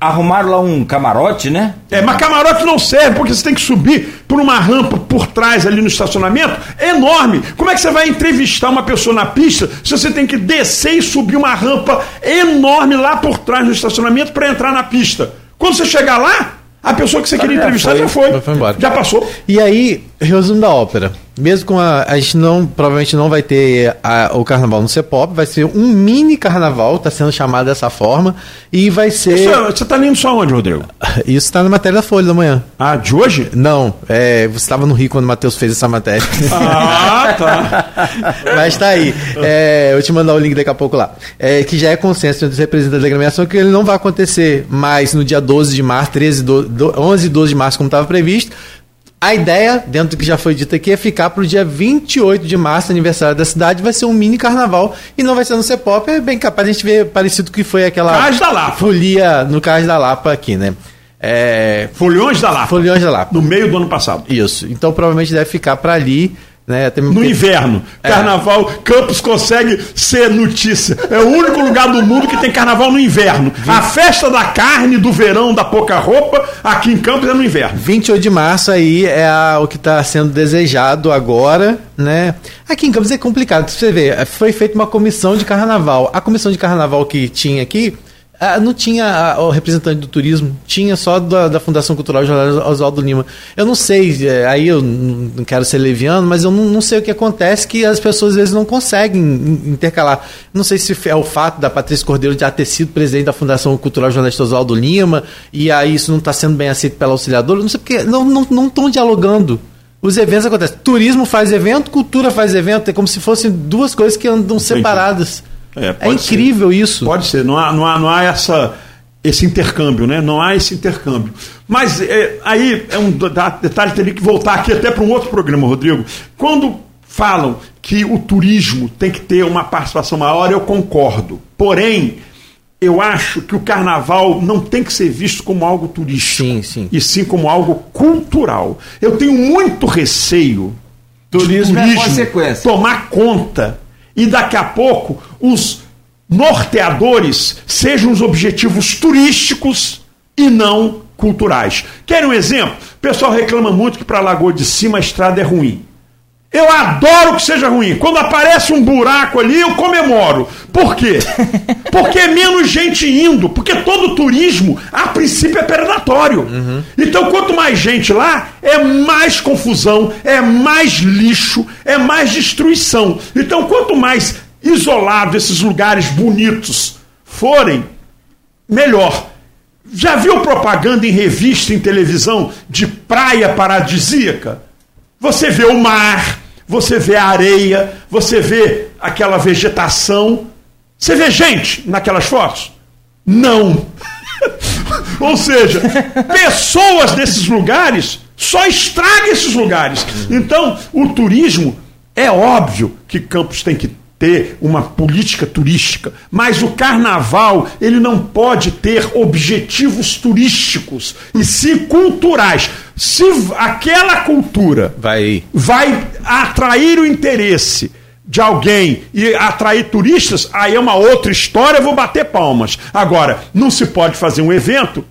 arrumaram lá um camarote, né? É, mas camarote não serve, porque você tem que subir por uma rampa por trás ali no estacionamento enorme. Como é que você vai entrevistar uma pessoa na pista se você tem que descer e subir uma rampa enorme lá por trás no estacionamento para entrar na pista? Quando você chegar lá, a pessoa que você queria já entrevistar foi. já foi. Já foi. Já passou. E aí, resumo da ópera. Mesmo com a. A gente não. Provavelmente não vai ter a- o carnaval no CEPOP, vai ser um mini carnaval, está sendo chamado dessa forma. E vai ser. Isso, é- você tá lendo só onde, Rodrigo? Isso está na matéria da Folha da manhã. Ah, de hoje? Não, é, você estava no Rio quando o Matheus fez essa matéria. Ah, tá. Mas tá aí. É, eu vou te mandar o link daqui a pouco lá. É, que já é consenso entre os representantes da agremiação que ele não vai acontecer mais no dia 12 de março, 13, 12, do- 11 e 12 de março, como estava previsto. A ideia, dentro do que já foi dito aqui, é ficar para o dia 28 de março, aniversário da cidade, vai ser um mini carnaval e não vai ser no CEPOP. É bem capaz de a gente ver parecido com que foi aquela Cais da Lapa. folia no Cais da Lapa aqui, né? É, Folhões da Lapa. Foliões da Lapa. No meio do ano passado. Isso. Então provavelmente deve ficar para ali, né? Mesmo No inverno. Carnaval, Campos consegue ser notícia. É o único lugar do mundo que tem carnaval no inverno. A festa da carne do verão da pouca roupa, aqui em Campos é no inverno. 28 de março aí é a- o que está sendo desejado agora, né? Aqui em Campos é complicado. Você vê, foi feita uma comissão de carnaval. A comissão de carnaval que tinha aqui ah, não tinha ah, o representante do turismo, tinha só da, da Fundação Cultural Oswaldo Lima. Eu não sei, é, aí eu não não quero ser leviano, mas eu não, não sei o que acontece que as pessoas às vezes não conseguem in- intercalar. Não sei se é o fato da Patrícia Cordeiro já ter sido presidente da Fundação Cultural Jornalista Oswaldo Lima, e aí isso não está sendo bem aceito pela auxiliadora, não sei porque não estão não, estão dialogando. Os eventos acontecem. Turismo faz evento, cultura faz evento, é como se fossem duas coisas que andam separadas. É, É, pode ser. incrível isso. Pode ser, não há, não há, não há essa, esse intercâmbio, né? Não há esse intercâmbio. Mas é, aí é um detalhe, teria que voltar aqui até para um outro programa, Rodrigo. Quando falam que o turismo tem que ter uma participação maior, eu concordo. Porém, eu acho que o carnaval não tem que ser visto como algo turístico. Sim, sim. E sim como algo cultural. Eu tenho muito receio de Turismo é consequência. tomar conta e daqui a pouco os norteadores sejam os objetivos turísticos e não culturais. Querem um exemplo? O pessoal reclama muito que para Lagoa de Cima a estrada é ruim. Eu adoro que seja ruim. Quando aparece um buraco ali, eu comemoro. Por quê? Porque é menos gente indo. Porque todo turismo, a princípio, é predatório. Então, quanto mais gente lá, é mais confusão, é mais lixo, é mais destruição. Então, quanto mais isolado esses lugares bonitos forem, melhor. Já viu propaganda em revista, em televisão, de praia paradisíaca? Você vê o mar, você vê a areia, você vê aquela vegetação. Você vê gente naquelas fotos? Não. Ou seja, pessoas desses lugares só estragam esses lugares. Então, o turismo é óbvio que Campos tem que ter uma política turística, mas o carnaval ele não pode ter objetivos turísticos e sim culturais. Se aquela cultura vai, vai atrair o interesse de alguém e atrair turistas, aí é uma outra história, eu vou bater palmas. Agora, não se pode fazer um evento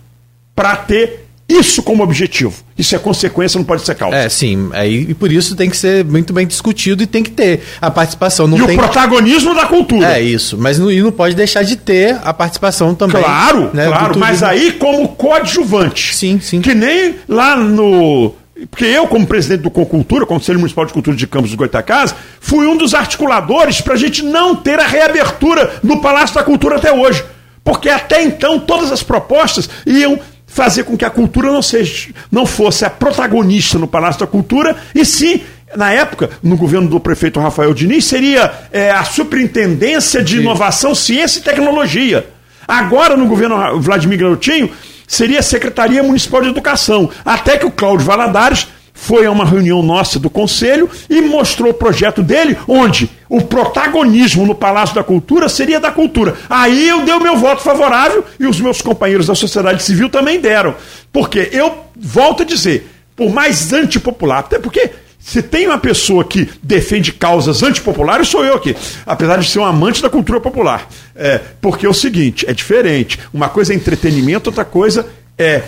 para ter isso como objetivo. Isso é consequência, não pode ser causa. É, sim. Aí, e por isso tem que ser muito bem discutido e tem que ter a participação. Não e tem... o protagonismo da cultura. É isso. Mas não, e não pode deixar de ter a participação também. Claro, né, claro. Mas aí como coadjuvante. Sim, sim. Que nem lá no. Porque eu, como presidente do Concultura, Conselho Municipal de Cultura de Campos dos Goitacás, fui um dos articuladores para a gente não ter a reabertura no Palácio da Cultura até hoje. Porque até então todas as propostas iam fazer com que a cultura não, seja, não fosse a protagonista no Palácio da Cultura, e sim, na época, no governo do prefeito Rafael Diniz, seria é, a Superintendência de. Inovação, Ciência e Tecnologia. Agora, no governo Vladimir Garotinho, seria a Secretaria Municipal de Educação. Até que o Cláudio Valadares foi a uma reunião nossa do Conselho e mostrou o projeto dele, onde o protagonismo no Palácio da Cultura seria da cultura. Aí eu dei o meu voto favorável e os meus companheiros da sociedade civil também deram. Porque eu volto a dizer, por mais antipopular, até porque se tem uma pessoa que defende causas antipopulares, sou eu aqui. Apesar de ser um amante da cultura popular. É, porque é o seguinte, é diferente. Uma coisa é entretenimento, outra coisa é,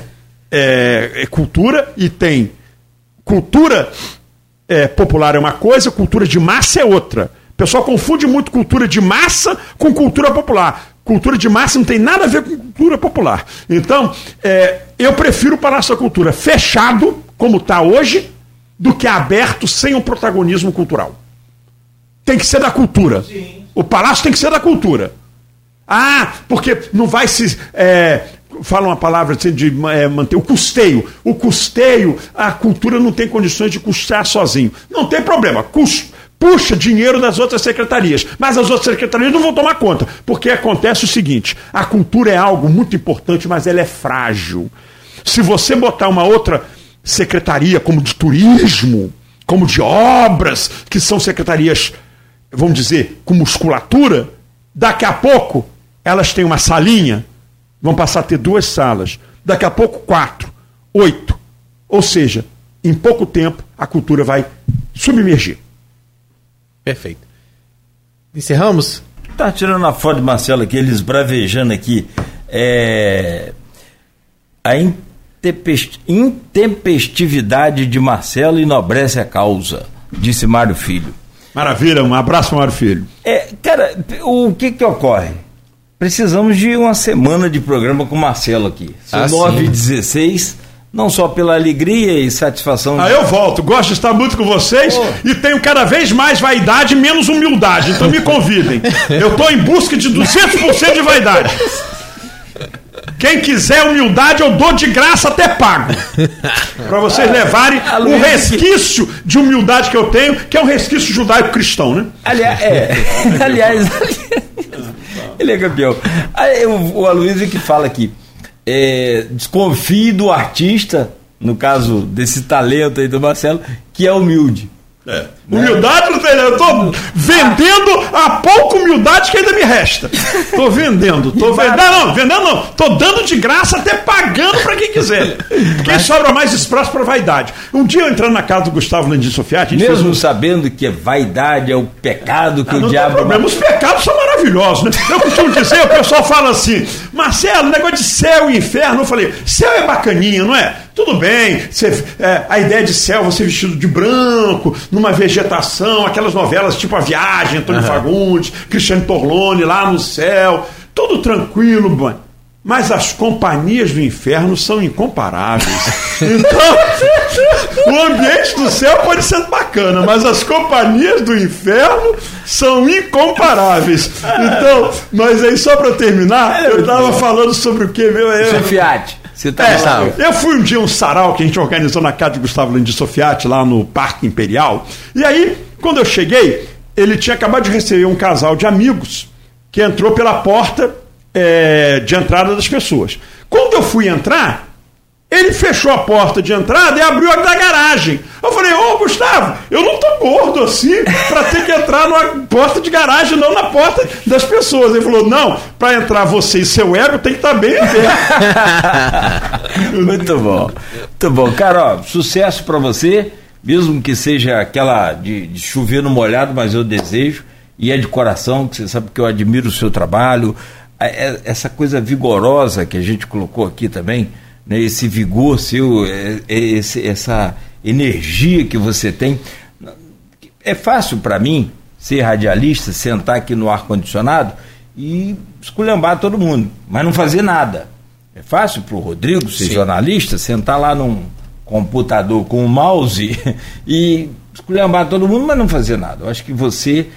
é, é cultura e tem cultura é, popular é uma coisa, cultura de massa é outra. O pessoal confunde muito cultura de massa com cultura popular. Cultura de massa não tem nada a ver com cultura popular. Então, é, eu prefiro o Palácio da Cultura fechado, como está hoje, do que aberto sem um protagonismo cultural. Tem que ser da cultura. Sim. O palácio tem que ser da cultura. Ah, porque não vai se é, fala uma palavra assim de é, manter o custeio. O custeio, a cultura não tem condições de custar sozinho. Não tem problema. Custo puxa dinheiro das outras secretarias, mas as outras secretarias não vão tomar conta, porque acontece o seguinte: a cultura é algo muito importante, mas ela é frágil. Se você botar uma outra secretaria como de turismo, como de obras, que são secretarias, vamos dizer, com musculatura, daqui a pouco elas têm uma salinha vão passar a ter duas salas, daqui a pouco quatro, oito. Ou seja, em pouco tempo a cultura vai submergir. Perfeito. Encerramos? Tá tirando a foto de Marcelo aqui, eles bravejando aqui. É... A intempestividade de Marcelo enobrece a causa, disse Mário Filho. Maravilha, um abraço, Mário Filho. É, cara, o que que ocorre? Precisamos de uma semana de programa com o Marcelo aqui. São ah, 9 e 16 não só pela alegria e satisfação. Ah, eu volto. Gosto de estar muito com vocês oh. e tenho cada vez mais vaidade menos humildade. Então me convidem. Eu estou em busca de 200% de vaidade. Quem quiser humildade, eu dou de graça até pago. Para vocês levarem o resquício de humildade que eu tenho, que é um resquício judaico-cristão, né? Aliás, é. Aliás, ele é campeão. Aí, o, o Aloysio que fala aqui. É, desconfie do artista, no caso desse talento aí do Marcelo, que é humilde. É. Humildade não tem, eu tô vendendo a pouca humildade que ainda me resta. Tô vendendo, tô vendendo. Não, não, vendendo não. Tô dando de graça, até pagando para quem quiser. Quem sobra mais espaço para vaidade. Um dia eu entrando na casa do Gustavo Landim Sofiati, mesmo um... sabendo que vaidade é o pecado que ah, o diabo. problema. Os pecados são maravilhosos, né? Eu costumo dizer, o pessoal fala assim, Marcelo, negócio de céu e inferno. Eu falei, céu é bacaninha, não é? Tudo bem, você, é, a ideia de céu, você vestido de branco, numa vegetação, aquelas novelas tipo A Viagem, Antônio uhum. Fagundes, Cristiano Torlone lá no céu, tudo tranquilo, mano. Mas as companhias do inferno são incomparáveis. Então, o ambiente do céu pode ser bacana, mas as companhias do inferno são incomparáveis. Então, mas aí só para terminar, eu estava falando sobre o que, meu? Eu, Sofiati. Você tá é, eu fui um dia um sarau que a gente organizou na casa de Gustavo Landim Sofiati, lá no Parque Imperial. E aí, quando eu cheguei, ele tinha acabado de receber um casal de amigos que entrou pela porta é, de entrada das pessoas. Quando eu fui entrar, Ele fechou a porta de entrada e abriu a da garagem. Eu falei, ô Gustavo, eu não tô gordo assim para ter que entrar numa porta de garagem, não na porta das pessoas. Ele falou, não, para entrar você e seu ego tem que estar tá bem aberto. Muito bom. Muito bom. Cara, ó, sucesso para você, mesmo que seja aquela de, de chover no molhado, mas eu desejo, e é de coração, que você sabe que eu admiro o seu trabalho, é, essa coisa vigorosa que a gente colocou aqui também né, esse vigor seu, é, é, esse, essa energia que você tem. É fácil para mim ser radialista, sentar aqui no ar-condicionado e esculhambar todo mundo, mas não fazer nada. É fácil para o Rodrigo ser Sim. jornalista, sentar lá num computador com o um mouse e esculhambar todo mundo, mas não fazer nada. Eu acho que você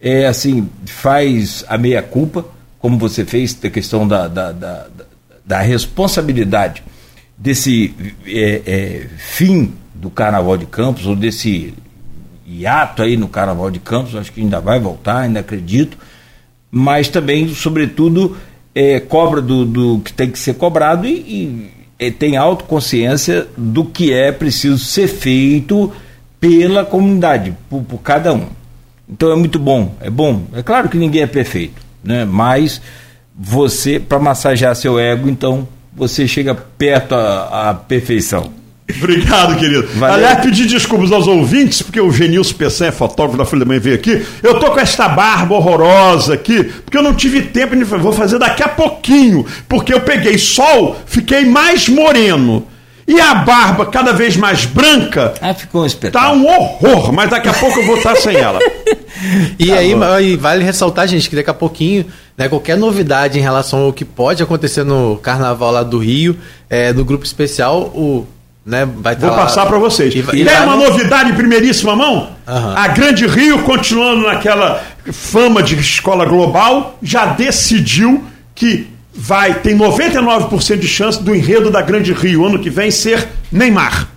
é assim, faz a meia culpa, como você fez da questão da, da, da, da responsabilidade desse é, é, fim do Carnaval de Campos, ou desse hiato aí no Carnaval de Campos, acho que ainda vai voltar, ainda acredito, mas também, sobretudo, é, cobra do, do que tem que ser cobrado e, e tem autoconsciência do que é preciso ser feito pela comunidade, por, por cada um. Então é muito bom, é bom. É claro que ninguém é perfeito, né? mas você, para massagear seu ego, então você chega perto à, perfeição. Obrigado, querido. Valeu. Aliás, pedir desculpas aos ouvintes, porque o Genilson Pessan é fotógrafo da Folha da Manhã, veio aqui. Eu tô com esta barba horrorosa aqui, porque eu não tive tempo, de vou fazer daqui a pouquinho, porque eu peguei sol, fiquei mais moreno. E a barba cada vez mais branca. Ah, ficou um espetáculo. Tá um horror, mas daqui a pouco eu vou estar sem ela. e tá aí, vale ressaltar, gente, que daqui a pouquinho, né, qualquer novidade em relação ao que pode acontecer no carnaval lá do Rio, é, do grupo especial, o. Né, vai Vou passar para vocês. E, e é uma no... novidade em primeiríssima mão? Uhum. A Grande Rio, continuando naquela fama de escola global, já decidiu que vai, tem 99% de chance do enredo da Grande Rio ano que vem ser Neymar.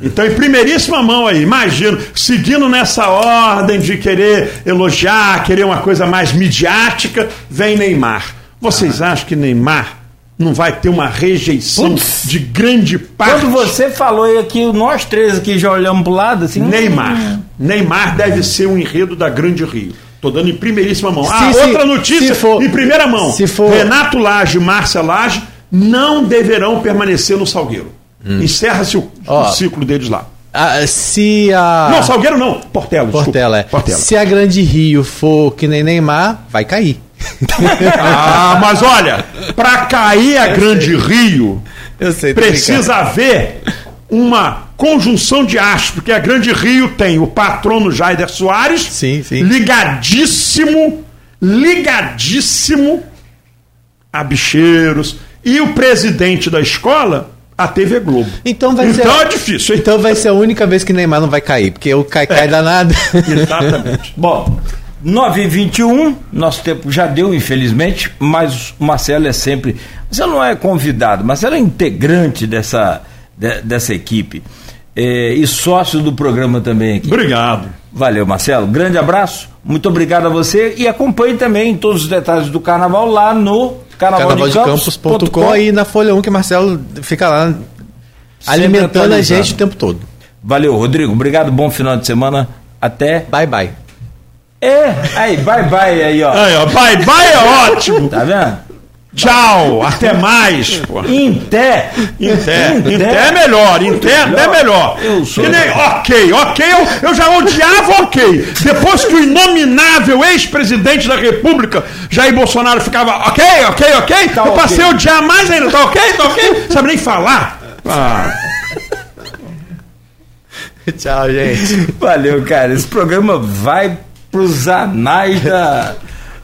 Então, em primeiríssima mão aí, imagino, seguindo nessa ordem de querer elogiar, querer uma coisa mais midiática, vem Neymar. Vocês ah. acham que Neymar não vai ter uma rejeição Putz. de grande parte? Quando você falou aqui, nós três aqui já olhamos para o lado assim. Neymar. Hum. Neymar deve ser um enredo da Grande Rio. Estou dando em primeiríssima mão. Ah, outra notícia for, em primeira mão. For... Renato Lage e Márcia Lage não deverão permanecer no Salgueiro. Hum. Encerra-se o, oh. o, ciclo deles lá. Ah, se a. Não, Salgueiro não. Portela. Portela, é. Portela. Se a Grande Rio for que nem Neymar, vai cair. ah, mas olha, para cair a Eu Grande sei. Rio, sei, precisa haver uma conjunção de astros, porque a Grande Rio tem o patrono Jaider Soares, sim, sim. ligadíssimo, ligadíssimo a bicheiros, e o presidente da escola, a TV Globo. Então vai então ser. é difícil, hein? Então vai ser a única vez que Neymar não vai cair, porque o cai cai é. danado. Exatamente. Bom, 9 h 21 nosso tempo já deu, infelizmente, mas o Marcelo é sempre. Você não é convidado, Marcelo é integrante dessa, de, dessa equipe é, e sócio do programa também aqui. Obrigado. Valeu, Marcelo. Grande abraço. Muito obrigado a você e acompanhe também todos os detalhes do carnaval lá no carnavaldecampos.com e na Folha 1 que Marcelo fica lá alimentando a gente o tempo todo. Valeu, Rodrigo. Obrigado. Bom final de semana. Até. Bye bye. É, aí, bye bye aí, ó. Aí, ó, bye bye é ótimo. Tá vendo? Tchau, até mais. Pô. Inté. Inté. Inté é melhor, Inté é até melhor. Eu sou. Nem, ok, ok, eu, eu já odiava ok. Depois que o inominável ex-presidente da República, Jair Bolsonaro, ficava ok, ok, ok, tá eu passei a odiar mais ainda, tá ok, tá ok? Sabe nem falar. Ah. Tchau, gente. Valeu, cara. Esse programa vai pros anais da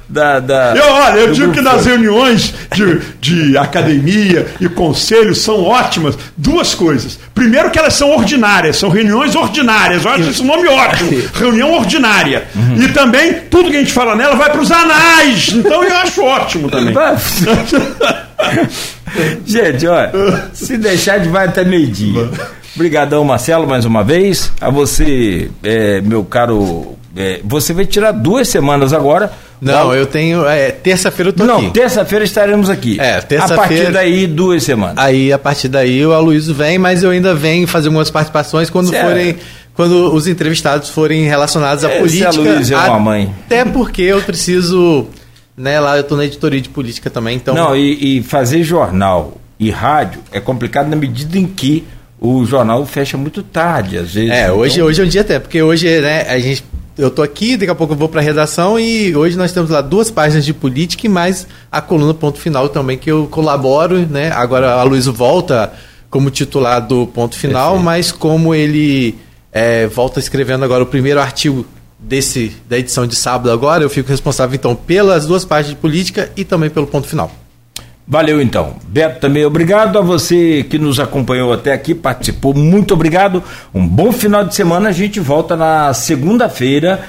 da. da eu, olha, eu digo que nas reuniões de, de academia e conselhos são ótimas duas coisas. Primeiro, que elas são ordinárias, são reuniões ordinárias. Eu acho esse nome ótimo. Reunião ordinária. Uhum. E também, tudo que a gente fala nela vai para os anais. Então eu acho ótimo também. gente, olha, se deixar de vai até meio-dia. Obrigadão, Marcelo, mais uma vez. A você, é, meu caro. É, você vai tirar duas semanas agora Não, eu tenho. É, terça-feira eu tô Não, aqui. terça-feira estaremos aqui. É, terça-feira- A partir daí, duas semanas. Aí, a partir daí, o Aloysio vem, mas eu ainda venho fazer algumas participações quando Certo. forem. Quando os entrevistados forem relacionados à Esse política. Aloysio é uma mãe. Até porque eu preciso. Né, lá eu tô na editoria de política também, então. Não, e, e fazer jornal e rádio é complicado na medida em que o jornal fecha muito tarde, às vezes. É, hoje, Então, hoje é um dia até, porque hoje, né, a gente. Eu tô aqui, daqui a pouco eu vou pra redação e hoje nós temos lá duas páginas de política e mais a coluna Ponto Final também, que eu colaboro, né? Agora a Luiz volta como titular do Ponto Final, Perfeito. mas como ele é, volta escrevendo agora o primeiro artigo desse da edição de sábado agora, eu fico responsável então pelas duas páginas de política e também pelo Ponto Final. Valeu então. Beto também obrigado a você que nos acompanhou até aqui, participou. Muito obrigado. Um bom final de semana. A gente volta na segunda-feira